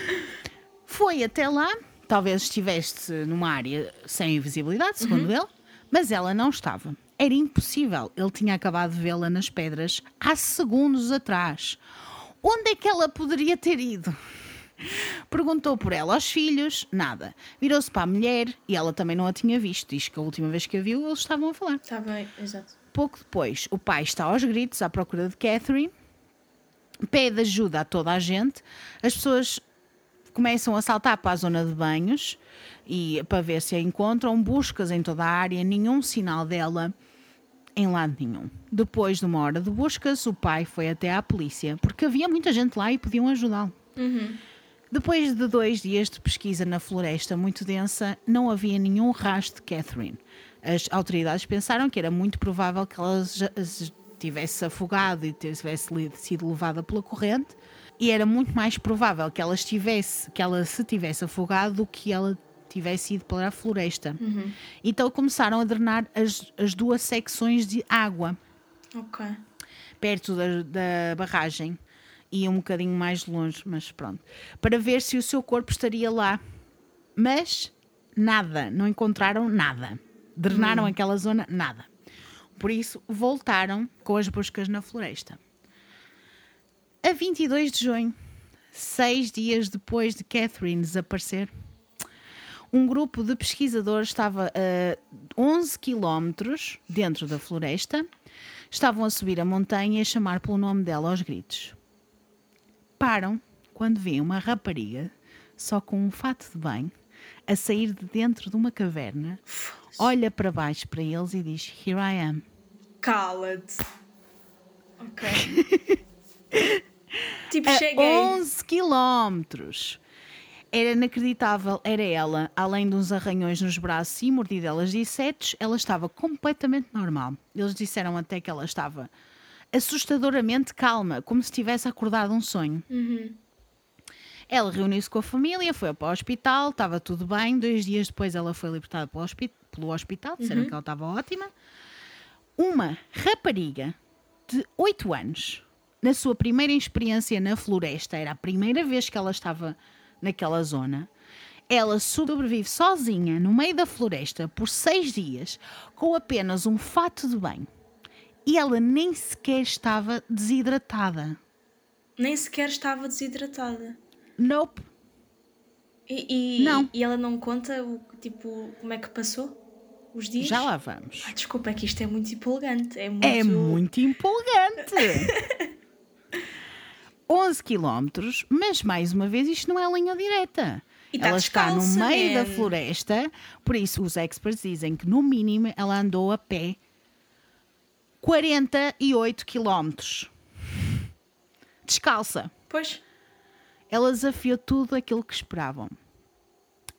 Foi até lá, talvez estivesse numa área sem visibilidade, segundo ele, mas ela não estava. Era impossível, ele tinha acabado de vê-la nas pedras há segundos atrás. Onde é que ela poderia ter ido? Perguntou por ela aos filhos, nada. Virou-se para a mulher e ela também não a tinha visto. Diz que a última vez que a viu, eles estavam a falar. Está bem, exato. Pouco depois, o pai está aos gritos à procura de Catherine, pede ajuda a toda a gente, as pessoas começam a saltar para a zona de banhos e para ver se a encontram, buscas em toda a área, nenhum sinal dela em lado nenhum. Depois de uma hora de buscas, o pai foi até à polícia, porque havia muita gente lá e podiam ajudá-lo. Depois de dois dias de pesquisa na floresta muito densa, não havia nenhum rastro de Catherine. As autoridades pensaram que era muito provável que ela tivesse afogado e tivesse sido levada pela corrente, e era muito mais provável que ela estivesse, que ela se tivesse afogado do que ela tivesse ido para a floresta. Então começaram a drenar as, as duas secções de água perto da, da barragem e um bocadinho mais longe, mas pronto, para ver se o seu corpo estaria lá. Mas nada, não encontraram nada. Drenaram aquela zona, nada. Por isso, voltaram com as buscas na floresta. A 22 de junho, seis dias depois de Catherine desaparecer, um grupo de pesquisadores estava a 11 quilómetros dentro da floresta. Estavam a subir a montanha e a chamar pelo nome dela aos gritos. Param quando vêem uma rapariga, só com um fato de banho, a sair de dentro de uma caverna, olha para baixo para eles e diz: Here I am. Cala-te. Ok. tipo, cheguei. 11 quilómetros. Era inacreditável, era ela, além de uns arranhões nos braços e mordidelas de insetos, ela estava completamente normal. Eles disseram até que ela estava assustadoramente calma, como se tivesse acordado um sonho. Ela reuniu-se com a família, foi para o hospital, estava tudo bem. Dois dias depois ela foi libertada pelo, hospi- pelo hospital, disseram que ela estava ótima. Uma rapariga de 8 anos, na sua primeira experiência na floresta, era a primeira vez que ela estava naquela zona. Ela sobrevive sozinha no meio da floresta por seis dias com apenas um fato de banho. E ela nem sequer estava desidratada. Nem sequer estava desidratada. Nope. E, e, Não. e ela não conta o, tipo, como é que passou os dias? Já lá vamos. Ah, desculpa, é que isto é muito empolgante. É muito. É muito empolgante. 11 quilómetros, mas mais uma vez isto não é linha direta. E tá ela está no meio da floresta, por isso os experts dizem que no mínimo ela andou a pé 48 quilómetros. Descalça. Pois. Ela desafiou tudo aquilo que esperavam.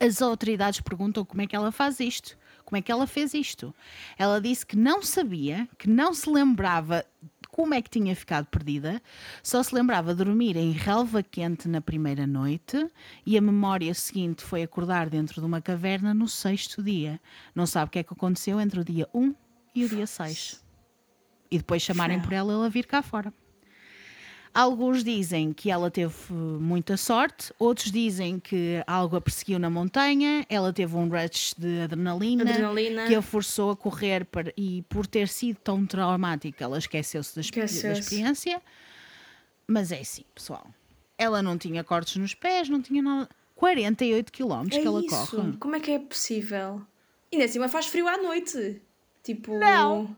As autoridades perguntam como é que ela faz isto, como é que ela fez isto. Ela disse que não sabia, que não se lembrava como é que tinha ficado perdida, só se lembrava de dormir em relva quente na primeira noite e a memória seguinte foi acordar dentro de uma caverna no sexto dia. Não sabe o que é que aconteceu entre o dia 1 e o dia 6. E depois chamarem por ela ela vir cá fora. Alguns dizem que ela teve muita sorte, outros dizem que algo a perseguiu na montanha, ela teve um rush de adrenalina, Adrenalina. que a forçou a correr para- e por ter sido tão traumática, ela esqueceu-se da, exp- da experiência. Mas é assim, pessoal. Ela não tinha cortes nos pés, não tinha nada. 48 km É que ela isso. corre. Como é que é possível? E ainda assim, mas faz frio à noite. Tipo. Não.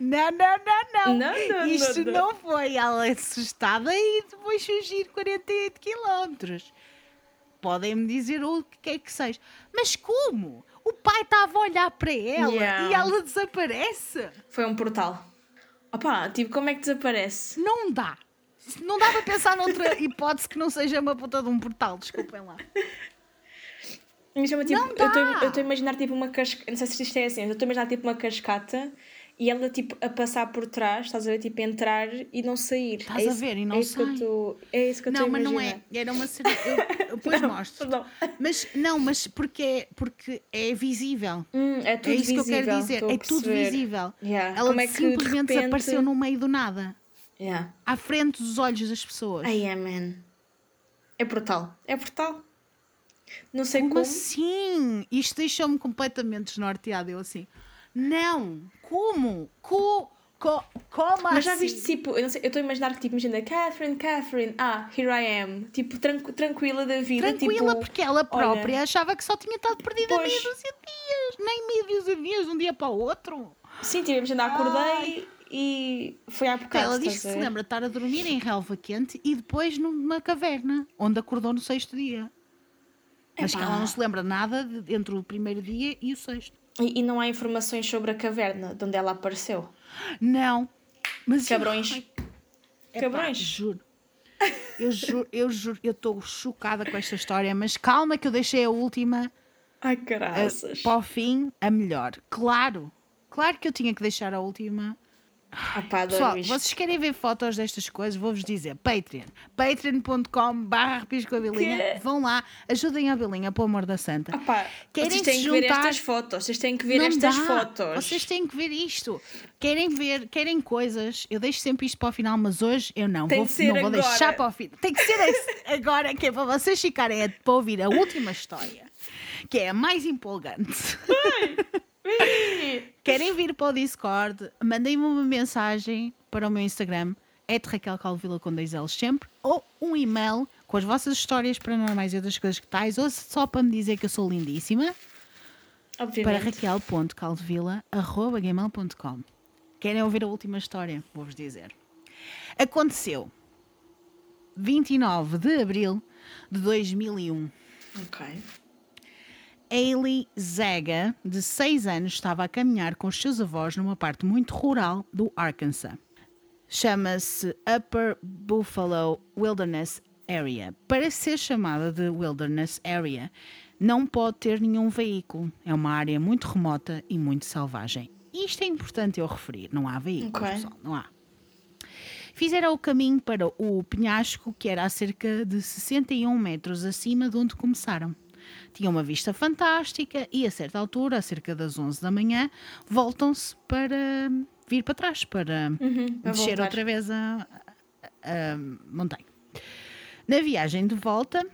Não, não, não, não. Não, não, Isto não, não, foi ela assustada e depois fugir 48 quilómetros. Podem-me dizer o que é que seja. Mas como? O pai estava a olhar para ela Yeah. e ela desaparece. Foi um portal. Opa, tipo, como é que desaparece? Não dá. Não dá para pensar noutra hipótese que não seja uma puta de um portal, desculpem lá. Chama, tipo, Não dá. eu estou a imaginar tipo uma cascata. Não sei se isto é assim, mas eu estou a imaginar tipo uma cascata e ela tipo a passar por trás, estás a ver? Tipo, entrar e não sair. Estás é a ver e não é isso que eu É isso que eu Não, mas imaginar. não é. Era uma cena. Depois mostro. Perdão. Mas não, mas porque é, porque é visível. Hum, é tudo é isso visível. que eu quero dizer. É tudo visível. Yeah. Ela Como é que, simplesmente repente- desapareceu no meio do nada. Yeah. À frente dos olhos das pessoas. Ai, é, man. É brutal. É brutal. Não sei como, como. assim? Isto deixou-me completamente desnorteada. Eu assim, não, como? Co, co, como Mas já assim? viste, tipo, eu estou a imaginar que, tipo, imagina, Catherine, Catherine, ah, here I am. Tipo, tranqu- tranquila da vida. Tranquila, tipo, porque ela própria olha, achava que só tinha estado perdida Pois. meia dúzia de dias. Nem meia dúzia de dias, de um dia para o outro. Sim, tipo, imagina, acordei e foi à bocado. ela diz que se lembra de estar a dormir em relva quente e depois numa caverna, onde acordou no sexto dia. Mas que ela não se lembra nada de- entre o primeiro dia e o sexto. E, e não há informações sobre a caverna de onde ela apareceu. Não. Mas Cabrões. Epá, Cabrões. juro. Eu juro, eu juro, eu estou chocada com esta história, mas calma que eu deixei a última Ai, a- caraças. para o fim, a melhor. Claro, claro que eu tinha que deixar a última. Adoro Pessoal, isto. vocês querem ver fotos destas coisas? Vou-vos dizer, Patreon, patreon.com barra com a Belinha. Que? Vão lá, ajudem a Belinha, pelo amor da santa. Pá, Querem vocês têm que ver juntar? estas fotos. Vocês têm que ver Não estas dá. fotos. Vocês têm que ver isto. Querem ver, querem coisas. Eu deixo sempre isto para o final, mas hoje eu não. Tem vou, não vou agora. deixar para o final. Tem que ser agora, que é para vocês ficarem a, para ouvir a última história, que é a mais empolgante. Querem vir para o Discord? Mandem-me uma mensagem para o meu Instagram, é Raquel Calvila com dois L's sempre, ou um e-mail com as vossas histórias paranormais e outras coisas que tais, ou só para me dizer que eu sou lindíssima, para Obviamente. raquel.caldevila.gmail.com Querem ouvir a última história? Vou-vos dizer. Aconteceu 29 de abril de 2001. Ok. Ailey Zaga, de 6 anos, estava a caminhar com os seus avós numa parte muito rural do Arkansas. Chama-se Upper Buffalo Wilderness Area. Para ser chamada de Wilderness Area, não pode ter nenhum veículo. É uma área muito remota e muito selvagem. Isto é importante eu referir. Não há veículos, Ok. pessoal. Não há. Fizeram o caminho para o penhasco, que era a cerca de 61 metros acima de onde começaram. Tinha uma vista fantástica e, a certa altura, a cerca das 11 da manhã, voltam-se para vir para trás, para para descer voltar. outra vez a, a- a montanha. Na viagem de volta,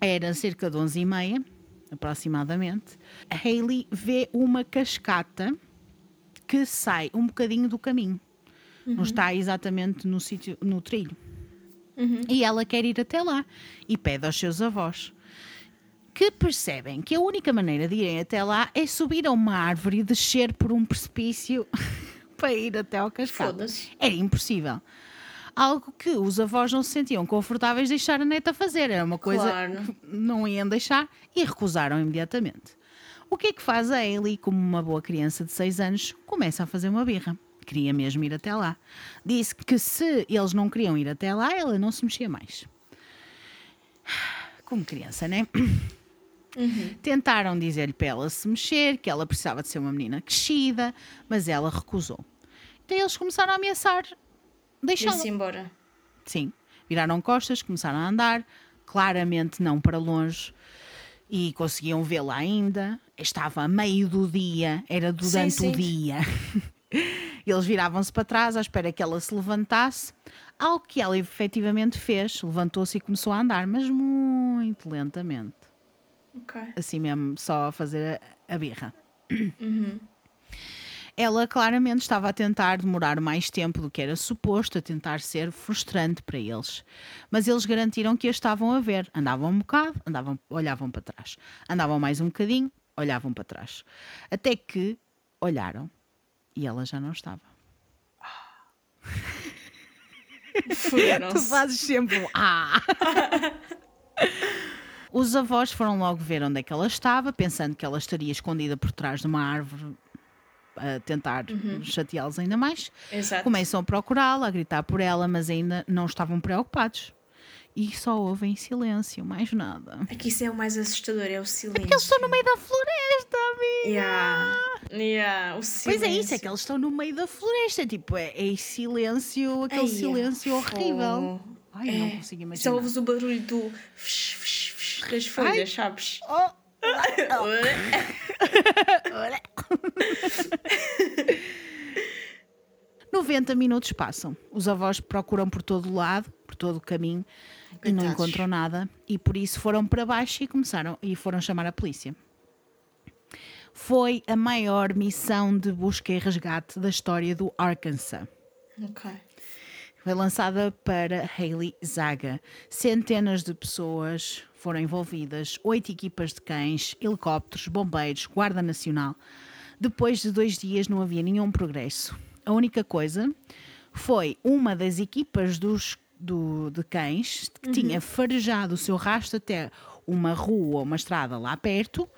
era cerca de 11 e meia, aproximadamente, a Hayley vê uma cascata que sai um bocadinho do caminho. Não está exatamente no sítio, no trilho. E ela quer ir até lá e pede aos seus avós que percebem que a única maneira de irem até lá é subir a uma árvore e descer por um precipício para ir até ao. Foda-se. Era impossível. Algo que os avós não se sentiam confortáveis de deixar a neta fazer. Era uma coisa Claro. que não iam deixar e recusaram imediatamente. O que é que faz a Ailey, como uma boa criança de 6 anos, começa a fazer uma birra. Queria mesmo ir até lá. Disse que se eles não queriam ir até lá, ela não se mexia mais. Como criança, né? Tentaram dizer-lhe para ela se mexer, que ela precisava de ser uma menina crescida, mas ela recusou. Então eles começaram a ameaçar deixá-la. Ir-se embora. Sim. Viraram costas, começaram a andar, claramente não para longe, e conseguiam vê-la ainda. Estava a meio do dia, era durante sim. o dia. Eles viravam-se para trás à espera que ela se levantasse, algo que ela efetivamente fez. Levantou-se e começou a andar, mas muito lentamente Ok. assim mesmo, só a fazer a, a birra. Ela claramente estava a tentar demorar mais tempo do que era suposto, a tentar ser frustrante para eles. Mas eles garantiram que a estavam a ver. Andavam um bocado, andavam, olhavam para trás. Andavam mais um bocadinho, olhavam para trás. Até que olharam e ela já não estava. Tu fazes sempre um ah! Os avós foram logo ver onde é que ela estava, pensando que ela estaria escondida por trás de uma árvore a tentar chateá-los ainda mais. Exato. Começam a procurá-la, a gritar por ela, mas ainda não estavam preocupados. E só ouvem silêncio, mais nada. Aqui isso é o mais assustador, é o silêncio. Porque eles estão no meio da floresta, amiga! Yeah. Yeah, o Pois silêncio. é isso, é que eles estão no meio da floresta. Tipo, é, é silêncio, aquele Ai, silêncio fogo. horrível. Ai, não É. consigo imaginar. Só ouves o barulho do fsh, fsh, fsh das folhas, sabes? Oh, Ora. 90 minutos passam. Os avós procuram por todo o lado, por todo o caminho, e não Coitados. encontram nada. E por isso foram para baixo e começaram e foram chamar a polícia. Foi a maior missão de busca e resgate da história do Arkansas. Ok. Foi lançada para Hailey Zaga. Centenas de pessoas foram envolvidas, oito equipas de cães, helicópteros, bombeiros, Guarda Nacional. Depois de dois dias não havia nenhum progresso. A única coisa foi uma das equipas dos, do, de cães que tinha farejado o seu rastro até uma rua ou uma estrada lá perto,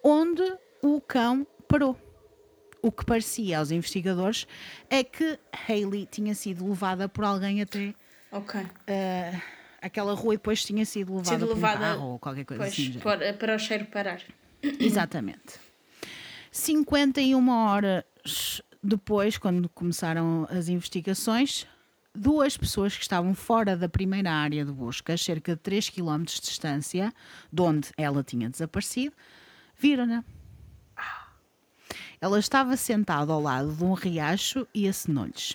onde o cão parou. O que parecia aos investigadores é que Hayley tinha sido levada por alguém até Ok. ah, aquela rua e depois tinha sido levada Sido por levada- um carro ou qualquer coisa Pois, assim. para, para o cheiro parar. Exatamente. 51 horas depois, quando começaram as investigações, duas pessoas que estavam fora da primeira área de busca, cerca de 3 km de distância, de onde ela tinha desaparecido, viram-na. Ela estava sentada ao lado de um riacho e acenou-lhes.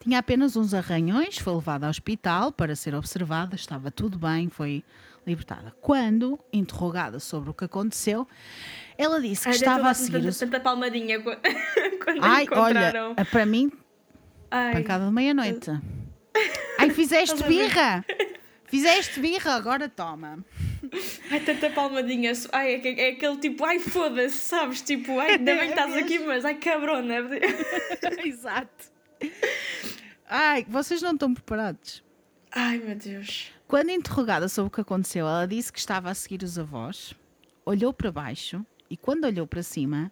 Tinha apenas uns arranhões, foi levada ao hospital para ser observada, estava tudo bem, foi libertada. Quando, interrogada sobre o que aconteceu, ela disse que Ai, estava a seguir. tanta palmadinha qu- quando Ai, encontraram. olha, para mim, Ai, pancada de meia-noite. Ai, fizeste birra! Fizeste birra, agora toma. Ai, tanta palmadinha. Ai, é, é aquele tipo, ai, foda-se, sabes? Tipo, ai, ainda bem que estás aqui, mas ai, cabrona. Exato. Ai, vocês não estão preparados. Ai, meu Deus. Quando interrogada sobre o que aconteceu, ela disse que estava a seguir os avós, olhou para baixo e, quando olhou para cima,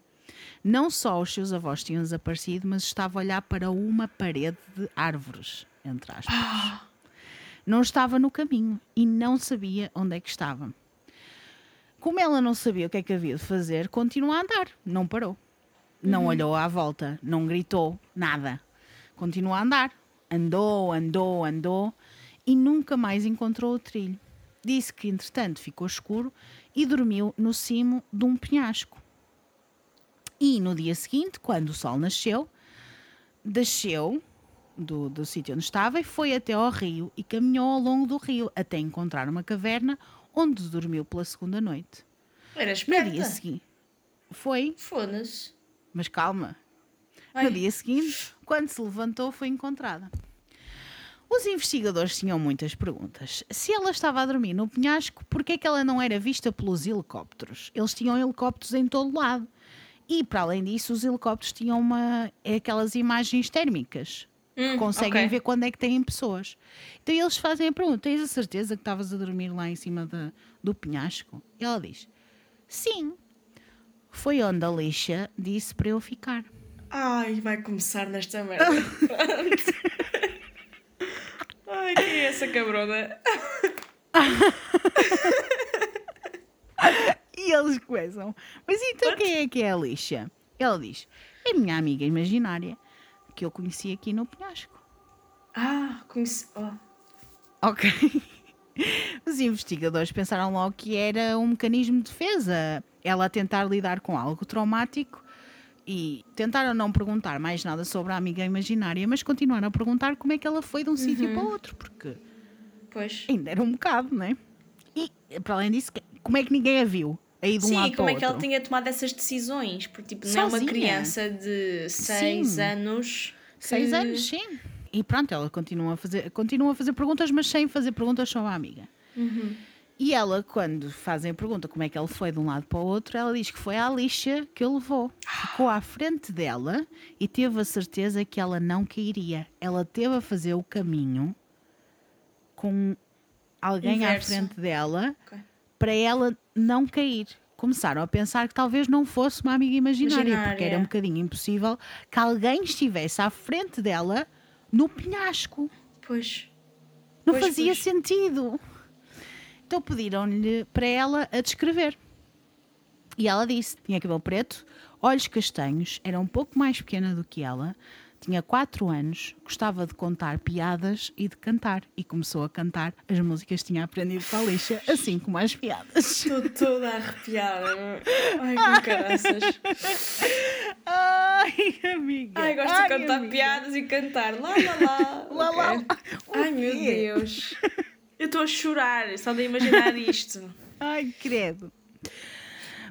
não só os seus avós tinham desaparecido, mas estava a olhar para uma parede de árvores, entre aspas. Não estava no caminho e não sabia onde é que estava. Como ela não sabia o que é que havia de fazer, continuou a andar, não parou. Não olhou à volta, não gritou, nada. Continuou a andar. Andou, andou, andou e nunca mais encontrou o trilho. Disse que, entretanto, ficou escuro e dormiu no cimo de um penhasco. E no dia seguinte, quando o sol nasceu, desceu do, do sítio onde estava e foi até ao rio e caminhou ao longo do rio até encontrar uma caverna onde dormiu pela segunda noite. Era No esperta. dia seguinte, foi, Foda-se. mas calma, Ai. no dia seguinte, quando se levantou, foi encontrada. Os investigadores tinham muitas perguntas. Se ela estava a dormir no penhasco, por que é que ela não era vista pelos helicópteros? Eles tinham helicópteros em todo lado. E, para além disso, os helicópteros tinham uma, é aquelas imagens térmicas. que Hum, conseguem ok. ver quando é que têm pessoas. Então eles fazem a pergunta: tens a certeza que estavas a dormir lá em cima da- do penhasco? E ela diz: sim. Foi onde a lixa disse para eu ficar. Ai, vai começar nesta merda. Ai, quem é essa cabrona? E eles começam. Mas então quem é que é a lixa? Ela diz: é minha amiga imaginária que eu conheci aqui no penhasco. Ah, conheci. Oh. Ok. Os investigadores pensaram logo que era um mecanismo de defesa. Ela a tentar lidar com algo traumático e tentaram não perguntar mais nada sobre a amiga imaginária, mas continuaram a perguntar como é que ela foi de um sítio para outro, porque Pois. ainda era um bocado, não é? E, para além disso, como é que ninguém a viu? Aí de um Sim, lado como é que ela tinha tomado essas decisões? Porque, tipo, não é uma criança de 6 Sim. anos. Seis que- anos, sim. E pronto, ela continua a fazer, continua a fazer perguntas, mas sem fazer perguntas sobre a amiga. E ela, quando fazem a pergunta como é que ela foi de um lado para o outro, ela diz que foi à lixa que ele levou. Ficou à frente dela e teve a certeza que ela não cairia. Ela teve a fazer o caminho com alguém Inverso. à frente dela Ok. para ela não cair. Começaram a pensar que talvez não fosse uma amiga imaginária, porque era Imaginária. um bocadinho impossível que alguém estivesse à frente dela no penhasco. Pois. Não Pois, fazia pois. sentido. Então pediram-lhe para ela a descrever. E ela disse: tinha cabelo preto, olhos castanhos, era um pouco mais pequena do que ela, tinha 4 anos, gostava de contar piadas e de cantar. E começou a cantar as músicas que tinha aprendido com a lixa, assim como as piadas. Estou toda arrepiada. Ai, que caraças. Ai, amiga. Ai, gosto de cantar amiga. piadas e cantar. Lá, lá, lá. Lá, lá, Ok. lá. O Ai, meu? Deus. Eu estou a chorar só de imaginar isto. Ai, credo.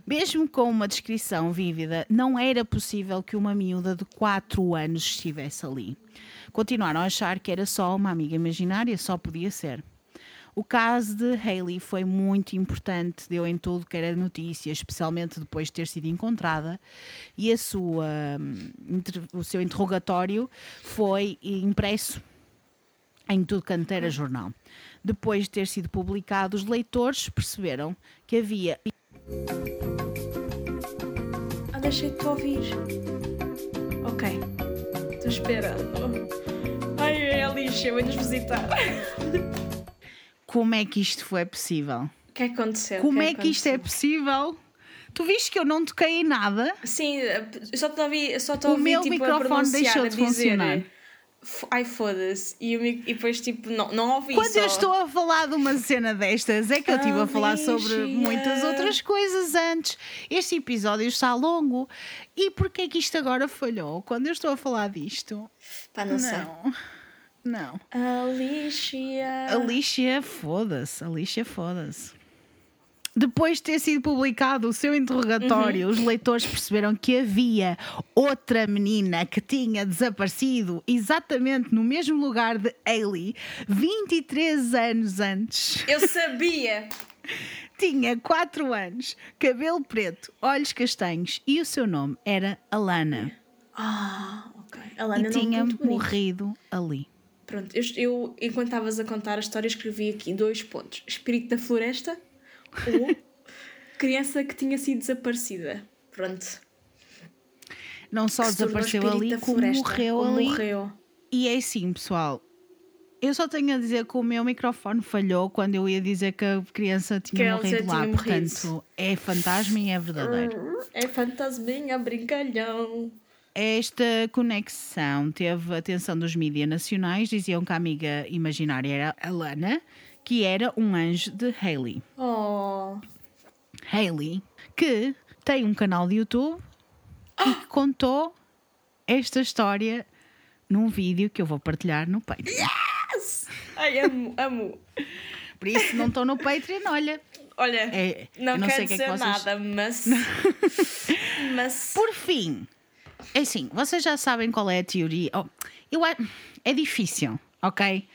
Mesmo com uma descrição vívida, não era possível que uma miúda de 4 anos estivesse ali. Continuaram a achar que era só uma amiga imaginária, só podia ser. O caso de Hayley foi muito importante, deu em tudo que era notícia, especialmente depois de ter sido encontrada, e a sua, hum, o seu interrogatório foi impresso em tudo canto era jornal. Depois de ter sido publicado, os leitores perceberam que havia Ah, deixei-te ouvir. Ok. Estou esperando. Ai, é a lixa, vou-nos visitar. como é que isto foi possível? O que é que aconteceu? Como O é que isto é aconteceu? possível? Tu viste que eu não toquei em nada? Sim, só te ouvi, só te O ouvi meu tipo, microfone deixou de dizer, funcionar. "F- Ai, foda-se. E, e depois, tipo, não, não ouvi Quando só. eu estou a falar de uma cena destas, é que eu estive a falar sobre Alicia. muitas outras coisas antes. Este episódio está longo. E porquê é que isto agora falhou? Quando eu estou a falar disto? Pá, não, sei. Não. Não. Alicia. Alicia, foda-se. Alicia, foda-se. Depois de ter sido publicado o seu interrogatório, os leitores perceberam que havia outra menina que tinha desaparecido exatamente no mesmo lugar de Ailey 23 anos antes. Eu sabia! Tinha 4 anos, cabelo preto, olhos castanhos e o seu nome era Alana. Ah, ok. A Lana e tinha morrido ali. Pronto, eu, eu, enquanto estavas a contar a história, escrevi aqui dois pontos: Espírito da Floresta ou criança que tinha sido desaparecida. Pronto. Não só Que desapareceu ali, como morreu ali. Morreu. E é assim, pessoal. Eu só tenho a dizer que o meu microfone falhou quando eu ia dizer que a criança Que tinha ela morrido lá. tinha morrido. Portanto, é fantasma e é verdadeiro. É fantasminha, brincalhão. Esta conexão teve a atenção dos mídias nacionais. Diziam que a amiga imaginária era a Lana, que era um anjo de Hailey. Oh. Hailey, que tem um canal de YouTube e que contou esta história num vídeo que eu vou partilhar no Patreon. Ai, amo, amo. Por isso, não estou no Patreon, olha. Olha, É, não, não quero o que é dizer que vocês- nada, mas. mas. Por fim, é assim, vocês já sabem qual é a teoria. Oh, eu, é difícil, ok?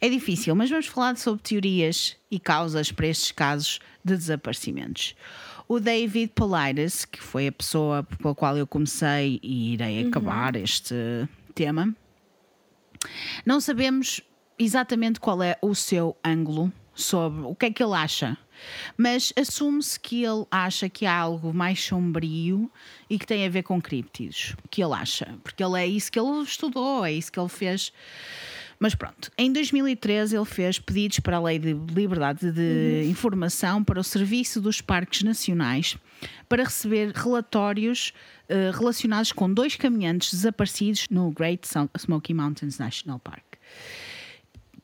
É difícil, mas vamos falar sobre teorias e causas para estes casos de desaparecimentos. O David Politis, que foi a pessoa pela qual eu comecei e irei acabar este tema, não sabemos exatamente qual é o seu ângulo sobre o que é que ele acha, mas assume-se que ele acha que há algo mais sombrio e que tem a ver com críptidos. Que ele acha, porque ele é isso que ele estudou, é isso que ele fez. Mas pronto, em 2013 ele fez pedidos para a Lei de Liberdade de Informação para o Serviço dos Parques Nacionais para receber relatórios eh, relacionados com dois caminhantes desaparecidos no Great Sm- Smoky Mountains National Park.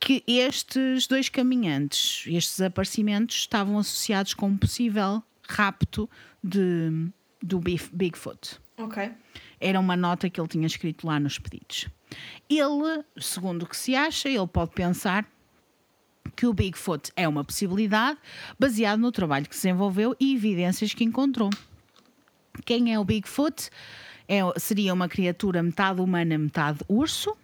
Que estes dois caminhantes, estes desaparecimentos, estavam associados com um possível rapto de, do Bigfoot. Ok. Era uma nota que ele tinha escrito lá nos pedidos. Ele, segundo o que se acha, ele pode pensar que o Bigfoot é uma possibilidade baseado no trabalho que se desenvolveu e evidências que encontrou. Quem é o Bigfoot? É, seria uma criatura metade humana, metade urso.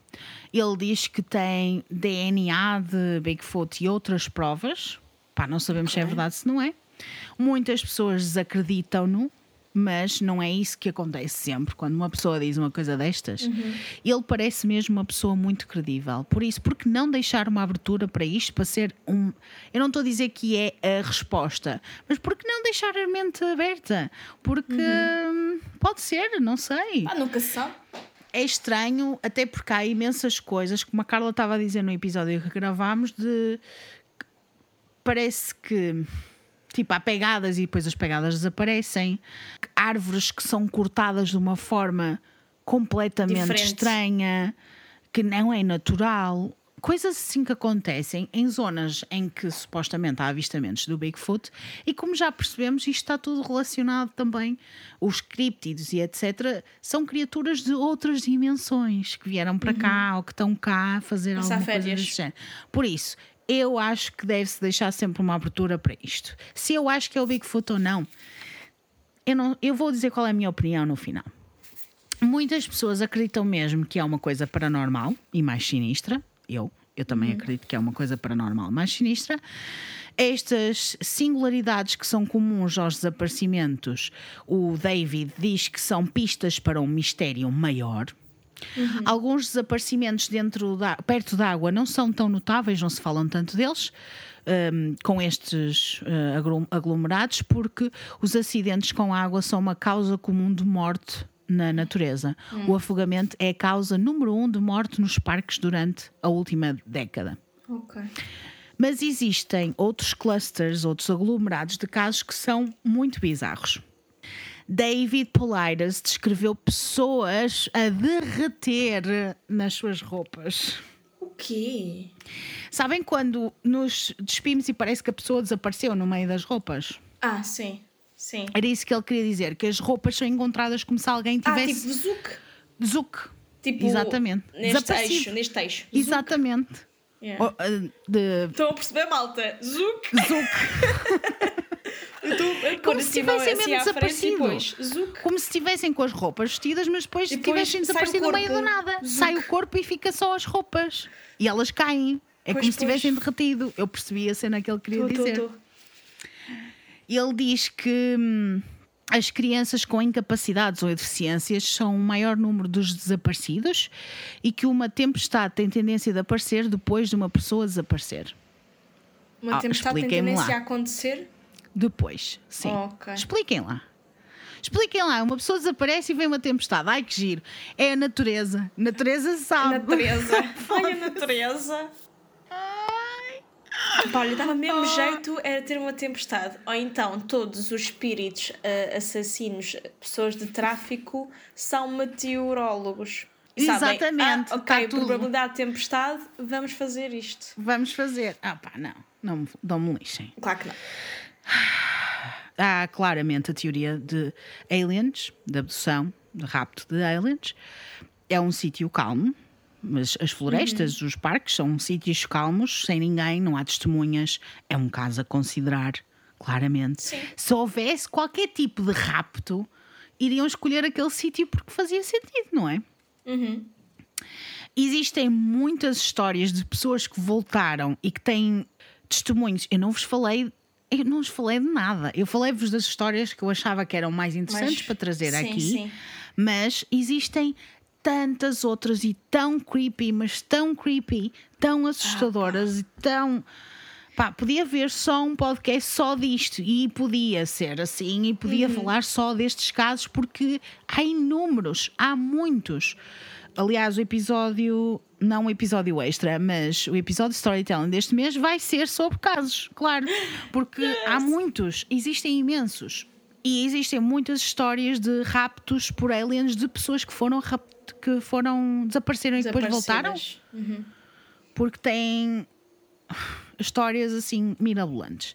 Ele diz que tem DNA de Bigfoot e outras provas. Pá, não sabemos se é verdade se não é. Muitas pessoas desacreditam-no, mas não é isso que acontece sempre. Quando uma pessoa diz uma coisa destas, ele parece mesmo uma pessoa muito credível. Por isso, por que não deixar uma abertura para isto, para ser um. Eu não estou a dizer que é a resposta, mas por que não deixar a mente aberta? Porque hum, pode ser, não sei. Ah, nunca se sabe. É estranho, até porque há imensas coisas, como a Carla estava a dizer no episódio que gravámos, de parece que tipo há pegadas e depois as pegadas desaparecem, árvores que são cortadas de uma forma completamente Diferente. estranha, que não é natural. Coisas assim que acontecem em zonas em que supostamente há avistamentos do Bigfoot, e como já percebemos, isto está tudo relacionado também. Os críptidos e etc. são criaturas de outras dimensões que vieram para cá ou que estão cá a fazer Passar alguma coisa férias. desse género. Por isso, eu acho que deve-se deixar sempre uma abertura para isto. Se eu acho que é o Bigfoot ou não, eu, não, eu vou dizer qual é a minha opinião no final. Muitas pessoas acreditam mesmo que é uma coisa paranormal e mais sinistra. Eu, eu também acredito que é uma coisa paranormal mais sinistra. Estas singularidades que são comuns aos desaparecimentos, o David diz que são pistas para um mistério maior. Alguns desaparecimentos dentro da, perto da água não são tão notáveis, não se falam tanto deles. hum, com estes uh, aglomerados, porque os acidentes com água são uma causa comum de morte na natureza. O afogamento é a causa número um de morte nos parques durante a última década. Ok. Mas existem outros clusters, outros aglomerados de casos que são muito bizarros. David Politis descreveu pessoas a derreter nas suas roupas. O quê? Sabem quando nos despimos e parece que a pessoa desapareceu no meio das roupas? Ah, sim. Sim. Era isso que ele queria dizer, que as roupas são encontradas como se alguém Ah, tivesse tipo Zuc. zuc. Tipo, Exatamente. Neste eixo, neste eixo. Zuc. Exatamente. Yeah. Oh, uh, de Estão a perceber, malta? Zuc. zuc. Pôr Como se assim, tivessem assim mesmo frente e desaparecido. depois. Como se estivessem com as roupas vestidas, mas depois depois tivessem desaparecido no meio do nada. Zuc. Sai o corpo e fica só as roupas. E elas caem. É Pois, como se tivessem derretido. Eu percebi a cena que ele queria Tô, dizer. tô. Ele diz que hum, as crianças com incapacidades ou deficiências são o maior número dos desaparecidos e que uma tempestade tem tendência de aparecer depois de uma pessoa desaparecer. Uma Ah, tempestade tem tendência lá. a acontecer. Depois, sim. Ok. Expliquem lá. Expliquem lá, uma pessoa desaparece e vem uma tempestade. Ai que giro. É a natureza. Natureza A sabe. natureza. Ai, a natureza. Pá, Olha, dava mesmo jeito era ter uma tempestade. Ou então todos os espíritos ah, assassinos, pessoas de tráfico, são meteorólogos. E sabem, Exatamente, ah, ok, tá probabilidade de tempestade, vamos fazer isto. Vamos fazer. Ah pá, não. Não me, não me lixem. Claro que não. Há claramente a teoria de aliens, de abdução, de rapto de aliens. É um sítio calmo, mas as florestas, os parques são sítios calmos, sem ninguém, não há testemunhas. É um caso a considerar, claramente. Sim. Se houvesse qualquer tipo de rapto, iriam escolher aquele sítio porque fazia sentido, não é? Existem muitas histórias de pessoas que voltaram e que têm testemunhos. Eu não vos falei, eu não vos falei de nada. Eu falei-vos das histórias que eu achava que eram mais interessantes Mas- para trazer sim, aqui, sim. mas existem tantas outras e tão creepy, mas tão creepy, tão assustadoras e tão. Pá, podia haver só um podcast só disto e podia ser assim e podia falar só destes casos porque há inúmeros, há muitos. Aliás, o episódio, não um episódio extra, mas o episódio de storytelling deste mês vai ser sobre casos, claro, porque há muitos, existem imensos. E existem muitas histórias de raptos por aliens de pessoas que foram que foram desapareceram e depois voltaram Desaparecidas. porque têm histórias assim mirabolantes.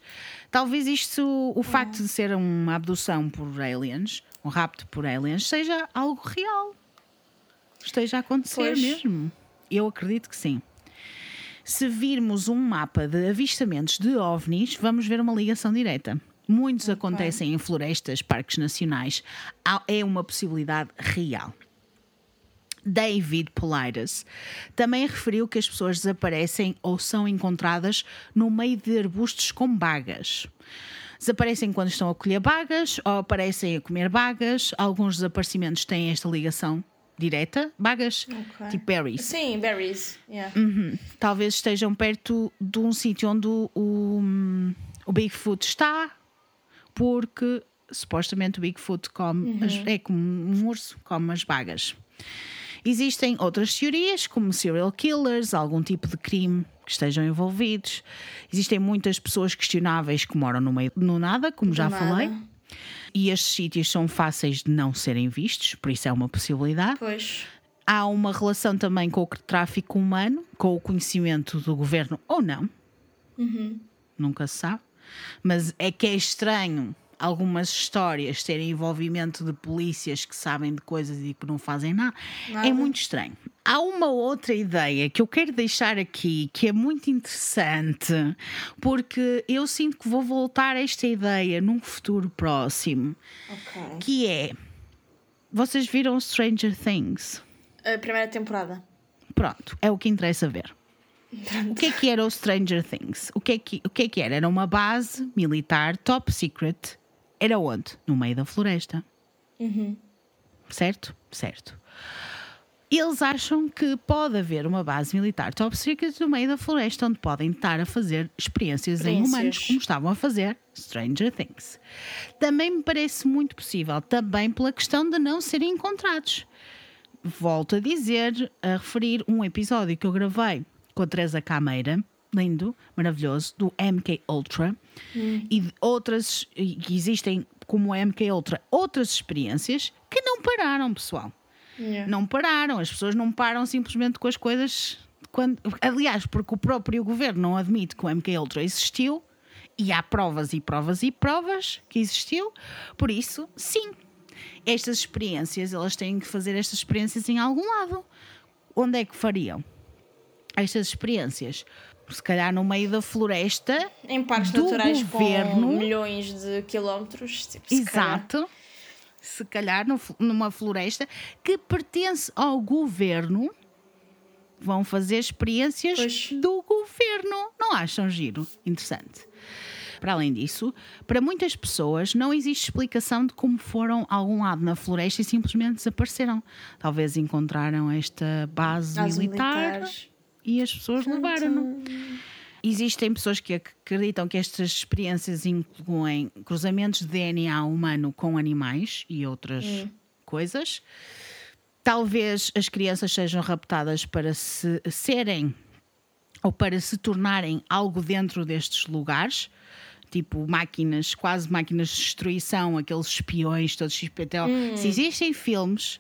Talvez isto, o facto de ser uma abdução por aliens, um rapto por aliens, seja algo real. Esteja a acontecer Pois. mesmo. Eu acredito que sim. Se virmos um mapa de avistamentos de ovnis, vamos ver uma ligação direta. Muitos acontecem em florestas, parques nacionais. É uma possibilidade real. David Politis também referiu que as pessoas desaparecem ou são encontradas no meio de arbustos com bagas. Desaparecem quando estão a colher bagas ou aparecem a comer bagas. Alguns desaparecimentos têm esta ligação direta. Bagas, Ok. tipo berries. Sim, berries. Yeah. Talvez estejam perto de um sítio onde o, o, o Bigfoot está, porque supostamente o Bigfoot come as- é como um urso, come as bagas. Existem outras teorias, como serial killers, algum tipo de crime que estejam envolvidos. Existem muitas pessoas questionáveis que moram no meio do nada, como já nada. falei. E estes sítios são fáceis de não serem vistos, por isso é uma possibilidade. Pois. Há uma relação também com o tráfico humano, com o conhecimento do governo ou não. Nunca se sabe. Mas é que é estranho algumas histórias terem envolvimento de polícias que sabem de coisas e que não fazem nada. Nada. É muito estranho. Há uma outra ideia que eu quero deixar aqui que é muito interessante, porque eu sinto que vou voltar a esta ideia num futuro próximo, Ok. que é. Vocês viram Stranger Things? A primeira temporada. Pronto, é o que interessa ver. O que é que era o Stranger Things? O que é que, o que, é que era? Era uma base militar top secret. Era onde? No meio da floresta. Certo? Certo. Eles acham que pode haver uma base militar top secret no meio da floresta onde podem estar a fazer experiências, em humanos, como estavam a fazer Stranger Things. Também me parece muito possível, também pela questão de não serem encontrados volto a dizer, a referir um episódio que eu gravei com a Teresa Cameira, lindo, maravilhoso, do MK Ultra e de outras, e que existem como o MK Ultra, outras experiências que não pararam, pessoal. Yeah. Não pararam, as pessoas não param simplesmente com as coisas. Quando, aliás, porque o próprio governo não admite que o MK Ultra existiu e há provas e provas e provas que existiu, por isso, sim, estas experiências, elas têm que fazer estas experiências em algum lado. Onde é que fariam? estas experiências. Se calhar no meio da floresta, Em parques do naturais governo. com milhões de quilómetros. Tipo, se calhar. Exato. Se calhar no numa floresta que pertence ao governo, vão fazer experiências Pois. do governo. Não acham giro? Interessante. Para além disso, para muitas pessoas não existe explicação de como foram a algum lado na floresta e simplesmente desapareceram. Talvez encontraram esta base As militar militares. E as pessoas levaram-no. Existem pessoas que acreditam que estas experiências incluem cruzamentos de DNA humano com animais e outras coisas. Talvez as crianças sejam raptadas para se serem ou para se tornarem algo dentro destes lugares, tipo máquinas, quase máquinas de destruição, aqueles espiões todos XPTO. Se existem filmes,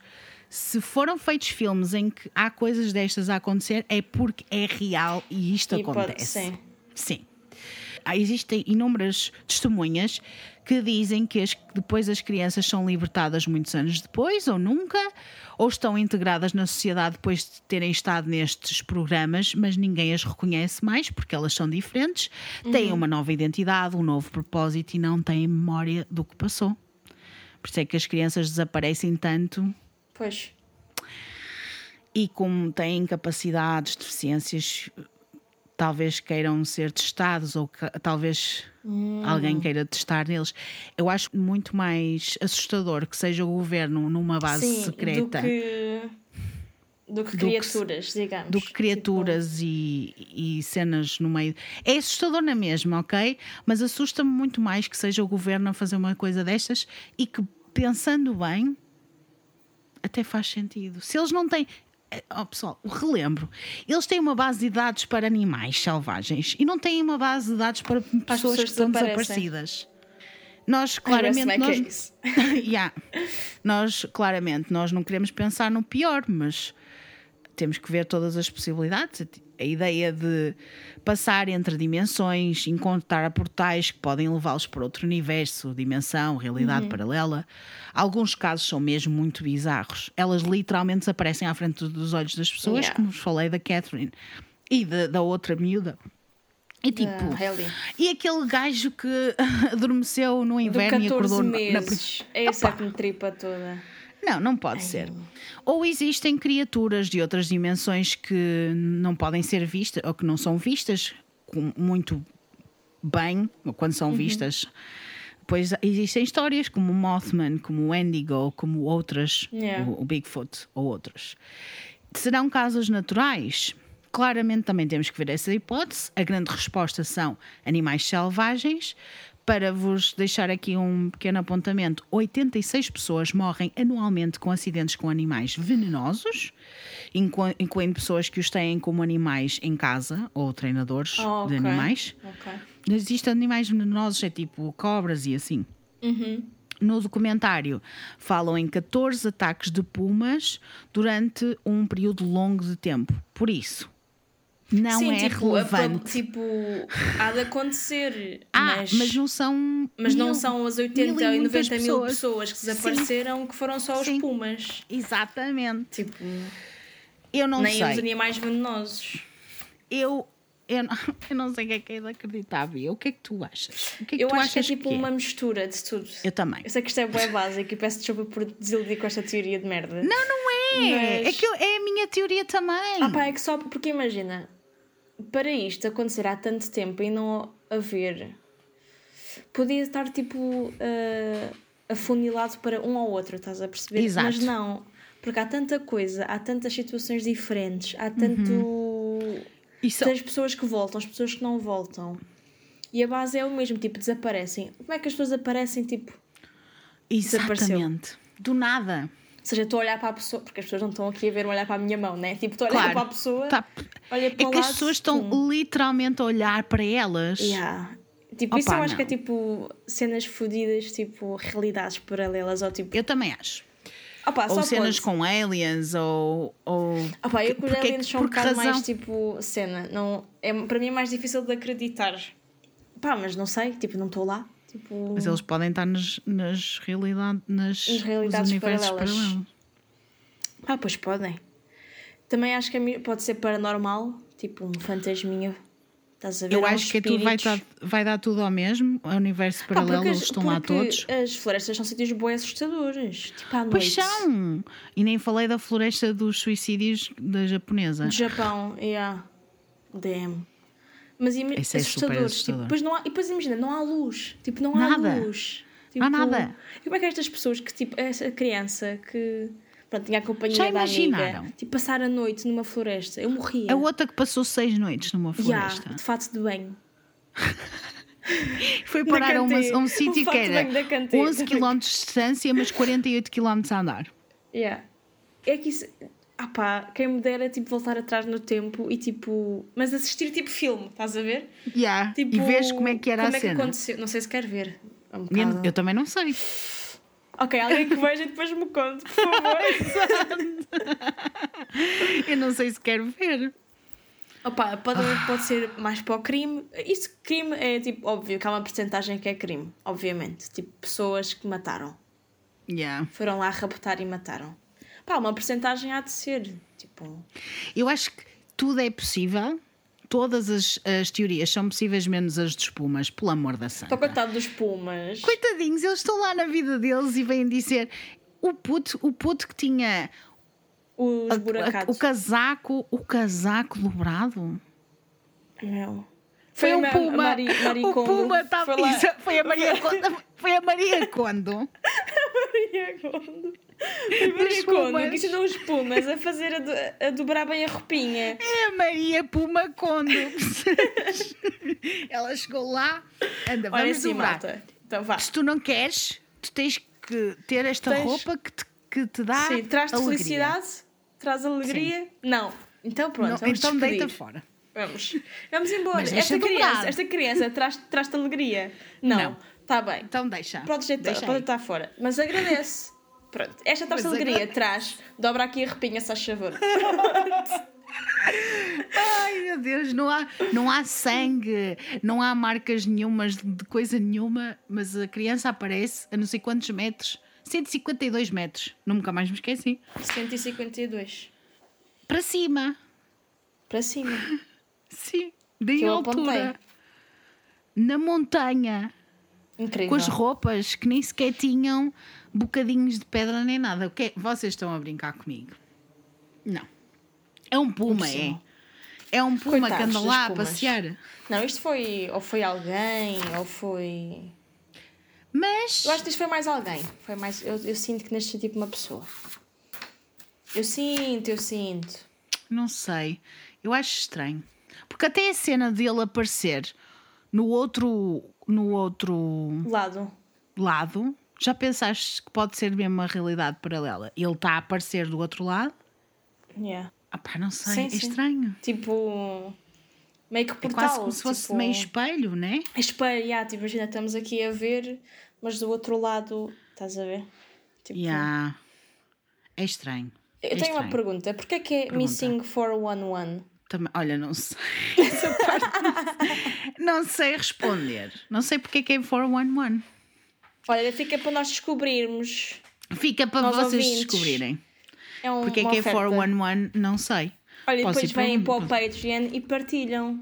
se foram feitos filmes em que há coisas destas a acontecer, é porque é real e isto E pode- acontece. sim. Sim. Ah, Existem inúmeras testemunhas que dizem que as- depois as crianças são libertadas muitos anos depois, ou nunca, ou estão integradas na sociedade depois de terem estado nestes programas, mas ninguém as reconhece mais porque elas são diferentes, têm uma nova identidade, um novo propósito e não têm memória do que passou. Por isso é que as crianças desaparecem tanto Pois. e como têm capacidades, deficiências, talvez queiram ser testados ou ca- talvez alguém queira testar neles. Eu acho muito mais assustador que seja o governo numa base Sim, secreta do que, do que que- criaturas, digamos. do que criaturas e, e cenas no meio. É assustador na mesma, ok? Mas assusta-me muito mais que seja o governo a fazer uma coisa destas e que, pensando bem, até faz sentido. Se eles não têm. Oh, pessoal, relembro. Eles têm uma base de dados para animais selvagens e não têm uma base de dados para pessoas, pessoas que estão desaparecidas. Nós Claramente é nós, Yeah. nós claramente nós não queremos pensar no pior, mas temos que ver todas as possibilidades. A ideia de passar entre dimensões, encontrar portais que podem levá-los para outro universo, dimensão, realidade paralela. Alguns casos são mesmo muito bizarros. Elas literalmente desaparecem à frente dos olhos das pessoas, Yeah. como vos falei da Catherine e da, da outra miúda. E tipo, Hailey. e aquele gajo que adormeceu no inverno e 14 acordou na- na meses. É essa que me tripa toda. Não, não pode ser. Ou existem criaturas de outras dimensões que não podem ser vistas ou que não são vistas com- muito bem, quando são vistas. Pois existem histórias como o Mothman, como o Wendigo, como outras, Yeah. o, o Bigfoot ou outras. Serão casos naturais? Claramente também temos que ver essa hipótese. A grande resposta são animais selvagens. Para vos deixar aqui um pequeno apontamento, 86 pessoas morrem anualmente com acidentes com animais venenosos, inclu- incluindo pessoas que os têm como animais em casa ou treinadores Oh, de ok. animais. Ok. Existem animais venenosos, é tipo cobras e assim. No documentário falam em 14 ataques de pumas durante um período longo de tempo. Por isso, não Sim, é tipo, a relevante. tipo, há de acontecer. ah, mas, mas, não são. mas não mil- são as mil 80 e e muitas 90 mil pessoas que Sim. desapareceram que foram só os Sim. pumas. Exatamente. Tipo, Eu não nem os sei. animais venenosos. Eu, eu, não, eu não sei o que é que é Bia. O que é que tu achas? Que é que Eu tu acho que é tipo uma mistura de tudo. Eu também. Eu sei que isto é boa básico e peço desculpa por desiludir com esta teoria de merda. Não, não é. Mas- É que eu- é a minha teoria também. Ah pá, é que só porque imagina, para isto acontecer há tanto tempo e não haver, podia estar tipo ah, afunilado para um ou outro, estás a perceber? Exato. Mas não, porque há tanta coisa, há tantas situações diferentes, há tanto. Uhum. Tens pessoas que voltam, as pessoas que não voltam. E a base é o mesmo, tipo, desaparecem. Como é que as pessoas aparecem, tipo. desapareceu. exatamente. Do nada. Ou seja, estou a olhar para a pessoa, porque as pessoas não estão aqui a ver olhar para a minha mão, né? Tipo, estou a olhar Claro. para a pessoa, Tá- olha para É que as lado, pessoas estão pum. literalmente a olhar para elas. Yeah. Tipo, isso Opa, eu acho que é não. tipo cenas fodidas, tipo realidades paralelas, ou tipo. Eu também acho. Opa, ou cenas pode. com aliens, ou. ou Opa, eu com os porque- aliens são um bocado razão? mais tipo cena. Não, é, para mim é mais difícil de acreditar. Pá, mas não sei, tipo, não estou lá. Tipo, Mas eles podem estar nas, nas realidades. Nas, Nas realidades nos universos paralelas. paralelos. Ah, pois podem. Também acho que mi- pode ser paranormal, Tipo um fantasminha. Estás a ver? Eu acho que vai, espíritos. dar- vai dar tudo ao mesmo. O universo paralelo, porque eles estão lá todos. As florestas são sítios bem assustadores. Tipo à noite. Pois são! E nem falei da floresta dos suicídios da japonesa. Do Japão, yeah. Damn. Mas ima- Isso é assustadores. assustador. Tipo, depois não há, e depois imagina, não há luz. Tipo, não há Nada. luz. Não há Tipo, nada. E como é que estas pessoas que, tipo, essa criança que pronto, tinha a companhia Já imaginaram? amiga, tipo, passar a noite numa floresta, eu morria. A outra que passou seis noites numa Yeah, floresta. de fato de banho. Foi parar a, uma- a um sítio que era bem da cantina. 11 km de distância, mas 48 km a andar. Yeah. É que isso. Ah pá, quem me dera tipo voltar atrás no tempo e tipo. Mas assistir tipo filme, estás a ver? Yeah. Tipo, e vês como é que era como a é que cena. aconteceu? Não sei se quer ver. Um eu, eu também não sei. Ok, alguém que veja e depois me conte, por favor. Eu não sei se quero ver. Opa, pode, pode ser mais para o crime. Isso, crime é tipo, óbvio que há uma porcentagem que é crime, obviamente. Tipo, pessoas que mataram. Yeah. Foram lá raptar e mataram. Pá, uma porcentagem há de ser. Tipo, Eu acho que tudo é possível. Todas as, as teorias são possíveis, menos as de espumas, pelo amor da santa. estou coitado dos pumas. Coitadinhos, eles estão lá na vida deles e vêm dizer o puto, o puto que tinha Os a- a- o casaco, o casaco dobrado. Não. Foi, um a Ma- puma. a Mari, Mari o puma estava. Foi lá. Isso, Foi a Maria Kondo. Foi a Maria Kondo. Maria Kondo. Kondo pumas. que ensinou os pumas a fazer a, do- a dobrar bem a roupinha. É a Maria Puma Kondo. Ela chegou lá. Anda, Olha vamos assim, dobrar. malta. Então vá. Se tu não queres, tu tens que ter esta Tens- roupa que te, que te dá. Sim, traz-te felicidade? Traz alegria? Não. Então pronto, Não, vamos então deita fora. Vamos. Vamos embora. Esta, criança, esta criança traz- traz-te alegria? Não. Está bem. Então deixa. Pode deitar, deixa pode deitar fora. Mas agradece. Pronto. Esta traz-te Mas alegria. Traz. Dobra aqui a repinha, se faz favor. Ai meu Deus, não há, não há sangue, não há marcas nenhumas de coisa nenhuma, mas a criança aparece a não sei quantos metros 152 metros, nunca mais me esqueci. 152. Para cima, Para cima. sim, de altura. apontei. Na montanha, Incrível. com as roupas que nem sequer tinham bocadinhos de pedra nem nada. O que é- Vocês estão a brincar comigo? Não. É um puma, é. É um puma que anda lá a passear. Não, isto foi. Ou foi alguém, ou foi. Mas. Eu acho que isto foi mais alguém. Foi mais. Eu, eu sinto que neste tipo uma pessoa. Eu sinto, eu sinto. Não sei. Eu acho estranho. Porque até a cena dele aparecer no outro, no outro Lado. lado, já pensaste que pode ser mesmo uma realidade paralela? Ele está a aparecer do outro lado? Yeah. Ah pá, não sei. Sim, é sim. estranho. Tipo. Meio que É portal. quase como se fosse tipo, meio espelho, né? Espelho, yeah, tipo, imagina, estamos aqui a ver, mas do outro lado, estás a ver? Tipo, Yeah. É estranho. Eu É tenho uma estranho. pergunta. Porquê é que é Missing 411? Também, olha, não sei. Essa parte não sei. não sei responder. Não sei porque é que é 411. Olha, fica para nós descobrirmos. Fica para Nós vocês ouvintes. descobrirem. É um, Porque é que é oferta. 411, não sei. Olha, Posso depois ir para vêm um- para o Patreon e partilham.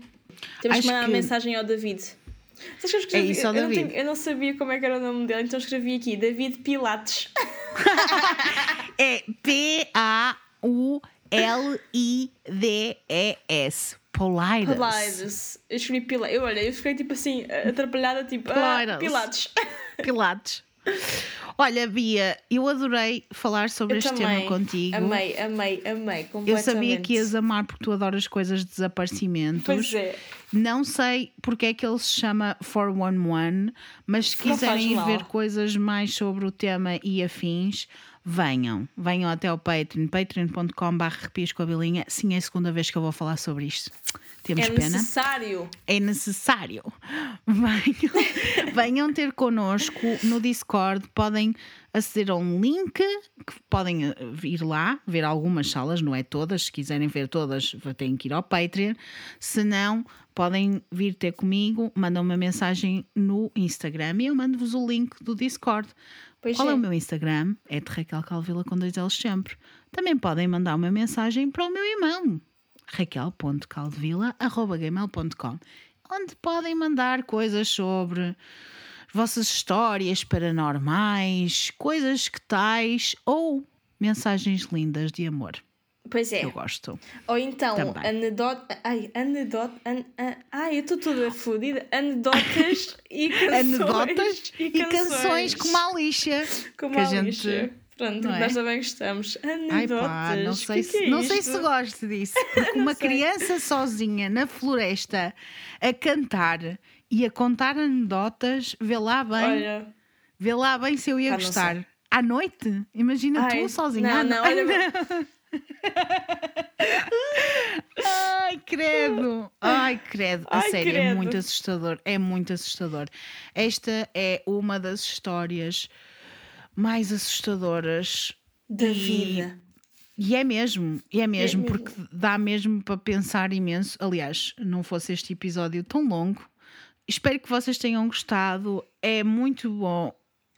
Temos Acho que mandar que- uma mensagem ao David. Sabes que eu escrevi? É isso, eu, não David. tenho- eu não sabia como é que era o nome dele, então escrevi aqui David Pilates. É P-A-U-L-I-D-E-S. Polides. Pilates. Eu escrevi Pilates. Eu, olha, eu escrevi tipo assim, atrapalhada, tipo ah, Pilates. Pilates. Olha, Bia, eu adorei falar sobre Eu este também. tema contigo. Amei, amei, amei. Eu sabia que ias amar porque tu adoras coisas de desaparecimentos. Pois é. Não sei porque é que ele se chama 411, mas se quiserem ver coisas mais sobre o tema e afins, venham. Venham até ao Patreon, patreon.com.br com a bilinha. Sim, é a segunda vez que eu vou falar sobre isto. Temos É pena? necessário. é necessário. Venham, venham ter connosco no Discord. Podem aceder a um link que podem eh, ir lá, ver algumas salas, não é todas. Se quiserem ver todas, têm que ir ao Patreon. Se não, podem vir ter comigo, mandam uma mensagem no Instagram e eu mando-vos o link do Discord. Pois Qual é. é. o meu Instagram? É de Raquel Calvila com dois L's sempre. Também podem mandar uma mensagem para o meu irmão. raquel.caldevila.gmail.com onde podem mandar coisas sobre vossas histórias paranormais, coisas que tais ou mensagens lindas de amor. Pois é. Eu gosto. Ou então, Também. anedota. Ai, anedota. An, an, ai, eu estou toda fodida. Anedotas e canções. Anedotas e, canções com uma lixa. Como que a a gente- lixa. Pronto, é? nós também gostamos. Ai Anedotas. pá, não sei, que se, que é não sei se gosto disso. Porque uma sei. criança sozinha na floresta a cantar e a contar anedotas, vê lá bem, Olha, vê lá bem se eu ia não gostar. À noite? Imagina Ai, tu sozinha. não, não, olha- Ai, credo! Ai, credo! A Ai, sério, é credo. muito assustador. É muito assustador. Esta é uma das histórias mais assustadoras da E- vida. E é mesmo, e é mesmo, mesmo. porque dá mesmo para pensar imenso. Aliás, não fosse este episódio tão longo. Espero que vocês tenham gostado. É muito bom.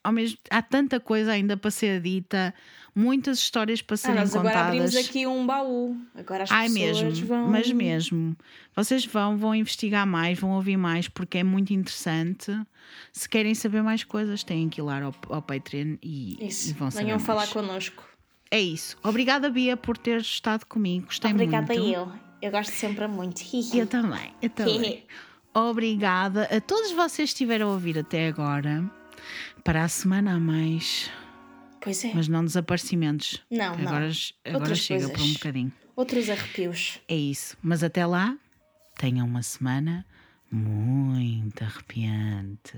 Ao mesmo, há tanta coisa ainda para ser dita, muitas histórias para Ah, serem nós agora abrimos contadas. aqui um baú. Agora as Ai, pessoas mesmo, vão. mas mesmo. Vocês vão, vão investigar mais, vão ouvir mais, porque é muito interessante. Se querem saber mais coisas, têm que ir lá ao, ao Patreon e, e Isso, vão saber venham falar mais. connosco. É isso. Obrigada, Bia, por ter estado comigo. Gostei Obrigada muito. eu. Eu gosto sempre muito. Eu também, eu também. Obrigada a todos vocês que estiveram a ouvir até agora. Para a semana a mais, Pois é. mas não desaparecimentos. Não, não. Agora, agora Outras chega por um coisas. bocadinho. Outros arrepios. É isso. Mas até lá, tenham uma semana muito arrepiante.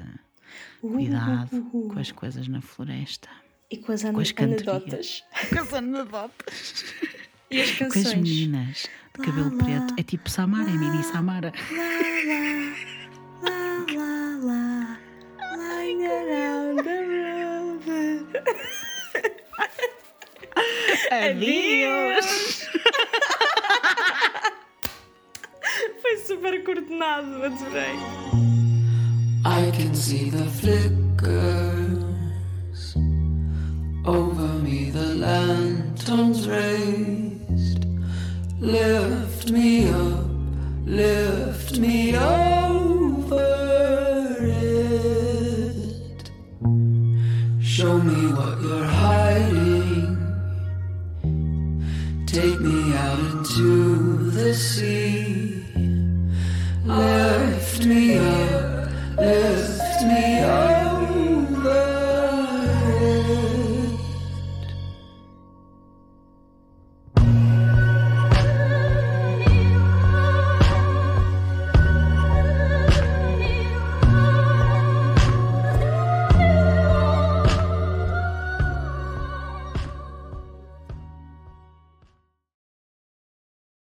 Cuidado com as coisas na floresta. E com as, Com ane- as anedotas. Com as anedotas. E as Com as canções. meninas de cabelo preto. É tipo Samara, é mini Samara. Adeus! Foi super coordenado, adorei. I can see the flickers over me, the lanterns raised. Lift me up, lift me up. into the sea. Lift me up, lift me up.